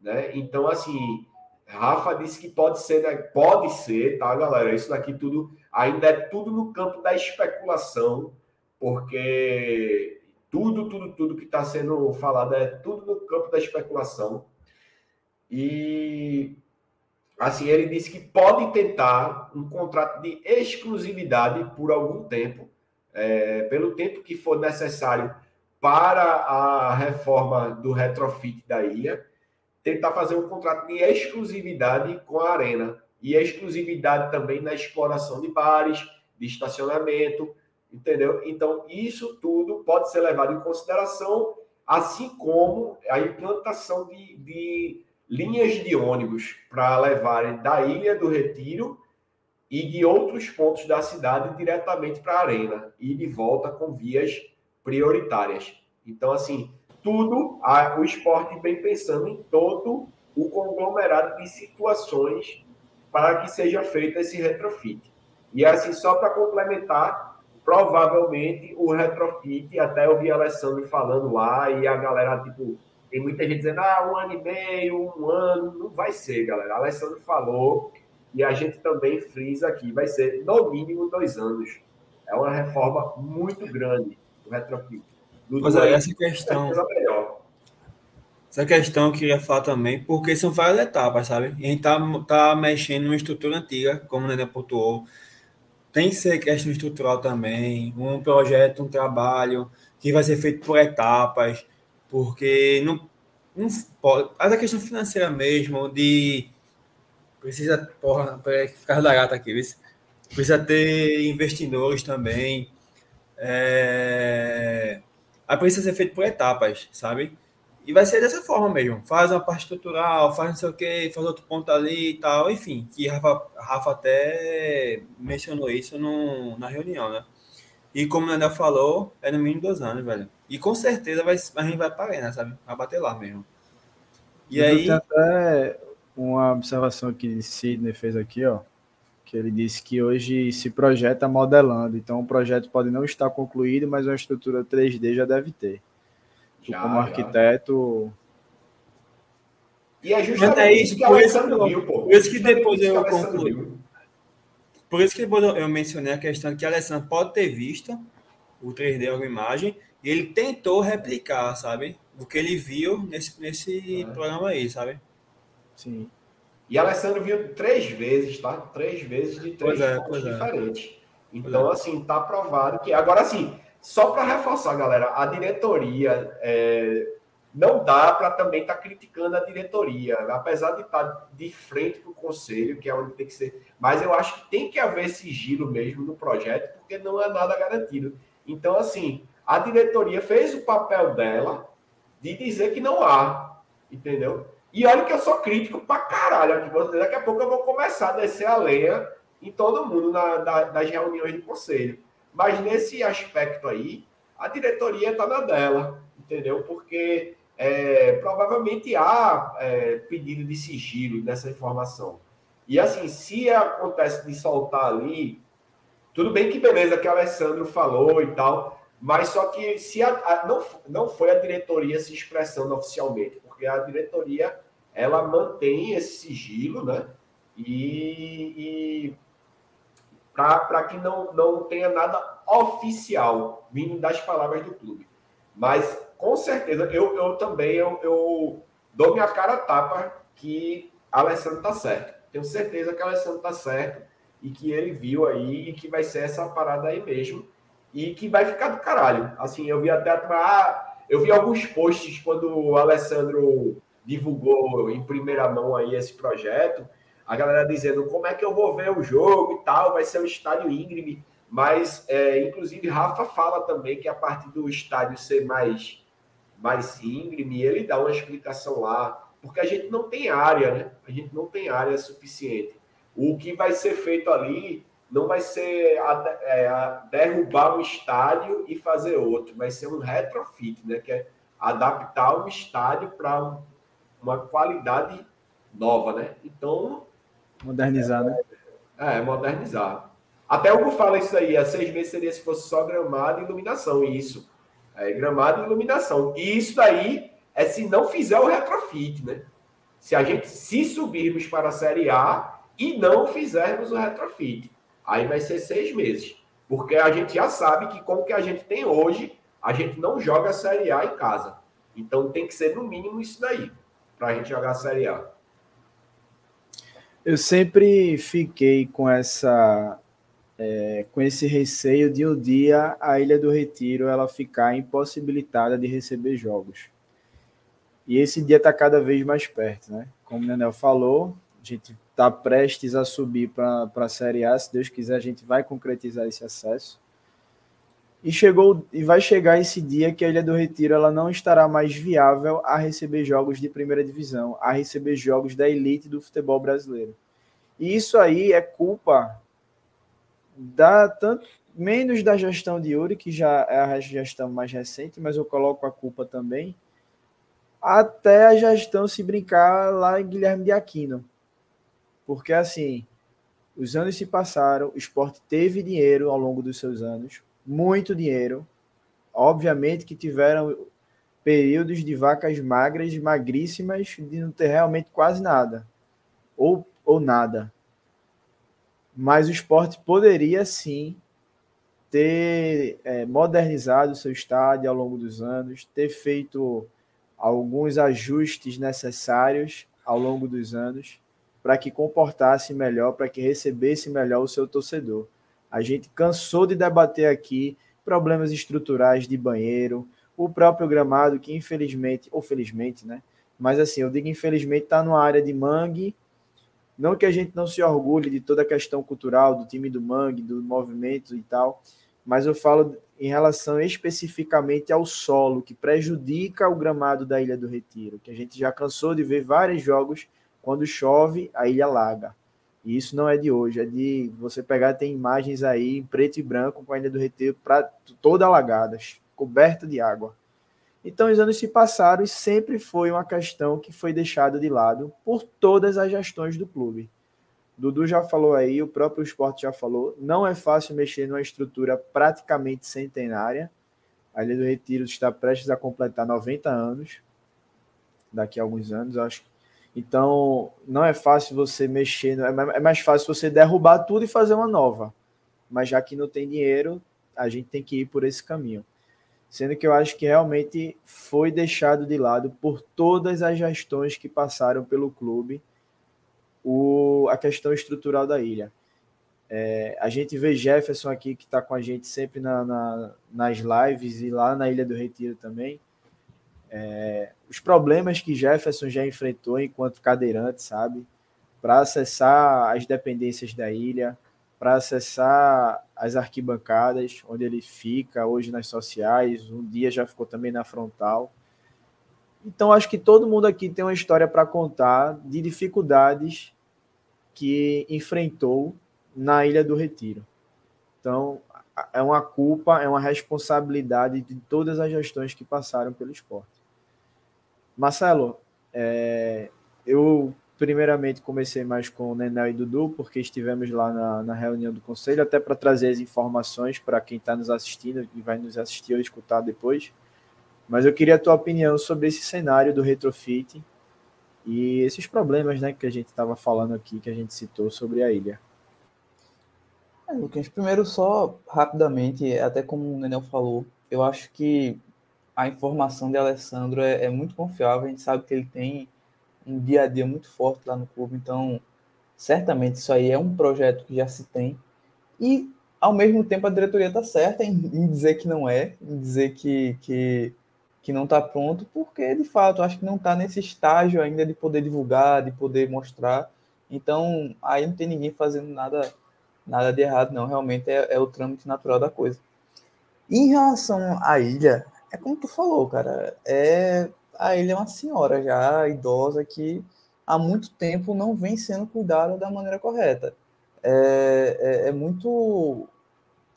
né? Então, assim, Rafa disse que pode ser, né? pode ser, tá, galera? Isso daqui tudo ainda é tudo no campo da especulação, porque tudo, tudo, tudo que está sendo falado é tudo no campo da especulação. E assim, ele disse que pode tentar um contrato de exclusividade por algum tempo, é, pelo tempo que for necessário para a reforma do retrofit da ilha, tentar fazer um contrato de exclusividade com a arena e exclusividade também na exploração de bares, de estacionamento, entendeu? Então, isso tudo pode ser levado em consideração, assim como a implantação de, de linhas de ônibus para levarem da Ilha do Retiro e de outros pontos da cidade diretamente para a arena e de volta com vias prioritárias. Então, assim, tudo, o esporte vem pensando em todo o conglomerado de situações para que seja feito esse retrofit. E assim, só para complementar, provavelmente o retrofit, até eu vi Alessandro falando lá, e a galera, tipo, tem muita gente dizendo, ah, um ano e meio, um ano, não vai ser, galera. A Alessandro falou, e a gente também frisa aqui, vai ser no mínimo dois anos. É uma reforma muito grande o retrofit. Mas aí, essa questão. Essa questão eu queria falar também, porque são várias etapas, sabe? A gente tá, tá mexendo numa estrutura antiga, como o Nenê pontuou. Tem que ser questão estrutural também, um projeto, um trabalho que vai ser feito por etapas, porque não, não pode. A questão financeira mesmo, de. Precisa. Porra, ficar da gata aqui, precisa ter investidores também é... Precisa ser feito por etapas, sabe? E vai ser dessa forma mesmo. Faz uma parte estrutural, faz não sei o que, faz outro ponto ali e tal. Enfim, que Rafa, Rafa até mencionou isso no, na reunião, né? E como o Nenel falou, é no mínimo dois anos, velho. E com certeza vai, a gente vai para né, sabe? Vai bater lá mesmo. E Eu aí. até uma observação que Sidney fez aqui, ó. que ele disse que hoje se projeta modelando, então o projeto pode não estar concluído, mas uma estrutura 3D já deve ter. Já, como arquiteto. E é justamente é isso que viu, pô. Por isso que depois eu concluí. Por isso que eu mencionei a questão que o Alessandro pode ter visto o 3D, alguma imagem, e ele tentou replicar, sabe? O que ele viu nesse, nesse é. programa aí, sabe? Sim. E Alessandro viu três vezes, tá? Três vezes de três é, pontos é. diferentes. Então, é. assim, tá provado que. Agora, assim, só para reforçar, galera, a diretoria é, não dá para também estar tá criticando a diretoria, apesar de estar tá de frente para o conselho, que é onde tem que ser. Mas eu acho que tem que haver sigilo mesmo no projeto, porque não é nada garantido. Então, assim, a diretoria fez o papel dela de dizer que não há, entendeu? E olha que eu sou crítico pra caralho aqui. Daqui a pouco eu vou começar a descer a lenha em todo mundo na, na, nas reuniões de conselho. Mas nesse aspecto aí, a diretoria está na dela, entendeu? Porque é, provavelmente há é, pedido de sigilo dessa informação. E assim, se acontece de soltar ali, tudo bem que beleza que o Alessandro falou e tal, mas só que se a, a, não, não foi a diretoria se expressando oficialmente, porque a diretoria ela mantém esse sigilo, né? E, e para que não, não tenha nada oficial vindo das palavras do clube. Mas com certeza eu, eu também eu, eu dou minha cara a tapa que Alessandro tá certo. Tenho certeza que Alessandro tá certo e que ele viu aí e que vai ser essa parada aí mesmo e que vai ficar do caralho. Assim, eu vi até ah, eu vi alguns posts quando o Alessandro divulgou em primeira mão aí esse projeto, a galera dizendo como é que eu vou ver o jogo e tal, vai ser o estádio íngreme, mas é, inclusive Rafa fala também que a partir do estádio ser mais mais íngreme, ele dá uma explicação lá, porque a gente não tem área, né? A gente não tem área suficiente. O que vai ser feito ali não vai ser a, é, a derrubar um estádio e fazer outro, vai ser um retrofit, né? Que é adaptar um estádio para um, uma qualidade nova, né? Então. Modernizar, é, né? É, modernizar. Até o que fala isso aí, há seis meses seria se fosse só gramado e iluminação, isso. É, gramado e iluminação. E isso daí é se não fizer o retrofit, né? Se a gente se subirmos para a Série A e não fizermos o retrofit. Aí vai ser seis meses. Porque a gente já sabe que, como que a gente tem hoje, a gente não joga a Série A em casa. Então tem que ser no mínimo isso daí, para a gente jogar a Série A. Eu sempre fiquei com essa é, com esse receio de um dia a Ilha do Retiro ela ficar impossibilitada de receber jogos. E esse dia está cada vez mais perto, né? Como o Nenel falou, a gente está prestes a subir para a Série A. Se Deus quiser, a gente vai concretizar esse acesso. E chegou e vai chegar esse dia que a Ilha do Retiro ela não estará mais viável a receber jogos de primeira divisão, a receber jogos da elite do futebol brasileiro. E isso aí é culpa da tanto menos da gestão de Yuri, que já é a gestão mais recente, mas eu coloco a culpa também até a gestão se brincar lá em Guilherme de Aquino. Porque, assim, os anos se passaram, o esporte teve dinheiro ao longo dos seus anos, muito dinheiro. Obviamente que tiveram períodos de vacas magras, magríssimas, de não ter realmente quase nada. Ou, ou nada. Mas o esporte poderia sim ter é, modernizado o seu estádio ao longo dos anos, ter feito alguns ajustes necessários ao longo dos anos para que comportasse melhor, para que recebesse melhor o seu torcedor. A gente cansou de debater aqui problemas estruturais de banheiro, o próprio gramado, que infelizmente, ou felizmente, né? Mas assim, eu digo infelizmente, está numa área de mangue. Não que a gente não se orgulhe de toda a questão cultural do time do mangue, do movimento e tal, mas eu falo em relação especificamente ao solo, que prejudica o gramado da Ilha do Retiro, que a gente já cansou de ver vários jogos quando chove, a ilha alaga. E isso não é de hoje, é de você pegar, tem imagens aí em preto e branco com a Ilha do Retiro pra, toda alagada, coberta de água. Então, os anos se passaram e sempre foi uma questão que foi deixada de lado por todas as gestões do clube. Dudu já falou aí, o próprio esporte já falou, não é fácil mexer numa estrutura praticamente centenária. A Ilha do Retiro está prestes a completar 90 anos, daqui a alguns anos, acho. Então, não é fácil você mexer, é mais fácil você derrubar tudo e fazer uma nova. Mas já que não tem dinheiro, a gente tem que ir por esse caminho. Sendo que eu acho que realmente foi deixado de lado por todas as gestões que passaram pelo clube o, a questão estrutural da ilha. É, a gente vê Jefferson aqui, que está com a gente sempre na, na, nas lives e lá na Ilha do Retiro também. É, os problemas que Jefferson já enfrentou enquanto cadeirante, sabe? Para acessar as dependências da ilha, para acessar as arquibancadas, onde ele fica hoje nas sociais, um dia já ficou também na frontal. Então, acho que todo mundo aqui tem uma história para contar de dificuldades que enfrentou na Ilha do Retiro. Então, é uma culpa, é uma responsabilidade de todas as gestões que passaram pelo esporte. Marcelo, é, eu primeiramente comecei mais com o Nenel e Dudu, porque estivemos lá na, na reunião do conselho, até para trazer as informações para quem está nos assistindo e vai nos assistir ou escutar depois. Mas eu queria a tua opinião sobre esse cenário do retrofit e esses problemas né, que a gente estava falando aqui, que a gente citou sobre a ilha. É, Lucas, primeiro só rapidamente, até como o Nenel falou, eu acho que a informação de Alessandro é, é, muito confiável, a gente sabe que ele tem um dia a dia muito forte lá no clube, então certamente isso aí é um projeto que já se tem. E ao mesmo tempo a diretoria está certa em, em, dizer que não é, em dizer que, que que não está pronto, porque de fato acho que não está nesse estágio ainda de poder divulgar, de poder mostrar. Então aí não tem ninguém fazendo nada nada de errado, não. Realmente é, é o trâmite natural da coisa. Em relação à ilha, é como tu falou, cara. É a ilha é uma senhora já idosa que há muito tempo não vem sendo cuidada da maneira correta. É, é, é muito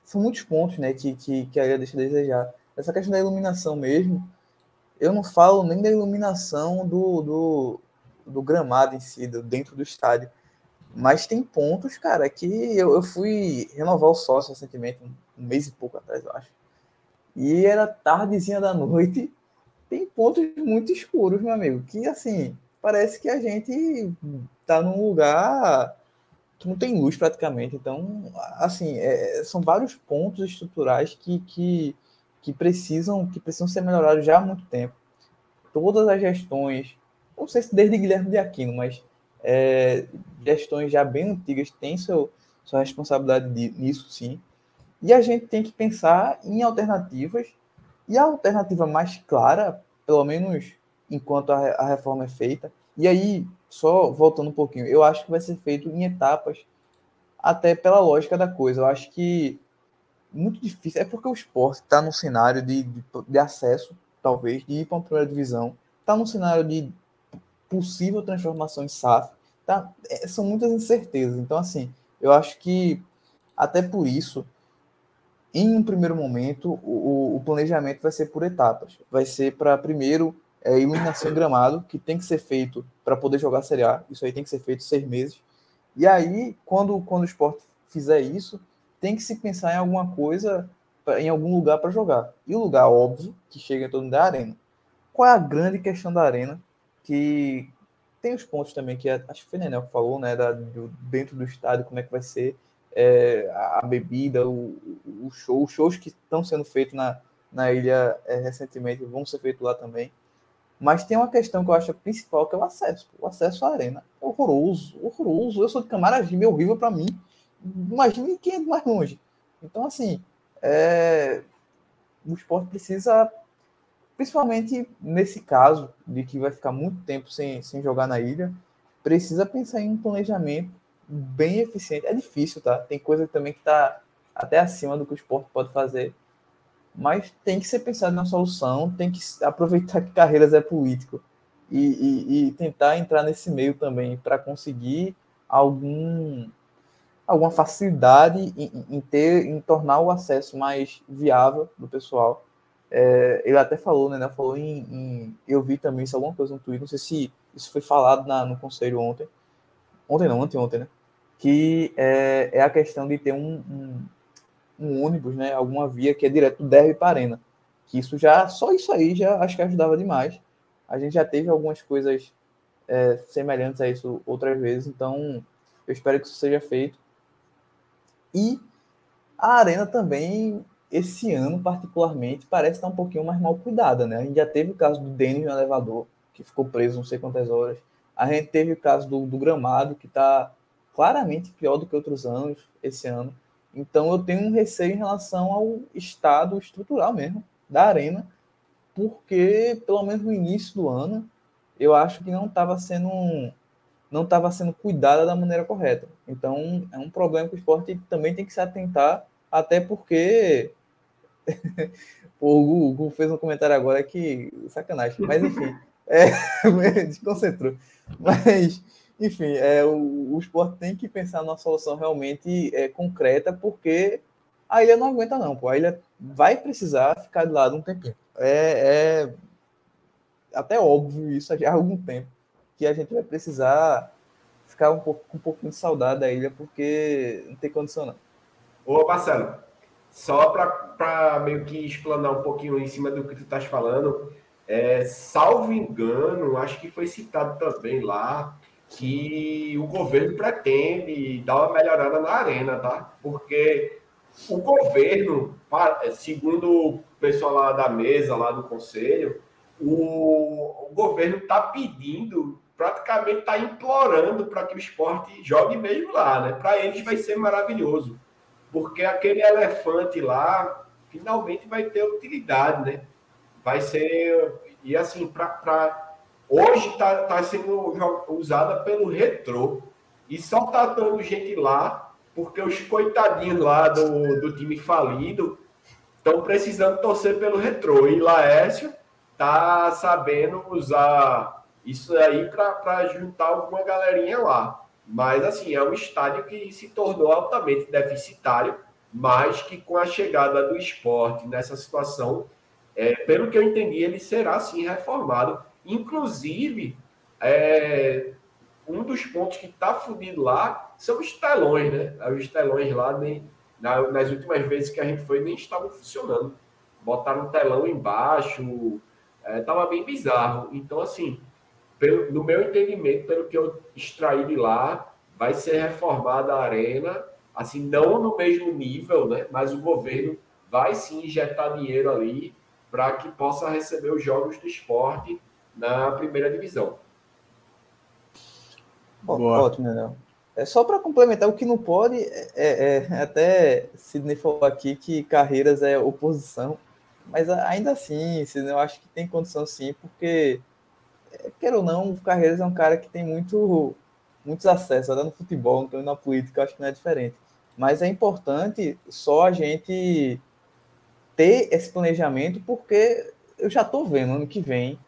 são muitos pontos, né, que, que, que a ilha deixa a desejar. Essa questão da iluminação mesmo, eu não falo nem da iluminação do, do, do gramado em si, do, dentro do estádio. Mas tem pontos, cara, que eu, eu fui renovar o sócio recentemente, um mês e pouco atrás, eu acho. E era tardezinha da noite. Tem pontos muito escuros, meu amigo, que assim, parece que a gente tá num lugar que não tem luz praticamente. Então, assim, é, são vários pontos estruturais que, que que precisam, que precisam ser melhorados já há muito tempo. Todas as gestões, não sei se desde Guilherme de Aquino, mas é, gestões já bem antigas têm seu, sua responsabilidade nisso, sim. E a gente tem que pensar em alternativas. E a alternativa mais clara, pelo menos enquanto a, a reforma é feita, e aí, só voltando um pouquinho, eu acho que vai ser feito em etapas, até pela lógica da coisa. Eu acho que muito difícil. É porque o esporte está num cenário de, de, de, acesso, talvez, de ir para uma primeira divisão. Está num cenário de possível transformação em SAF. Tá? É, são muitas incertezas. Então, assim, eu acho que até por isso, em um primeiro momento, o, o planejamento vai ser por etapas. Vai ser para, primeiro, é, iluminação em gramado, que tem que ser feito para poder jogar a Série A. Isso aí tem que ser feito seis meses. E aí, quando, quando o esporte fizer isso, tem que se pensar em alguma coisa, em algum lugar para jogar. E o lugar óbvio que chega em torno da arena. Qual é a grande questão da arena? Que tem os pontos também que acho que foi Nenel que falou, né? Da, do, dentro do estádio, como é que vai ser é, a bebida, o, o show, os shows que estão sendo feitos na, na ilha é, recentemente vão ser feitos lá também. Mas tem uma questão que eu acho principal, que é o acesso. O acesso à arena. É horroroso, horroroso. Eu sou de Camaragibe, é horrível para mim imagine quem é mais longe. Então, assim, é, o esporte precisa, principalmente nesse caso, de que vai ficar muito tempo sem, sem jogar na ilha, precisa pensar em um planejamento bem eficiente. É difícil, tá? Tem coisa também que está até acima do que o esporte pode fazer. Mas tem que ser pensado na solução, tem que aproveitar que Carreiras é político e, e, e tentar entrar nesse meio também para conseguir algum alguma facilidade em, em, ter, em tornar o acesso mais viável do pessoal. É, ele até falou, né? Falou em, em, Eu vi também isso, alguma coisa no Twitter, não sei se isso foi falado na, no conselho ontem. Ontem não, ontem, ontem, né? Que é, é a questão de ter um, um, um, ônibus, né, alguma via que é direto do Derby para Arena. Que isso já, só isso aí já acho que ajudava demais. A gente já teve algumas coisas é, semelhantes a isso outras vezes, então eu espero que isso seja feito. E a Arena também, esse ano particularmente, parece estar um pouquinho mais mal cuidada, né? A gente já teve o caso do Denis no elevador, que ficou preso não sei quantas horas. A gente teve o caso do, do gramado, que está claramente pior do que outros anos esse ano. Então eu tenho um receio em relação ao estado estrutural mesmo da arena, porque pelo menos no início do ano eu acho que não estava sendo não estava sendo cuidada da maneira correta. Então é um problema que o esporte também tem que se atentar, até porque o Hugo fez um comentário agora que sacanagem, mas enfim, é, desconcentrou. Mas enfim, é, o, o esporte tem que pensar numa solução realmente é, concreta, porque a ilha não aguenta, não. Pô. A ilha vai precisar ficar de lado um tempinho. É, é até óbvio isso há algum tempo, que a gente vai precisar ficar um pouco, um pouquinho de saudade da ilha, porque não tem condição, não. Ô, Marcelo, só para meio que explanar um pouquinho em cima do que tu estás falando, é, salvo engano, acho que foi citado também lá, que o governo pretende dar uma melhorada na arena, tá? Porque o governo, segundo o pessoal lá da mesa, lá do conselho, o, o governo está pedindo, praticamente está implorando para que o esporte jogue mesmo lá, né? Para eles vai ser maravilhoso, porque aquele elefante lá finalmente vai ter utilidade, né? Vai ser e assim para Hoje está tá sendo usada pelo retrô. E só tá dando gente lá, porque os coitadinhos lá do, do time falido estão precisando torcer pelo retrô. E Laércio tá sabendo usar isso aí para juntar alguma galerinha lá. Mas, assim, é um estádio que se tornou altamente deficitário, mas que com a chegada do esporte nessa situação, é, pelo que eu entendi, ele será, sim, reformado Inclusive, é, um dos pontos que está fudido lá são os telões, né? Os telões lá, nem, nas últimas vezes que a gente foi, nem estavam funcionando. Botaram um telão embaixo, estava é, bem bizarro. Então, assim, pelo, no meu entendimento, pelo que eu extraí de lá, vai ser reformada a arena, assim, não no mesmo nível, né? Mas o governo vai sim injetar dinheiro ali para que possa receber os jogos do esporte na primeira divisão. Boa. Ótimo, Daniel. É só para complementar, o que não pode é, é, é, até Sidney falou aqui que carreiras é oposição, mas ainda assim, Sidney, eu acho que tem condição sim, porque é, quer ou não, o Carreiras é um cara que tem muito, muitos acessos, até no futebol, então na política, acho que não é diferente. Mas é importante só a gente ter esse planejamento, porque eu já estou vendo ano que vem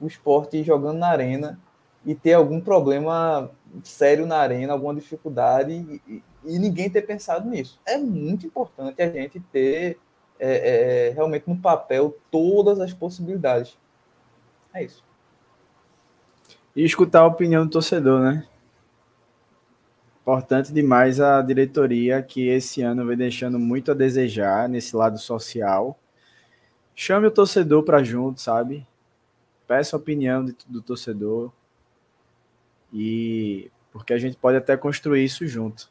o esporte jogando na arena e ter algum problema sério na arena, alguma dificuldade e, e ninguém ter pensado nisso. É muito importante a gente ter é, é, realmente no papel todas as possibilidades. É isso. E escutar a opinião do torcedor, né? Importante demais a diretoria que esse ano vem deixando muito a desejar nesse lado social. Chame o torcedor para junto, sabe? Peça a opinião de, do torcedor e porque a gente pode até construir isso junto.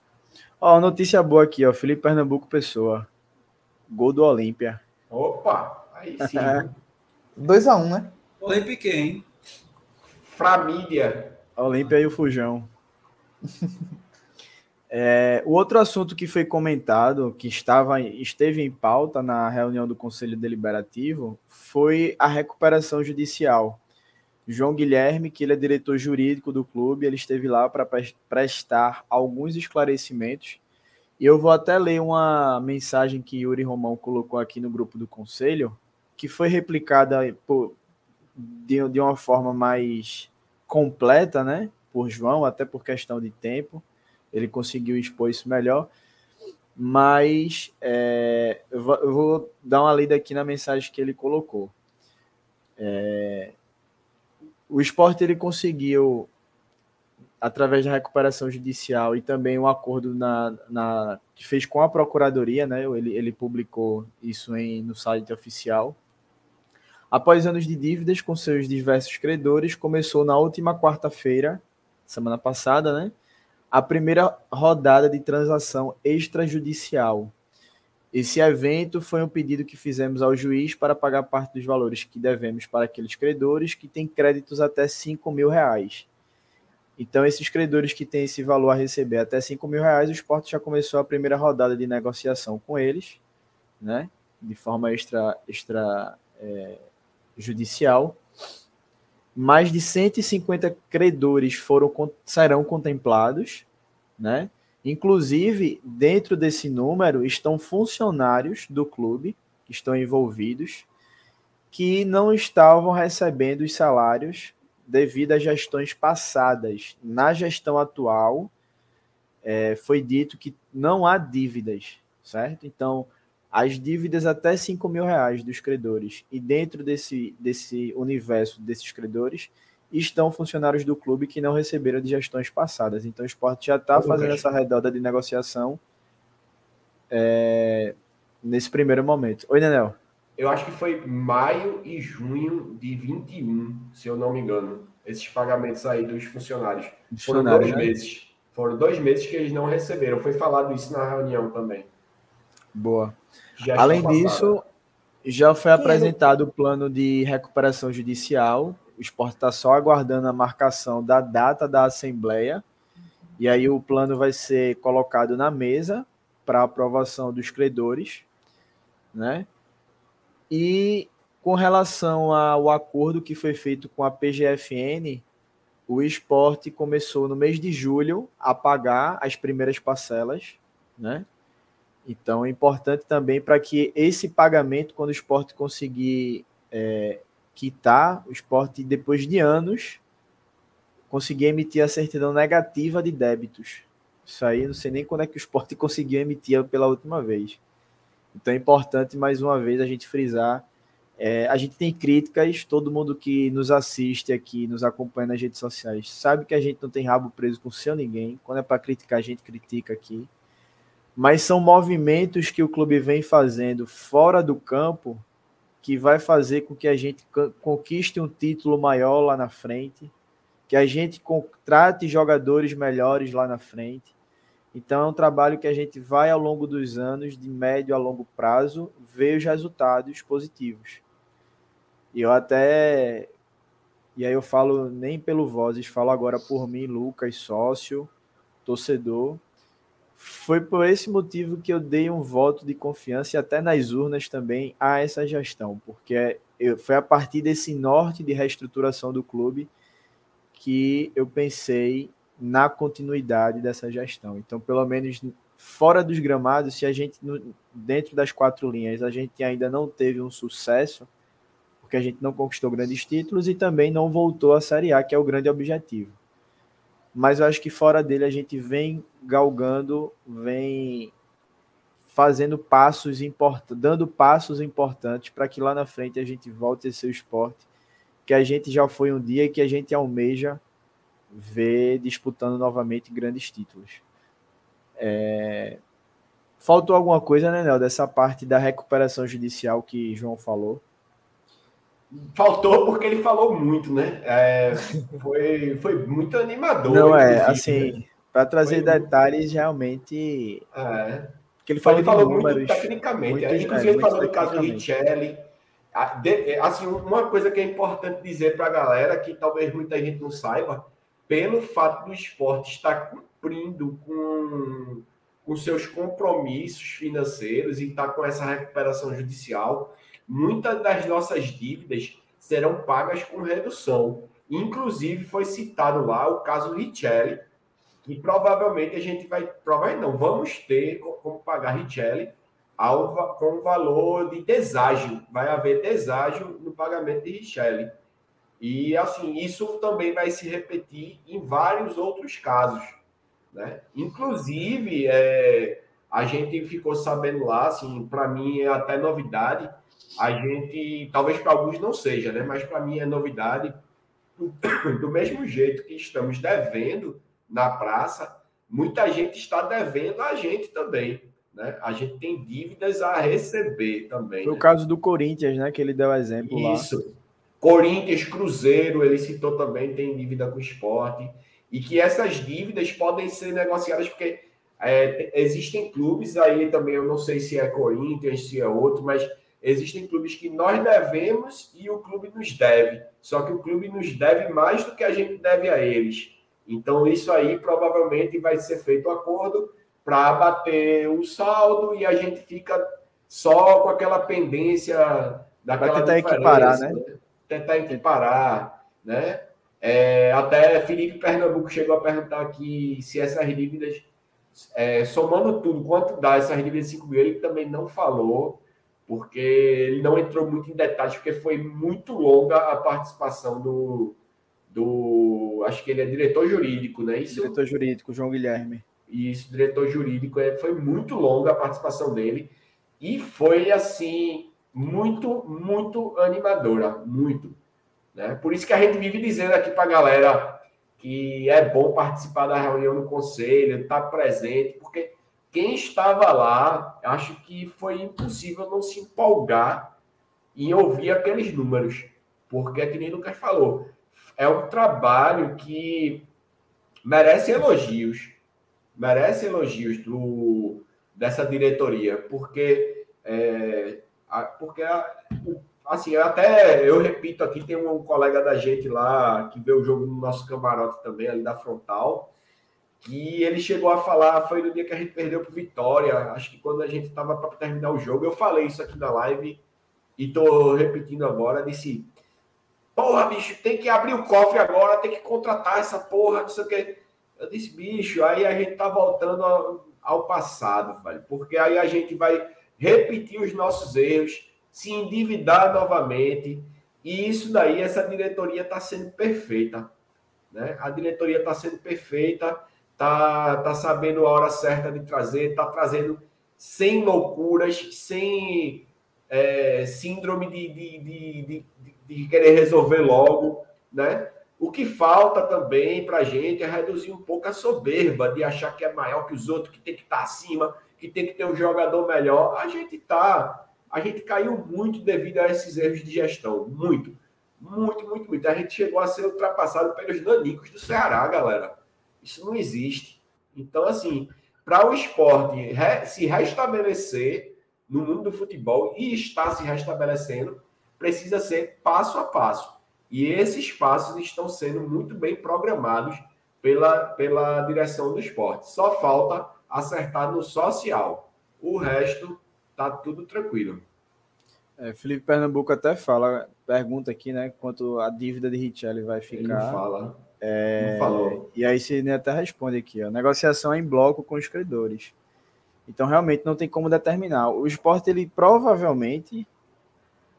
Ó, notícia boa aqui, ó, Felipe Pernambuco Pessoa. Gol do Olímpia. Opa, aí sim. 2x1, um, né? Olímpia hein? Família. Olímpia e o Fujão. É, o outro assunto que foi comentado, que estava, esteve em pauta na reunião do Conselho Deliberativo, foi a recuperação judicial. João Guilherme, que ele é diretor jurídico do clube, ele esteve lá para prestar alguns esclarecimentos. E eu vou até ler uma mensagem que Yuri Romão colocou aqui no grupo do Conselho, que foi replicada por, de, de uma forma mais completa, né, por João, até por questão de tempo ele conseguiu expor isso melhor. Mas é, eu, vou, dar uma lida aqui na mensagem que ele colocou. É, o esporte ele conseguiu através da recuperação judicial e também um acordo na, na, que fez com a Procuradoria, né? Ele, ele publicou isso em, no site oficial. Após anos de dívidas com seus diversos credores, começou na última quarta-feira, semana passada, né? A primeira rodada de transação extrajudicial. Esse evento foi um pedido que fizemos ao juiz para pagar parte dos valores que devemos para aqueles credores que têm créditos até 5 mil reais então, esses credores que têm esse valor a receber até 5 mil reais, o esporte já começou a primeira rodada de negociação com eles, né? De forma extra, extra é, judicial. Mais de 150 credores foram, serão contemplados, né? Inclusive, dentro desse número estão funcionários do clube que estão envolvidos, que não estavam recebendo os salários devido às gestões passadas. Na gestão atual, é, foi dito que não há dívidas, certo? Então, as dívidas até 5 mil reais dos credores e dentro desse, desse universo desses credores estão funcionários do clube que não receberam de gestões passadas. Então, o esporte já está fazendo essa redonda de negociação é, nesse primeiro momento. Oi, Nenel eu acho que foi maio e junho de 21, se eu não me engano, esses pagamentos aí dos funcionários. Foram dois né? meses. Foram dois meses que eles não receberam. Foi falado isso na reunião também. Boa. Já Além disso, já foi apresentado o plano de recuperação judicial. O esporte está só aguardando a marcação da data da Assembleia. E aí o plano vai ser colocado na mesa para aprovação dos credores, né? E com relação ao acordo que foi feito com a PGFN, o esporte começou no mês de julho a pagar as primeiras parcelas, né? Então é importante também para que esse pagamento, quando o esporte conseguir é, quitar, o esporte, depois de anos, conseguir emitir a certidão negativa de débitos. Isso aí, não sei nem quando é que o esporte conseguiu emitir pela última vez. Então é importante, mais uma vez, a gente frisar. É, a gente tem críticas, todo mundo que nos assiste aqui, nos acompanha nas redes sociais, sabe que a gente não tem rabo preso com seu ninguém. Quando é para criticar, a gente critica aqui. Mas são movimentos que o clube vem fazendo fora do campo que vai fazer com que a gente conquiste um título maior lá na frente, que a gente contrate jogadores melhores lá na frente então, é um trabalho que a gente vai ao longo dos anos, de médio a longo prazo, ver os resultados positivos. E eu até. E aí eu falo nem pelo Vozes, falo agora por mim, Lucas, sócio, torcedor. Foi por esse motivo que eu dei um voto de confiança e até nas urnas também a essa gestão, porque foi a partir desse norte de reestruturação do clube que eu pensei na continuidade dessa gestão. Então, pelo menos fora dos gramados, se a gente, dentro das quatro linhas, a gente ainda não teve um sucesso, porque a gente não conquistou grandes títulos e também não voltou à Série A, que é o grande objetivo. Mas eu acho que fora dele a gente vem galgando, vem fazendo passos importantes, dando passos importantes para que lá na frente a gente volte a ser o esporte que a gente já foi um dia e que a gente almeja ver disputando novamente grandes títulos. É... Faltou alguma coisa, né, Nel, dessa parte da recuperação judicial que João falou? Faltou porque ele falou muito, né? É, foi, foi muito animador. Não, é, assim, né? para trazer foi... detalhes realmente. É. Que ele falou, ele falou números, muito tecnicamente. Muito, Inclusive, é, ele falou do caso do Richelli. Assim, uma coisa que é importante dizer para a galera, que talvez muita gente não saiba, pelo fato do esporte estar cumprindo com, com seus compromissos financeiros e estar com essa recuperação judicial, muitas das nossas dívidas serão pagas com redução. Inclusive, foi citado lá o caso Richelli, que provavelmente a gente vai. Provavelmente não, vamos ter como pagar Richelli ao, com valor de deságio. Vai haver deságio no pagamento de Richelli. E assim, isso também vai se repetir em vários outros casos. Né? Inclusive, é, a gente ficou sabendo lá, assim, para mim é até novidade. A gente, talvez para alguns não seja, né? mas para mim é novidade. Do, mesmo jeito que estamos devendo na praça, muita gente está devendo a gente também. Né? A gente tem dívidas a receber também. Foi né? o caso do Corinthians, né? Que ele deu exemplo Isso. lá. Isso. Corinthians, Cruzeiro, ele citou também, tem dívida com o esporte. E que essas dívidas podem ser negociadas, porque é, existem clubes aí também, eu não sei se é Corinthians, se é outro, mas existem clubes que nós devemos e o clube nos deve. Só que o clube nos deve mais do que a gente deve a eles. Então, isso aí provavelmente vai ser feito um acordo para bater o saldo e a gente fica só com aquela pendência daquela Vai tentar equiparar, né? Tentar equiparar, né? É, até Felipe Pernambuco chegou a perguntar aqui se essas dívidas, é, somando tudo, quanto dá essas dívidas de 5 mil, ele também não falou, porque ele não entrou muito em detalhes, porque foi muito longa a participação do, do acho que ele é diretor jurídico, né? Isso, Diretor jurídico, João Guilherme. isso, diretor jurídico, é, foi muito longa a participação dele e foi assim muito, muito animadora, muito. Né? Por isso que a gente vive dizendo aqui para a galera que é bom participar da reunião no conselho, estar presente, porque quem estava lá, acho que foi impossível não se empolgar em ouvir aqueles números, porque, que nem Lucas falou, é um trabalho que merece elogios, merece elogios do, dessa diretoria, porque, é, porque assim, até eu repito aqui, tem um colega da gente lá que vê o jogo no nosso camarote também, ali da frontal, que ele chegou a falar, foi no dia que a gente perdeu pro Vitória, acho que quando a gente estava para terminar o jogo, eu falei isso aqui na live e tô repetindo agora, disse, porra, bicho, tem que abrir o cofre agora, tem que contratar essa porra, não sei o que. Eu disse, bicho, aí a gente tá voltando ao, ao passado, velho, porque aí a gente vai repetir os nossos erros, se endividar novamente. E isso daí, essa diretoria está sendo perfeita. Né? A diretoria está sendo perfeita, está tá sabendo a hora certa de trazer, está trazendo sem loucuras, sem é, síndrome de, de, de, de, querer resolver logo. Né? O que falta também para a gente é reduzir um pouco a soberba de achar que é maior que os outros, que tem que estar tá acima, que tem que ter um jogador melhor. A gente está a gente caiu muito devido a esses erros de gestão. Muito. Muito, muito, muito. A gente chegou a ser ultrapassado pelos danicos do Ceará, galera. Isso não existe. Então, assim, para o esporte re se restabelecer no mundo do futebol e está se restabelecendo, precisa ser passo a passo. E esses passos estão sendo muito bem programados pela, pela direção do esporte. Só falta acertar no social. O resto tá tudo tranquilo. É, Felipe Pernambuco até fala, pergunta aqui, né, quanto a dívida de Richelli vai ficar. Ele fala. É, não falou. E aí Sidney até responde aqui, ó, negociação é em bloco com os credores. Então, realmente, não tem como determinar. O esporte, ele provavelmente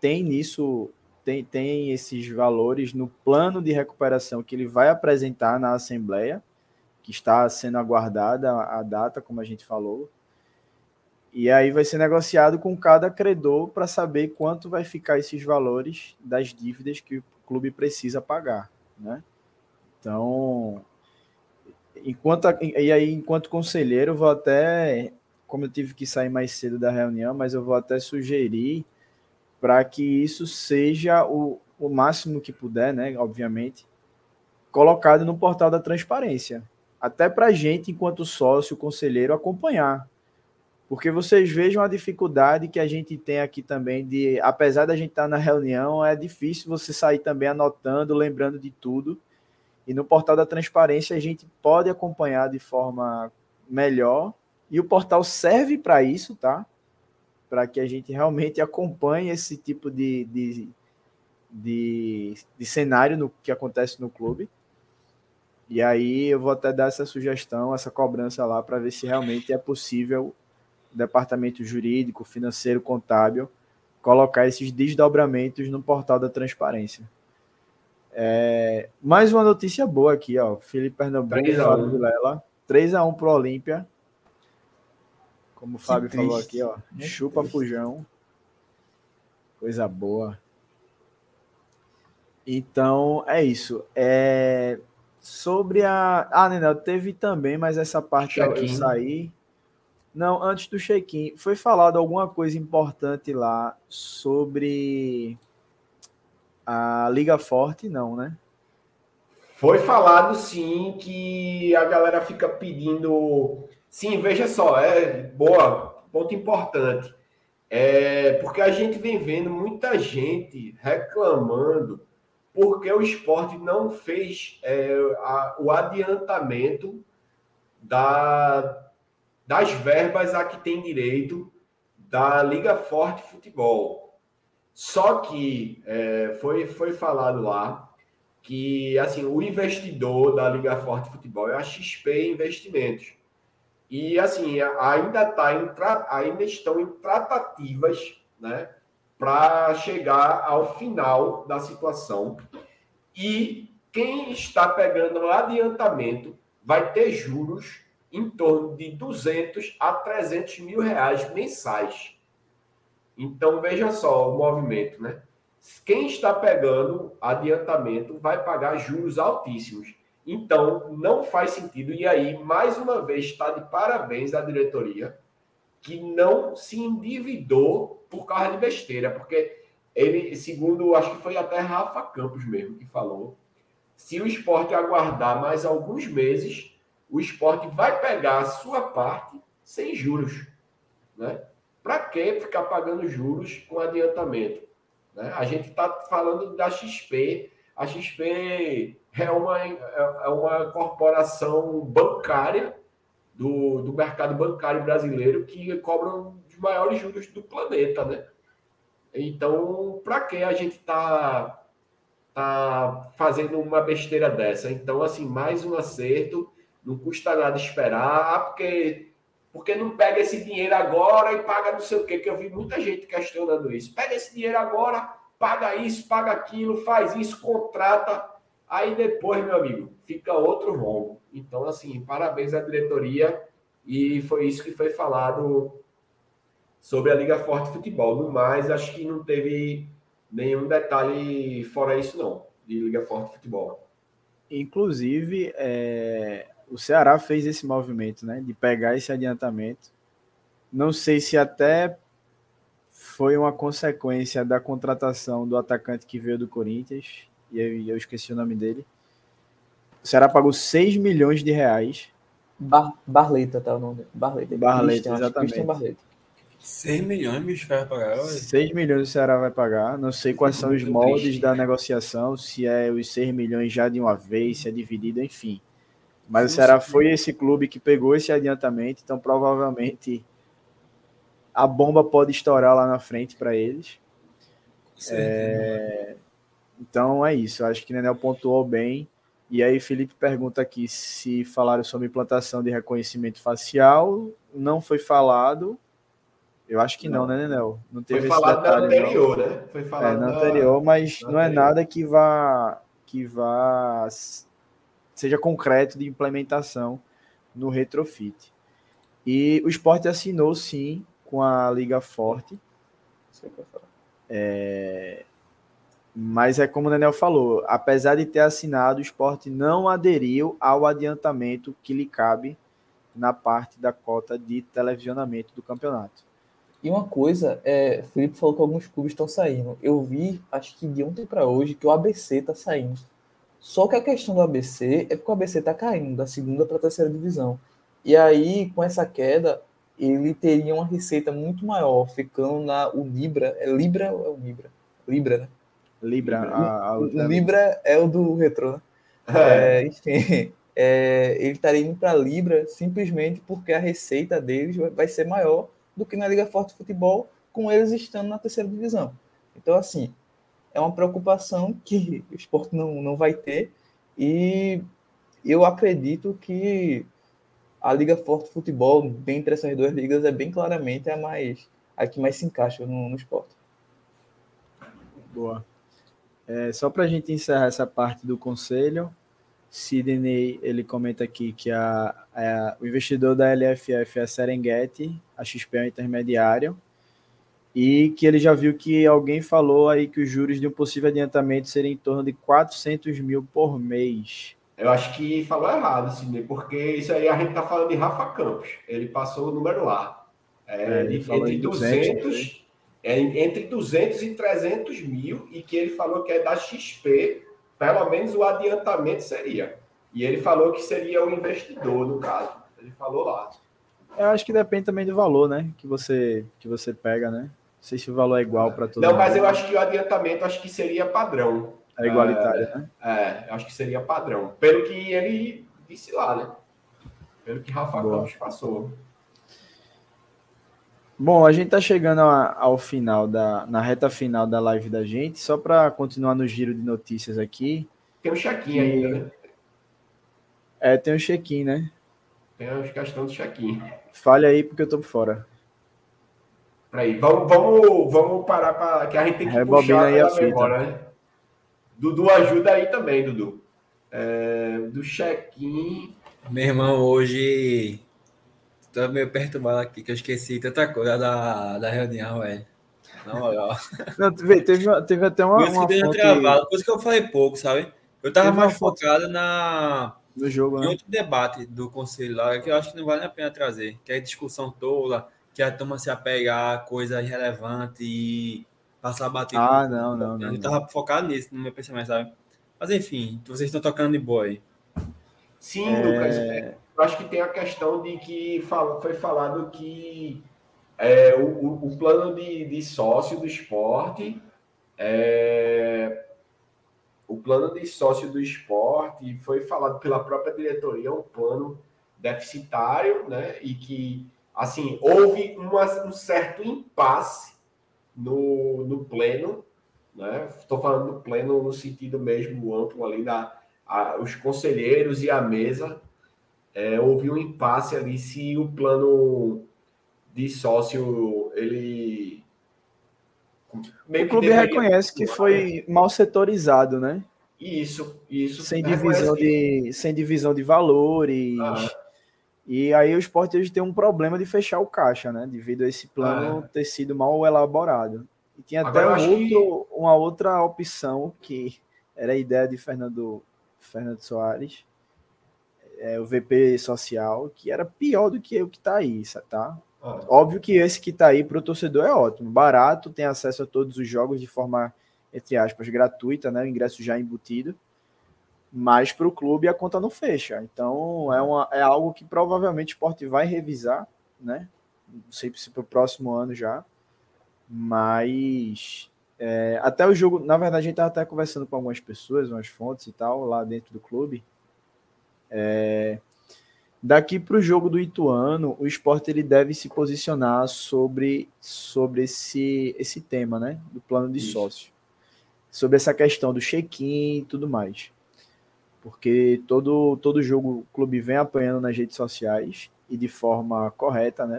tem nisso, tem, tem esses valores no plano de recuperação que ele vai apresentar na Assembleia, que está sendo aguardada a data, como a gente falou. E aí vai ser negociado com cada credor para saber quanto vai ficar esses valores das dívidas que o clube precisa pagar, né? Então, enquanto e aí enquanto conselheiro, vou até como eu tive que sair mais cedo da reunião, mas eu vou até sugerir para que isso seja o, o máximo que puder, né? Obviamente, colocado no portal da transparência, até para a gente, enquanto sócio, conselheiro, acompanhar porque vocês vejam a dificuldade que a gente tem aqui também de, apesar da gente estar na reunião, é difícil você sair também anotando, lembrando de tudo. E no portal da transparência a gente pode acompanhar de forma melhor. E o portal serve para isso, tá? Para que a gente realmente acompanhe esse tipo de, de, de, de cenário no, que acontece no clube. E aí eu vou até dar essa sugestão, essa cobrança lá, para ver se realmente é possível departamento jurídico, financeiro, contábil, colocar esses desdobramentos no portal da transparência. É, mais uma notícia boa aqui, ó. Felipe Pernambuco, Fábio Vilela, 3x1 pro Olímpia. Como o Fábio triste, falou aqui, ó. Chupa triste. fujão. Coisa boa. Então, é isso. É, Sobre a. Ah, Nenel, teve também, mas essa parte eu saí. Não, antes do check-in, foi falado alguma coisa importante lá sobre a Liga Forte, não, né? Foi falado sim que a galera fica pedindo. Sim, veja só, é boa, ponto importante. É porque a gente vem vendo muita gente reclamando porque o esporte não fez é, a, o adiantamento da, das verbas a que tem direito da Liga Forte Futebol. Só que é, foi, foi falado lá que assim o investidor da Liga Forte Futebol é a XP Investimentos. E assim, ainda, tá em, ainda estão em tratativas né, para chegar ao final da situação. E quem está pegando o adiantamento vai ter juros em torno de 200 a 300 mil reais mensais. Então, veja só o movimento, né? Quem está pegando adiantamento vai pagar juros altíssimos. Então, não faz sentido. E aí, mais uma vez, está de parabéns à diretoria, que não se endividou por causa de besteira, porque ele, segundo, acho que foi até Rafa Campos mesmo que falou, se o esporte aguardar mais alguns meses, o esporte vai pegar a sua parte sem juros. Né? Para que ficar pagando juros com adiantamento? Né? A gente está falando da XP. A XP é uma, é uma corporação bancária do, do mercado bancário brasileiro que cobra os maiores juros do planeta, né? Então, para que a gente está tá fazendo uma besteira dessa? Então, assim, mais um acerto não custa nada esperar, ah, porque, porque não pega esse dinheiro agora e paga não sei o quê, que eu vi muita gente questionando isso. Pega esse dinheiro agora, paga isso, paga aquilo, faz isso, contrata. Aí depois, meu amigo, fica outro rombo. Então, assim, parabéns à diretoria. E foi isso que foi falado sobre a Liga Forte Futebol. No mais, acho que não teve nenhum detalhe fora isso, não, de Liga Forte Futebol. Inclusive, é, o Ceará fez esse movimento, né, de pegar esse adiantamento. Não sei se até foi uma consequência da contratação do atacante que veio do Corinthians, e eu, eu esqueci o nome dele. O Ceará pagou 6 milhões de reais. Bar Barleta, tá o nome? Barleta. Barleta, Christian, exatamente. Barleta. 6 milhões, bicho, vai pagar. 6 milhões o Ceará vai pagar. Não sei quais são os moldes da negociação, se é os 6 milhões já de uma vez, se é dividido, enfim. Mas o Ceará foi esse clube que pegou esse adiantamento, então provavelmente a bomba pode estourar lá na frente para eles. É... Então é isso. Acho que Nenel pontuou bem. E aí Felipe pergunta aqui se falaram sobre implantação de reconhecimento facial. Não foi falado. Eu acho que não, não né, Nenel? Não teve foi falado detalhe, anterior, não. né? Foi falado é, na anterior, mas não é nada que vá que vá seja concreto de implementação no retrofit. E o esporte assinou sim com a Liga Forte. É, mas é como o Daniel falou, apesar de ter assinado, o esporte não aderiu ao adiantamento que lhe cabe na parte da cota de televisionamento do campeonato. E uma coisa, é, Felipe falou que alguns clubes estão saindo. Eu vi, acho que de ontem para hoje, que o ABC está saindo. Só que a questão do ABC é porque o ABC está caindo da segunda para a terceira divisão. E aí, com essa queda, ele teria uma receita muito maior, ficando na o Libra. É Libra ou é o Libra? Libra, né? Libra. A, a o Libra é o do Retro, né? É. É, enfim, é, ele estaria indo para Libra simplesmente porque a receita deles vai ser maior do que na Liga Forte Futebol, com eles estando na terceira divisão. Então, assim, é uma preocupação que o esporte não, não vai ter. E eu acredito que a Liga Forte Futebol, dentre essas duas ligas, é bem claramente a mais a que mais se encaixa no, no esporte. Boa. É, só para a gente encerrar essa parte do conselho, Sidney ele comenta aqui que a, a, o investidor da LFF é a Serengeti, a XP é o intermediário, e que ele já viu que alguém falou aí que os juros de um possível adiantamento seriam em torno de 400 mil por mês. Eu acho que falou errado, Sidney, porque isso aí a gente tá falando de Rafa Campos. Ele passou o número lá. É, É, ele de- entre em 200, 200, é, entre 200 e 300 mil, e que ele falou que é da XP, pelo menos o adiantamento seria. E ele falou que seria o investidor, no caso. Ele falou lá. Eu acho que depende também do valor, né? Que você, que você pega, né? Não sei se o valor é igual para todo Não, mundo. mas eu acho que o adiantamento acho que seria padrão. É igualitário, né? É, acho que seria padrão. Pelo que ele disse lá, né? Pelo que Rafa Boa. Campos passou. Bom, a gente tá chegando ao final da na reta final da live da gente, só para continuar no giro de notícias aqui. Tem um check-in ainda, né? É, tem um check-in, né? Tem a questão do check-in. Fale aí porque eu tô por fora. Peraí, vamos, vamos, vamos parar para que a gente tem que Rebobina puxar aí a memória, né? Dudu ajuda aí também, Dudu. É, do check-in. Meu irmão, hoje tô meio perturbado aqui, que eu esqueci tanta coisa da, da reunião, velho. Na moral. Não, vê, teve, teve até uma, Por isso uma que fonte por isso que eu falei pouco, sabe? Eu tava Teve mais fonte- focado na, no jogo, em né? outro debate do conselho lá, que eu acho que não vale a pena trazer, que é a discussão tola, que a turma se apegar a coisa irrelevante e passar batido. Ah, não, não, não, Eu não. tava focado nisso, no meu pensamento, sabe? Mas enfim, vocês estão tocando de boa aí. Sim, É. Lucas. é, Eu acho que tem a questão de que fala- foi falado que é, o, o- plano de, de sócio do esporte é, o plano de sócio do esporte foi falado pela própria diretoria, um plano deficitário, né? E que assim houve uma- um certo impasse no, no pleno, né? Estou falando do pleno no sentido mesmo amplo ali da a- os conselheiros e a mesa é, houve um impasse ali se o plano de sócio ele meio O clube deveria reconhece que foi mal setorizado, né? isso isso Sem divisão de, sem divisão de valores. Ah. E aí o esporte hoje tem um problema de fechar o caixa, né? Devido a esse plano ter sido mal elaborado. E tinha até. Agora, eu um acho que- outro, uma outra opção que era a ideia de Fernando, Fernando Soares, é, o VP social, que era pior do que o que está aí, tá? Ah, Óbvio que esse que está aí para o torcedor é ótimo, barato, tem acesso a todos os jogos de forma, entre aspas, gratuita, né? O ingresso já embutido. Mas para o clube a conta não fecha. Então é, uma, é algo que provavelmente o esporte vai revisar, né? Não sei se para o próximo ano já. Mas é, até o jogo, na verdade, a gente estava até conversando com algumas pessoas, umas fontes e tal, lá dentro do clube. É, daqui para o jogo do Ituano, o esporte ele deve se posicionar sobre, sobre esse, esse tema, né? Do plano de Isso. sócio. Sobre essa questão do check-in e tudo mais. Porque todo, todo jogo o clube vem apanhando nas redes sociais e de forma correta, né?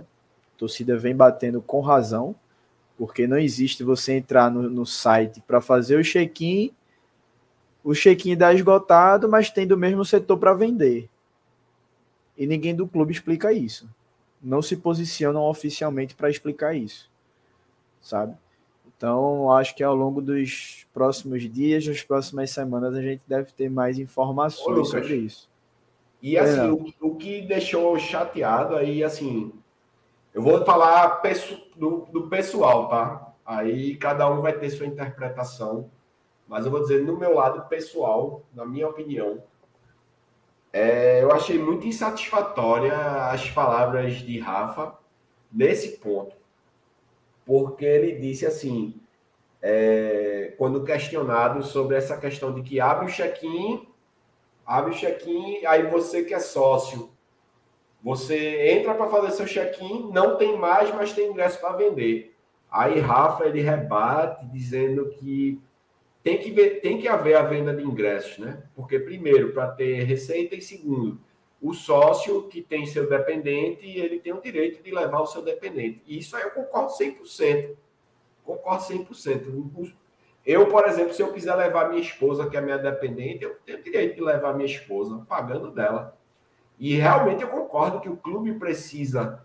A torcida vem batendo com razão, porque não existe você entrar no, no site para fazer o check-in, o check-in dá esgotado, mas tem do mesmo setor para vender. E ninguém do clube explica isso. Não se posicionam oficialmente para explicar isso. Sabe? Então, acho que ao longo dos próximos dias, nas próximas semanas, a gente deve ter mais Ô, informações Lucas. sobre isso. E assim, É. o, o que deixou chateado aí, assim, eu vou falar do, do pessoal, tá? Aí cada um vai ter sua interpretação, mas eu vou dizer no meu lado pessoal, na minha opinião, é, eu achei muito insatisfatória as palavras de Rafa nesse ponto, porque ele disse assim, é, quando questionado sobre essa questão de que abre o check-in abre o check-in, aí você que é sócio, você entra para fazer seu check-in, não tem mais, mas tem ingresso para vender. Aí Rafa ele rebate dizendo que tem que ver, tem que haver a venda de ingressos, né? Porque primeiro para ter receita e segundo, o sócio que tem seu dependente, ele tem o direito de levar o seu dependente. E isso aí eu concordo 100%. Concordo 100%. O- eu, por exemplo, se eu quiser levar minha esposa, que é minha dependente, eu tenho direito de levar minha esposa, pagando dela. E realmente eu concordo que o clube precisa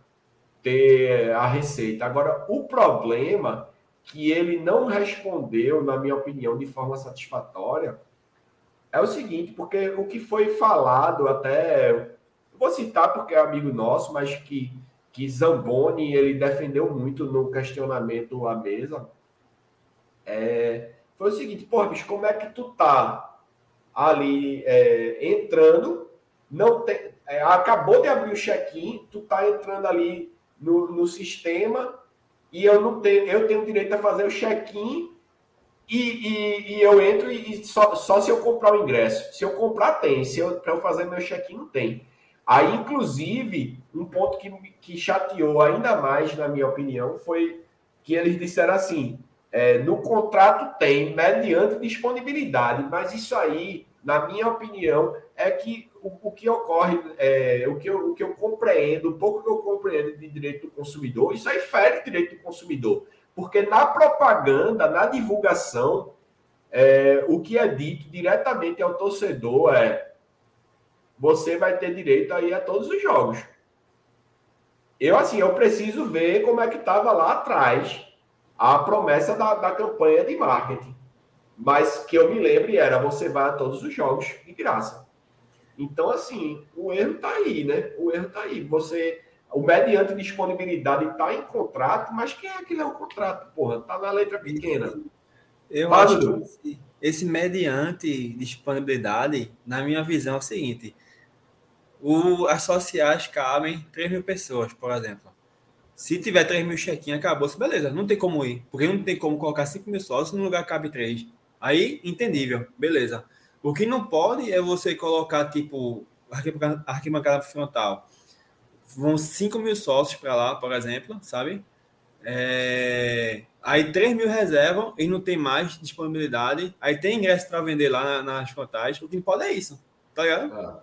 ter a receita. Agora, o problema que ele não respondeu, na minha opinião, de forma satisfatória, é o seguinte, porque o que foi falado até, vou citar porque é amigo nosso, mas que, que Zamboni ele defendeu muito no questionamento à mesa, é, foi o seguinte, pô, bicho, como é que tu tá ali é, entrando, não tem, é, acabou de abrir o check-in, tu tá entrando ali no, no sistema e eu não tenho, eu tenho direito a fazer o check-in e, e, e, eu entro e só, só se eu comprar o ingresso. Se eu comprar, tem. Se eu, para eu fazer meu check-in, tem. Aí, inclusive, um ponto que, que chateou ainda mais, na minha opinião, foi que eles disseram assim: é, no contrato tem, mediante disponibilidade, mas isso aí, na minha opinião, é que o, o que ocorre, é, o, que eu, o que eu compreendo, o pouco que eu compreendo de direito do consumidor, isso aí fere direito do consumidor. Porque na propaganda, na divulgação, é, o que é dito diretamente ao torcedor é você vai ter direito aí a todos os jogos. Eu, assim, eu preciso ver como é que estava lá atrás a promessa da, da campanha de marketing. Mas que eu me lembre era você vai a todos os jogos de graça. Então, assim, o erro está aí, né? O erro está aí. Você, o mediante disponibilidade está em contrato, mas quem é que lê o contrato, porra? Está na letra pequena. Eu acho que esse, esse mediante disponibilidade, na minha visão, é o seguinte: o, as sociais cabem 3 mil pessoas, por exemplo. Se tiver 3 mil check-in, acabou. Beleza, não tem como ir. Porque não tem como colocar 5 mil sócios no lugar que cabe 3. Aí, entendível. Beleza. O que não pode é você colocar, tipo, arquibancada frontal. Vão 5 mil sócios para lá, por exemplo, sabe? É... Aí 3 mil reservam e não tem mais disponibilidade. Aí tem ingresso para vender lá nas frontais. O que pode é isso. Tá ligado? Ah.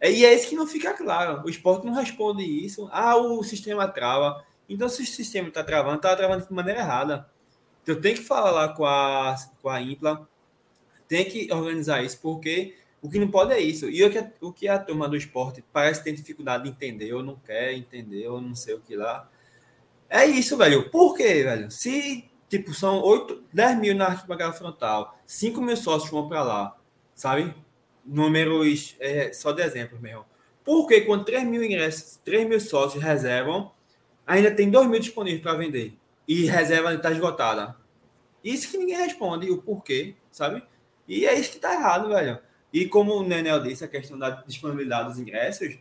É, e é isso que não fica claro. O esporte não responde isso. Ah, o sistema trava. Então, se o sistema está travando, está travando de maneira errada. Então, tem que falar lá com a, com a Impla, tem que organizar isso, porque o que não pode é isso. E o que, o que a turma do esporte parece ter dificuldade de entender, ou não quer entender, ou não sei o que lá. É isso, velho. Por quê, velho? Se, tipo, são 8, 10 mil na arquibancada frontal, 5 mil sócios vão para lá, sabe? Números, é, só de exemplo mesmo. Por que quando 3 mil ingressos, 3 mil sócios reservam, ainda tem 2 mil disponíveis para vender. E reserva está esgotada. Isso que ninguém responde, o porquê, sabe? E é isso que está errado, velho. E como o Nenel disse, a questão da disponibilidade dos ingressos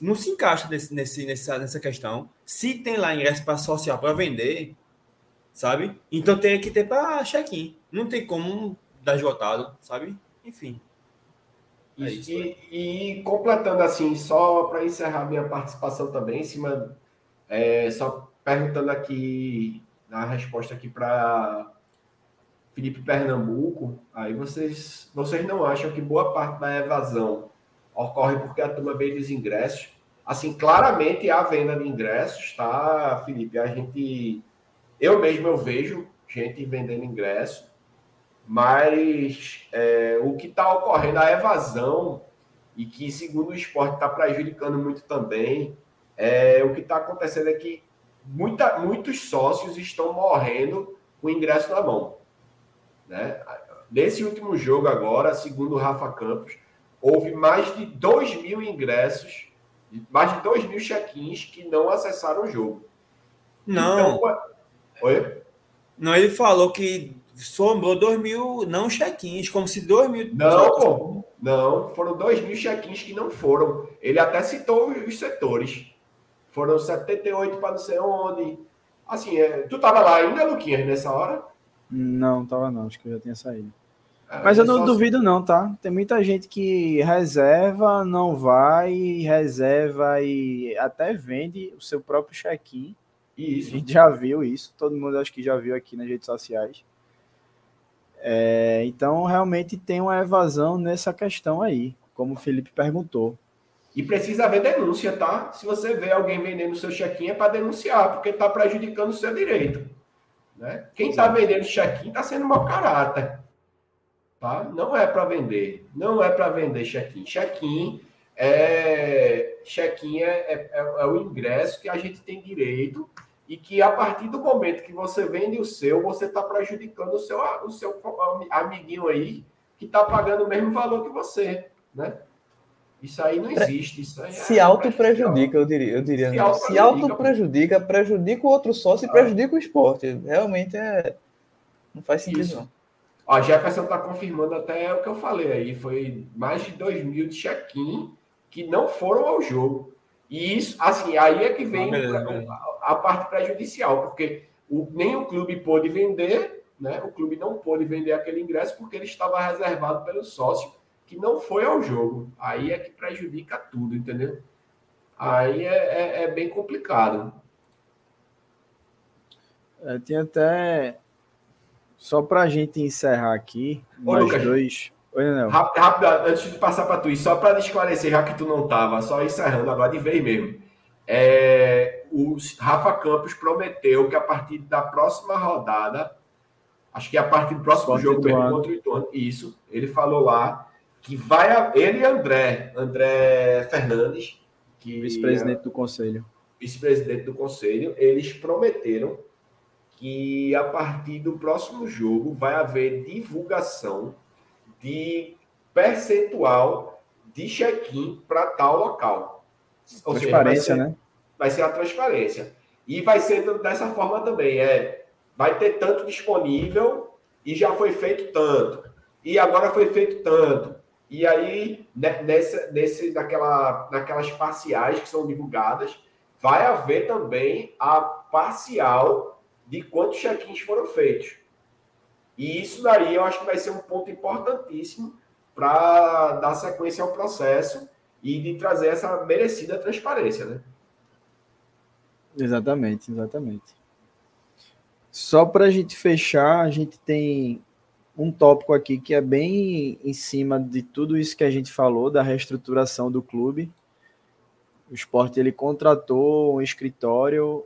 não se encaixa nesse, nesse, nessa, nessa questão. Se tem lá ingresso para social para vender, sabe? Então tem que ter para check-in. Não tem como dar esgotado, sabe? Enfim. É isso, e, e, completando assim, só para encerrar minha participação também, em cima é, só perguntando aqui, na resposta aqui para Felipe Pernambuco, aí vocês, vocês não acham que boa parte da evasão ocorre porque a turma vende os ingressos? Assim, claramente há venda de ingressos, tá, Felipe? A gente, eu mesmo eu vejo gente vendendo ingresso, mas é, o que está ocorrendo, a evasão, e que segundo o esporte está prejudicando muito também, é, o que está acontecendo é que muita, muitos sócios estão morrendo com o ingresso na mão. Né? Nesse último jogo agora, segundo o Rafa Campos, houve mais de 2 mil ingressos, mais de 2 mil check-ins que não acessaram o jogo. Não. Então, Oi? Não, ele falou que sobrou 2 mil não check-ins, como se 2 mil. Não, pô. Não, foram 2 mil check-ins que não foram. Ele até citou os setores. Foram 78 para não sei onde. Assim, é... tu tava lá ainda, Luquinhas, nessa hora? Não, tava não, acho que eu já tinha saído. É, Mas eu não duvido não, tá? Tem muita gente que reserva, não vai, reserva e até vende o seu próprio check-in. Isso. A gente já viu isso, todo mundo acho que já viu aqui nas redes sociais. É, então, realmente tem uma evasão nessa questão aí, como o Felipe perguntou. E precisa haver denúncia, tá? Se você vê alguém vendendo seu check-in, é para denunciar, porque está prejudicando o seu direito. Né? Quem está vendendo check-in está sendo mau caráter. Tá? Não é para vender. Não é para vender check-in. Check-in é, check-in é, é, é, é o ingresso que a gente tem direito e que a partir do momento que você vende o seu, você está prejudicando o seu, o seu amiguinho aí que está pagando o mesmo valor que você, né? Isso aí não existe. Isso aí se é auto-prejudica, eu diria. Eu diria se, auto se auto-prejudica, prejudica o outro sócio e ah. prejudica o esporte. Realmente é. Não faz sentido, isso. não. Ó, a Jefferson está confirmando até o que eu falei aí. Foi mais de 2 mil de check-in que não foram ao jogo. E isso, assim, aí é que vem a, a, parte prejudicial, porque o, nem o clube pôde vender, né? O clube não pôde vender aquele ingresso porque ele estava reservado pelo sócio que não foi ao jogo. Aí é que prejudica tudo, entendeu? Aí é, é, é bem complicado. É, tem até. Só para a gente encerrar aqui, Ô, mais Lucas, dois. Oi, não. Rápido, rápido, antes de passar para tu, e só para esclarecer, já que tu não estava, só encerrando agora de vez mesmo. É, o Rafa Campos prometeu que a partir da próxima rodada, acho que a partir do próximo jogo mesmo, contra o Ituano, isso, ele falou lá que vai a, ele e André, André Fernandes, que vice-presidente do conselho, vice-presidente do conselho, eles prometeram que a partir do próximo jogo vai haver divulgação de percentual de check-in para tal local. Ou transparência, seja, vai ser, né? Vai ser a transparência. E vai ser dessa forma também, é vai ter tanto disponível e já foi feito tanto. E agora foi feito tanto. E aí, nessa, nesse, naquela, naquelas parciais que são divulgadas, vai haver também a parcial de quantos check-ins foram feitos. E isso daí eu acho que vai ser um ponto importantíssimo para dar sequência ao processo e de trazer essa merecida transparência, né? Exatamente, exatamente. Só para a gente fechar, a gente tem um tópico aqui que é bem em cima de tudo isso que a gente falou, da reestruturação do clube. O esporte ele contratou um escritório,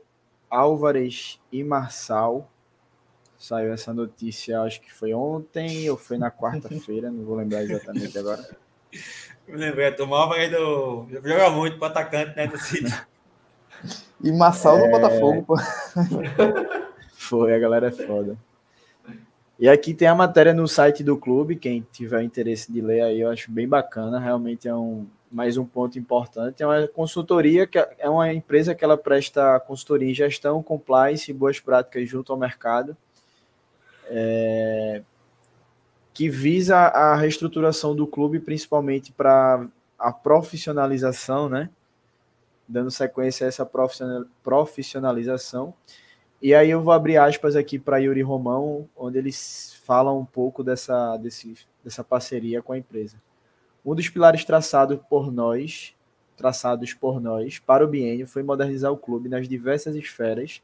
Álvares e Marçal. Saiu essa notícia, acho que foi ontem ou foi na quarta-feira, não vou lembrar exatamente agora. Me lembrei, tomava aí do. Joga muito para atacante, né, do City. E Marçal é... no Botafogo, pô. Foi, a galera é foda. E aqui tem a matéria no site do clube, quem tiver interesse de ler aí, eu acho bem bacana, realmente é um mais um ponto importante. É uma consultoria que é uma empresa que ela presta consultoria em gestão, compliance e boas práticas junto ao mercado, é, que visa a reestruturação do clube, principalmente para a profissionalização, né? Dando sequência a essa profissionalização e aí eu vou abrir aspas aqui para Yuri Romão, onde eles falam um pouco dessa, desse, dessa parceria com a empresa. Um dos pilares traçado por nós, traçados por nós para o biênio foi modernizar o clube nas diversas esferas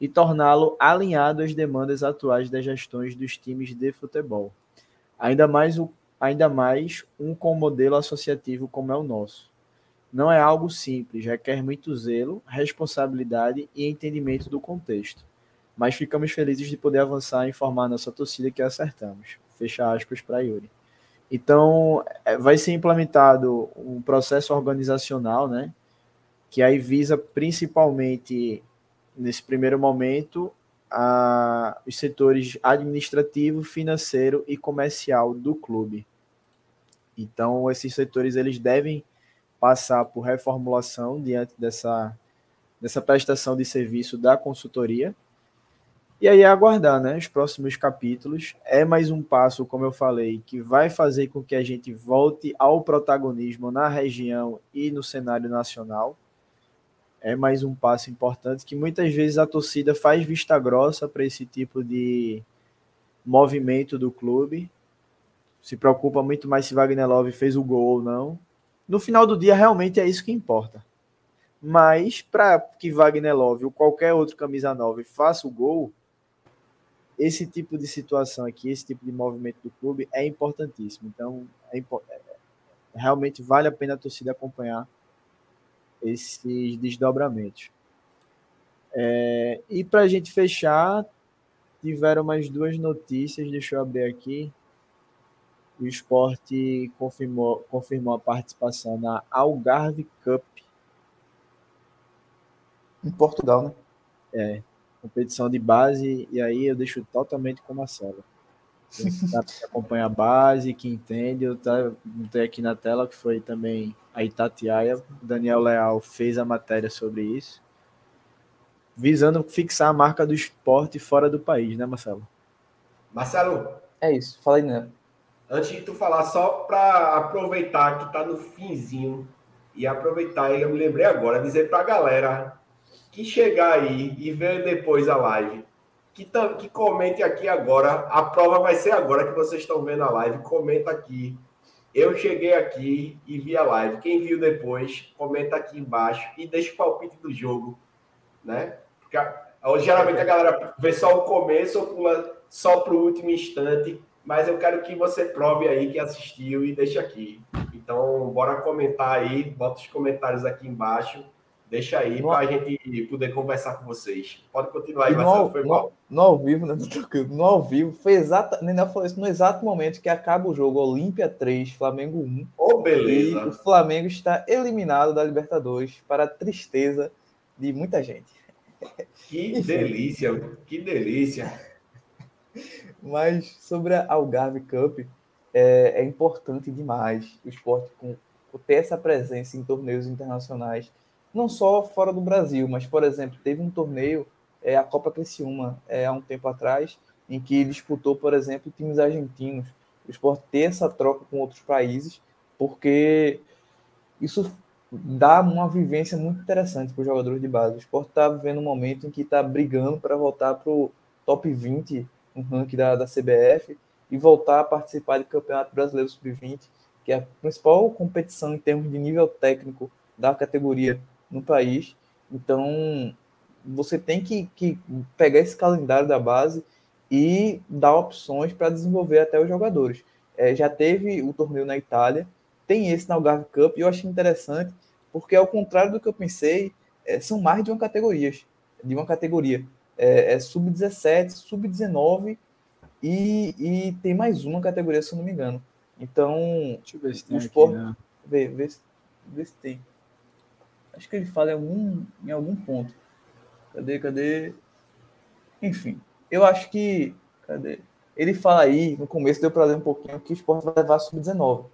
e torná-lo alinhado às demandas atuais das gestões dos times de futebol. Ainda mais, ainda mais um com modelo associativo como é o nosso não é algo simples, requer muito zelo, responsabilidade e entendimento do contexto. Mas ficamos felizes de poder avançar e informar nossa torcida que acertamos. Fecha aspas para Yuri. Então, é, vai ser implementado um processo organizacional, né? Que aí visa principalmente, nesse primeiro momento, a, os setores administrativo, financeiro e comercial do clube. Então, esses setores eles devem passar por reformulação diante dessa, dessa prestação de serviço da consultoria. E aí aguardar, né? Os próximos capítulos. É mais um passo, como eu falei, que vai fazer com que a gente volte ao protagonismo na região e no cenário nacional. É mais um passo importante que muitas vezes a torcida faz vista grossa para esse tipo de movimento do clube. Se preocupa muito mais se Wagner Love fez o gol ou não. No final do dia, realmente é isso que importa. Mas para que Wagner Love ou qualquer outro camisa 9 faça o gol, esse tipo de situação aqui, esse tipo de movimento do clube é importantíssimo. Então, é, é realmente vale a pena a torcida acompanhar esses desdobramentos. É, e para a gente fechar, tiveram mais duas notícias, deixa eu abrir aqui o esporte confirmou, confirmou a participação na Algarve Cup. Em Portugal, né? É, competição de base, e aí eu deixo totalmente com a Marcelo. que acompanha a base, que entende. Eu tá, botei aqui na tela que foi também a Itatiaia. Daniel Leal fez a matéria sobre isso, visando fixar a marca do esporte fora do país, né, Marcelo? Marcelo. É isso, falei né? Antes de tu falar, só para aproveitar que tá no finzinho e aproveitar, eu me lembrei agora, dizer para a galera que chegar aí e ver depois a live, que, que comente aqui agora. A prova vai ser agora que vocês estão vendo a live. Comenta aqui. Eu cheguei aqui e vi a live. Quem viu depois, comenta aqui embaixo e deixa o palpite do jogo, né? Porque geralmente a galera vê só o começo ou pula só para o último instante, mas eu quero que você prove aí que assistiu e deixa aqui. Então, bora comentar aí, bota os comentários aqui embaixo Deixa aí para a gente poder conversar com vocês. Pode continuar aí, Marcelo. Foi no, no, ao vivo, né? No ao vivo, foi exata. Nenel falou isso no exato momento que acaba o jogo Olímpia 3, Flamengo 1. Oh, beleza. E o Flamengo está eliminado da Libertadores para a tristeza de muita gente. Que delícia, que delícia. Mas sobre a Algarve Cup, é, é importante demais o esporte com, ter essa presença em torneios internacionais não só fora do Brasil, mas, por exemplo, teve um torneio, é, a Copa Criciúma, é, há um tempo atrás, em que disputou, por exemplo, times argentinos. O esporte ter essa troca com outros países, porque isso dá uma vivência muito interessante para os jogadores de base. O esporte está vivendo um momento em que está brigando para voltar para o top 20 no ranking da, da CBF e voltar a participar do Campeonato Brasileiro Sub-20, que é a principal competição em termos de nível técnico da categoria no país. Então, você tem que, que pegar esse calendário da base e dar opções para desenvolver até os jogadores. É, já teve o torneio na Itália, tem esse na Algarve Cup, e eu achei interessante, porque ao contrário do que eu pensei, é, são mais de uma categoria. De uma categoria. É, é sub-17, sub-19 e, e tem mais uma categoria, se eu não me engano. Então, Deixa eu ver se tem o esporte. Aqui, né? vê, vê, vê se tem. Acho que ele fala em algum, em algum ponto. Cadê, cadê? Enfim, eu acho que. Cadê? Ele fala aí, no começo deu para ler um pouquinho, que o esporte vai levar sub-19.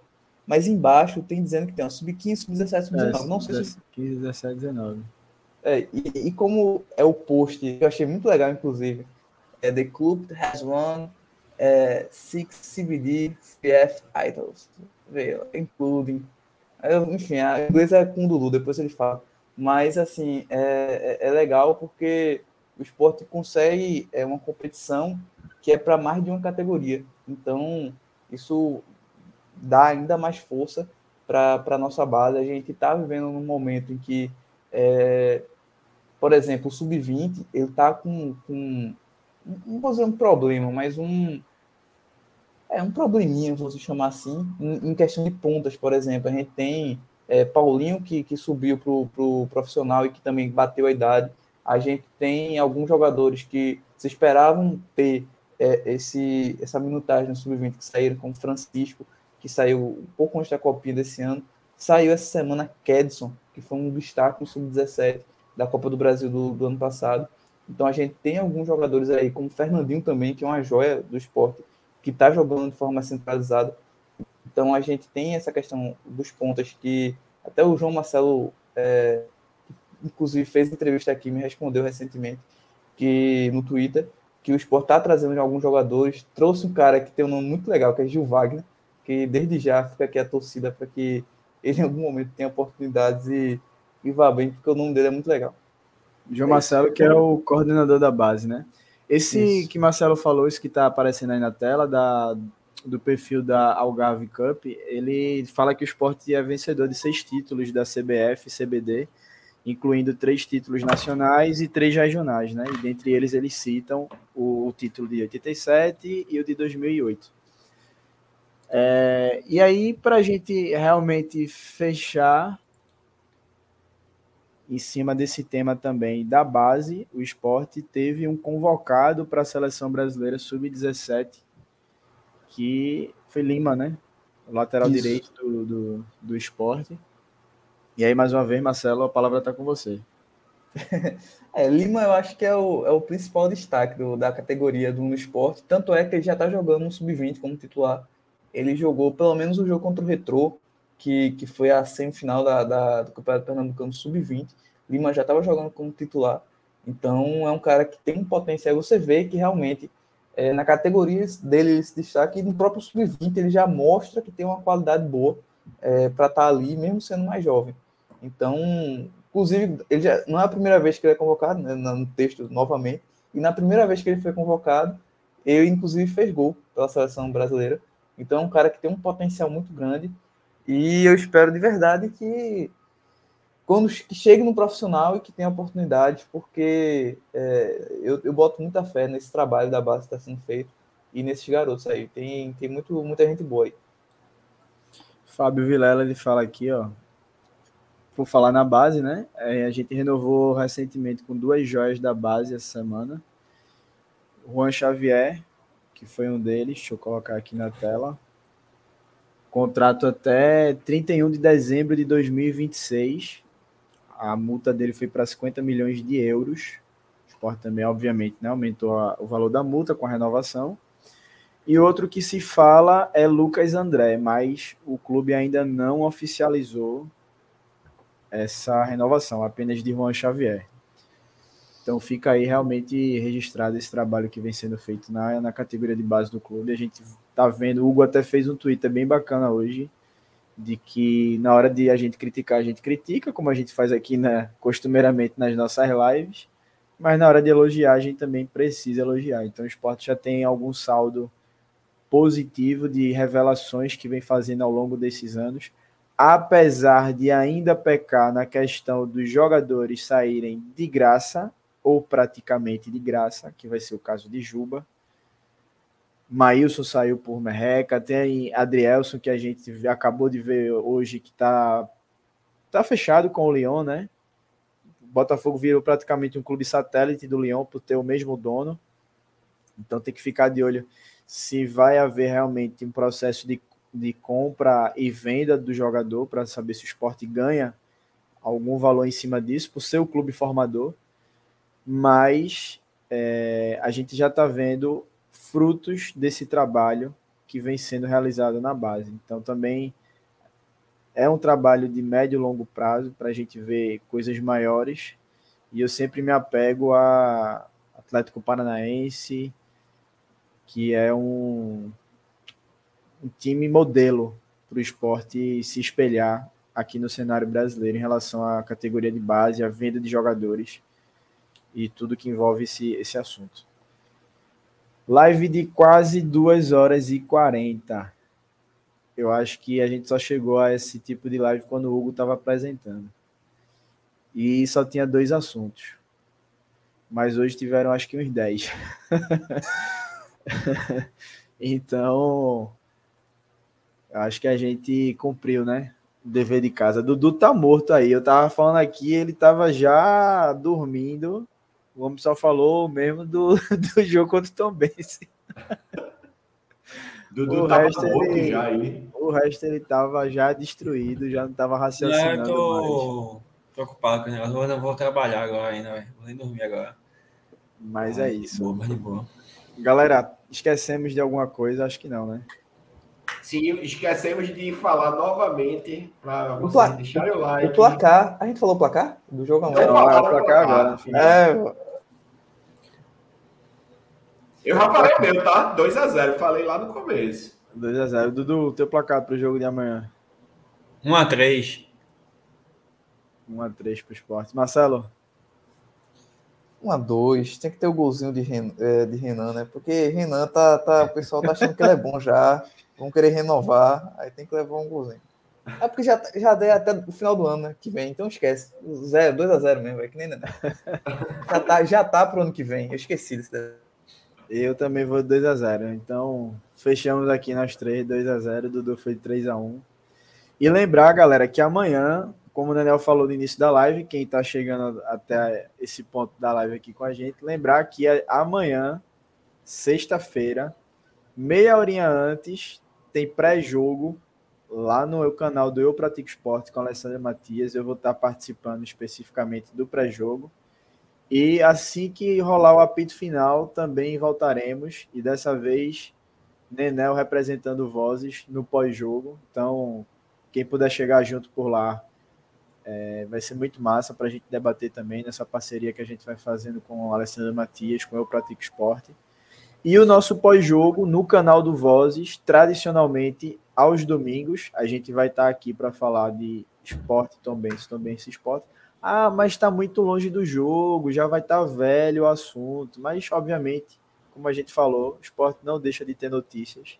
Mas embaixo tem dizendo que tem sub-15, sub-17, sub-19. Não sei se. 15, 17, 19. É, e, e, como é o post, eu achei muito legal, inclusive, é The Club has won é, six CBD CF titles, including enfim, a inglês é com o Lulu, depois ele fala. Mas, assim, é, é, é legal porque o esporte consegue é uma competição que é para mais de uma categoria. Então, isso dá ainda mais força para a nossa base. A gente está vivendo num momento em que, é, por exemplo, o sub-20 ele está com, com, não vou dizer um problema, mas um, é um probleminha, vou chamar assim, em, questão de pontas, por exemplo. A gente tem é, Paulinho, que, que subiu para o pro profissional e que também bateu a idade. A gente tem alguns jogadores que se esperavam ter é, esse, essa minutagem no sub-20 que saíram, como Francisco, que saiu um pouco antes da Copinha desse ano. Saiu essa semana Kedson, que foi um destaque no sub-17 da Copa do Brasil do, do ano passado. Então a gente tem alguns jogadores aí, como Fernandinho também, que é uma joia do esporte, que está jogando de forma centralizada. Então a gente tem essa questão dos pontas que até o João Marcelo, é, inclusive, fez entrevista aqui, me respondeu recentemente que no Twitter que o Sport está trazendo alguns jogadores. Trouxe um cara que tem um nome muito legal, que é Gil Wagner, que desde já fica aqui a torcida para que ele em algum momento tenha oportunidades e, e vá bem, porque o nome dele é muito legal. João Marcelo, que é o coordenador da base, né? Esse isso. que Marcelo falou, isso que está aparecendo aí na tela, da, do perfil da Algarve Cup, ele fala que o esporte é vencedor de seis títulos da CBF, CBD, incluindo três títulos nacionais e três regionais, né? E dentre eles eles citam o, o título de 87 e o de 2008. É, e aí, para a gente realmente fechar em cima desse tema também da base, o esporte teve um convocado para a seleção brasileira sub-17, que foi Lima, né? O lateral Isso. direito do, do, do esporte. E aí, mais uma vez, Marcelo, a palavra está com você. é, Lima eu acho que é o, é o principal destaque do, da categoria do esporte. Tanto é que ele já está jogando no Sub-20 como titular. Ele jogou pelo menos o jogo contra o Retrô, que, que foi a semifinal da, da, do Campeonato Pernambucano Sub-20. Lima já estava jogando como titular. Então é um cara que tem um potencial. Você vê que realmente é, na categoria dele ele se destaca e no próprio Sub-20 ele já mostra que tem uma qualidade boa é, para estar tá ali, mesmo sendo mais jovem. Então, inclusive, ele já, não é a primeira vez que ele é convocado, né, no texto novamente, e na primeira vez que ele foi convocado, ele inclusive fez gol pela seleção brasileira. Então, é um cara que tem um potencial muito grande e eu espero de verdade que quando que chegue no profissional e que tenha oportunidades, porque é, eu, eu boto muita fé nesse trabalho da base que está sendo feito e nesses garotos aí. Tem, tem muito, muita gente boa aí. Fábio Vilela ele fala aqui, ó. Por falar na base, né? É, a gente renovou recentemente com duas joias da base essa semana. Juan Xavier, que foi um deles, deixa eu colocar aqui na tela. Contrato até 31 de dezembro de 2026. A multa dele foi para 50 milhões de euros. O esporte também, obviamente, né, aumentou a, o valor da multa com a renovação. E outro que se fala é Lucas André, mas o clube ainda não oficializou essa renovação, apenas de Juan Xavier. Então fica aí realmente registrado esse trabalho que vem sendo feito na, na categoria de base do clube. A gente tá vendo, o Hugo até fez um Twitter bem bacana hoje, de que na hora de a gente criticar, a gente critica, como a gente faz aqui né, costumeiramente nas nossas lives, mas na hora de elogiar, a gente também precisa elogiar. Então o esporte já tem algum saldo positivo de revelações que vem fazendo ao longo desses anos, apesar de ainda pecar na questão dos jogadores saírem de graça ou praticamente de graça, que vai ser o caso de Juba. Maílson saiu por merreca, tem Adrielson que a gente acabou de ver hoje que está tá fechado com o Lyon, né? O Botafogo virou praticamente um clube satélite do Lyon por ter o mesmo dono. Então tem que ficar de olho se vai haver realmente um processo de, de compra e venda do jogador para saber se o esporte ganha algum valor em cima disso, por ser o clube formador, mas é, a gente já está vendo frutos desse trabalho que vem sendo realizado na base. Então também é um trabalho de médio e longo prazo para a gente ver coisas maiores. E eu sempre me apego a Atlético Paranaense, que é um, um time modelo para o esporte se espelhar aqui no cenário brasileiro em relação à categoria de base, à venda de jogadores e tudo que envolve esse, esse assunto. Live de quase 2 horas e 40. Eu acho que a gente só chegou a esse tipo de live quando o Hugo estava apresentando. E só tinha dois assuntos. Mas hoje tiveram acho que uns 10. então, acho que a gente cumpriu, né? O dever de casa. Dudu tá morto aí. Eu tava falando aqui, ele tava já dormindo. O homem só falou mesmo do, do jogo contra o Tom Bense. Dudu o tava morto ele, já aí. O resto ele tava já destruído, já não tava raciocinando. Não, eu tô mais. preocupado com o negócio. Eu não vou trabalhar agora ainda, vou nem dormir agora. Mas é isso. Boa, mas de boa. Galera, esquecemos de alguma coisa? Acho que não, né? Sim, esquecemos de falar novamente para vocês pla... deixarem o like. O placar. A gente falou o placar do jogo amanhã? Não, não, é o placar agora. É... Eu já falei meu, tá? 2x0. Falei lá no começo. 2x0. Dudu, teu placar para o jogo de amanhã? 1x3. 1x3 para o esporte. Marcelo? 1 a 2 tem que ter o golzinho de, Ren, é, de Renan, né? Porque Renan tá, tá, o pessoal tá achando que ele é bom já, vão querer renovar, aí tem que levar um golzinho. É porque já, já deu até o final do ano, né? Que vem, então esquece. 0, 2 a 0 mesmo, é que nem já tá, já tá pro ano que vem. Eu esqueci desse Eu também vou 2 a 0 Então, fechamos aqui nós três, 2 a 0 Dudu foi 3 a 1 E lembrar, galera, que amanhã como o Daniel falou no início da live, quem está chegando até esse ponto da live aqui com a gente, lembrar que amanhã, sexta-feira, meia horinha antes, tem pré-jogo lá no canal do Eu Pratico Esporte com a Alessandra Matias. Eu vou estar participando especificamente do pré-jogo. E assim que rolar o apito final, também voltaremos. E dessa vez, Nenel representando vozes no pós-jogo. Então, quem puder chegar junto por lá, é, vai ser muito massa para a gente debater também nessa parceria que a gente vai fazendo com o Alessandro Matias, com Eu Pratico Esporte. E o nosso pós-jogo no canal do Vozes, tradicionalmente aos domingos, a gente vai estar aqui para falar de esporte, também, também esse esporte. Ah, mas está muito longe do jogo, já vai estar tá velho o assunto. Mas, obviamente, como a gente falou, o esporte não deixa de ter notícias.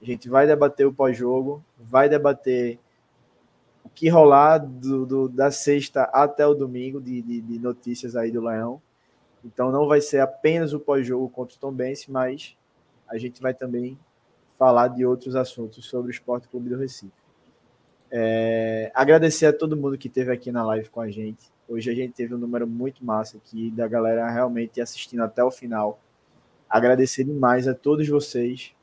A gente vai debater o pós-jogo, vai debater o que rolar do, do, da sexta até o domingo de, de, de, notícias aí do Leão. Então não vai ser apenas o pós-jogo contra o Tom Bense, mas a gente vai também falar de outros assuntos sobre o Esporte Clube do Recife. É, agradecer a todo mundo que esteve aqui na live com a gente. Hoje a gente teve um número muito massa aqui da galera realmente assistindo até o final. Agradecer demais a todos vocês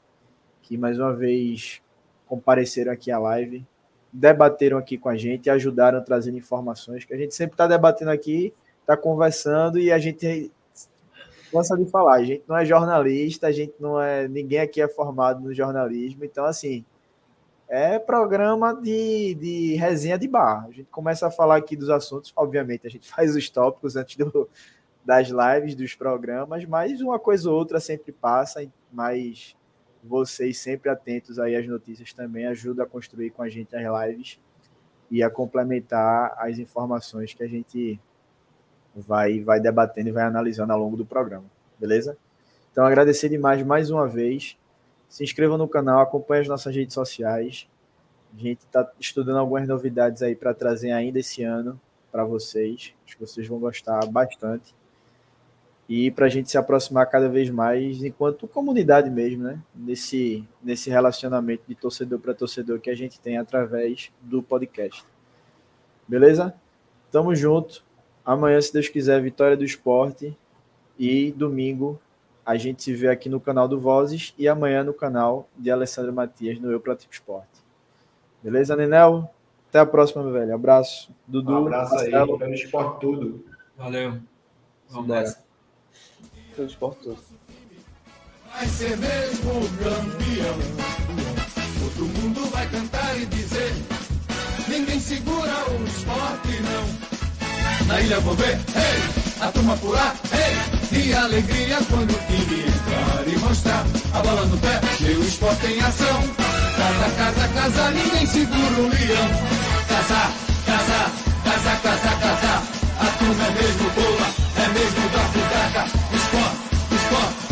que mais uma vez compareceram aqui à live, debateram aqui com a gente ajudaram a trazer informações que a gente sempre está debatendo aqui, está conversando e a gente cansa de falar. A gente não é jornalista, a gente não é. Ninguém aqui é formado no jornalismo, então assim é programa de, de resenha de bar. A gente começa a falar aqui dos assuntos, obviamente, a gente faz os tópicos antes do, das lives, dos programas, mas uma coisa ou outra sempre passa, mas vocês sempre atentos aí às notícias também ajuda a construir com a gente as lives e a complementar as informações que a gente vai, vai debatendo e vai analisando ao longo do programa, beleza? Então, agradecer demais mais uma vez se inscreva no canal, acompanhe as nossas redes sociais. A gente está estudando algumas novidades aí para trazer ainda esse ano para vocês. Acho que vocês vão gostar bastante. E para a gente se aproximar cada vez mais enquanto comunidade mesmo, né? Nesse, nesse relacionamento de torcedor para torcedor que a gente tem através do podcast. Beleza? Tamo junto. Amanhã, se Deus quiser, vitória do esporte. E domingo, a gente se vê aqui no canal do Vozes e amanhã no canal de Alessandro Matias no Eu Pratico Esporte. Beleza, Nenel? Até a próxima, meu velho. Abraço. Dudu. Um abraço Marcelo. aí, pelo esporte tudo. Valeu. Vamos nessa. Pelo esporte tudo. Vai ser mesmo campeão. Todo mundo vai cantar e dizer: ninguém segura o esporte, não. Na ilha vou ver, hey, a turma pular, hey e alegria quando o time entrar e mostrar a bola no pé, meu esporte em ação. Casa, casa, casa, ninguém segura o leão. Casa, casa, casa, casa, casa, a turma é mesmo boa, é mesmo da fudaca. Esporte, esporte.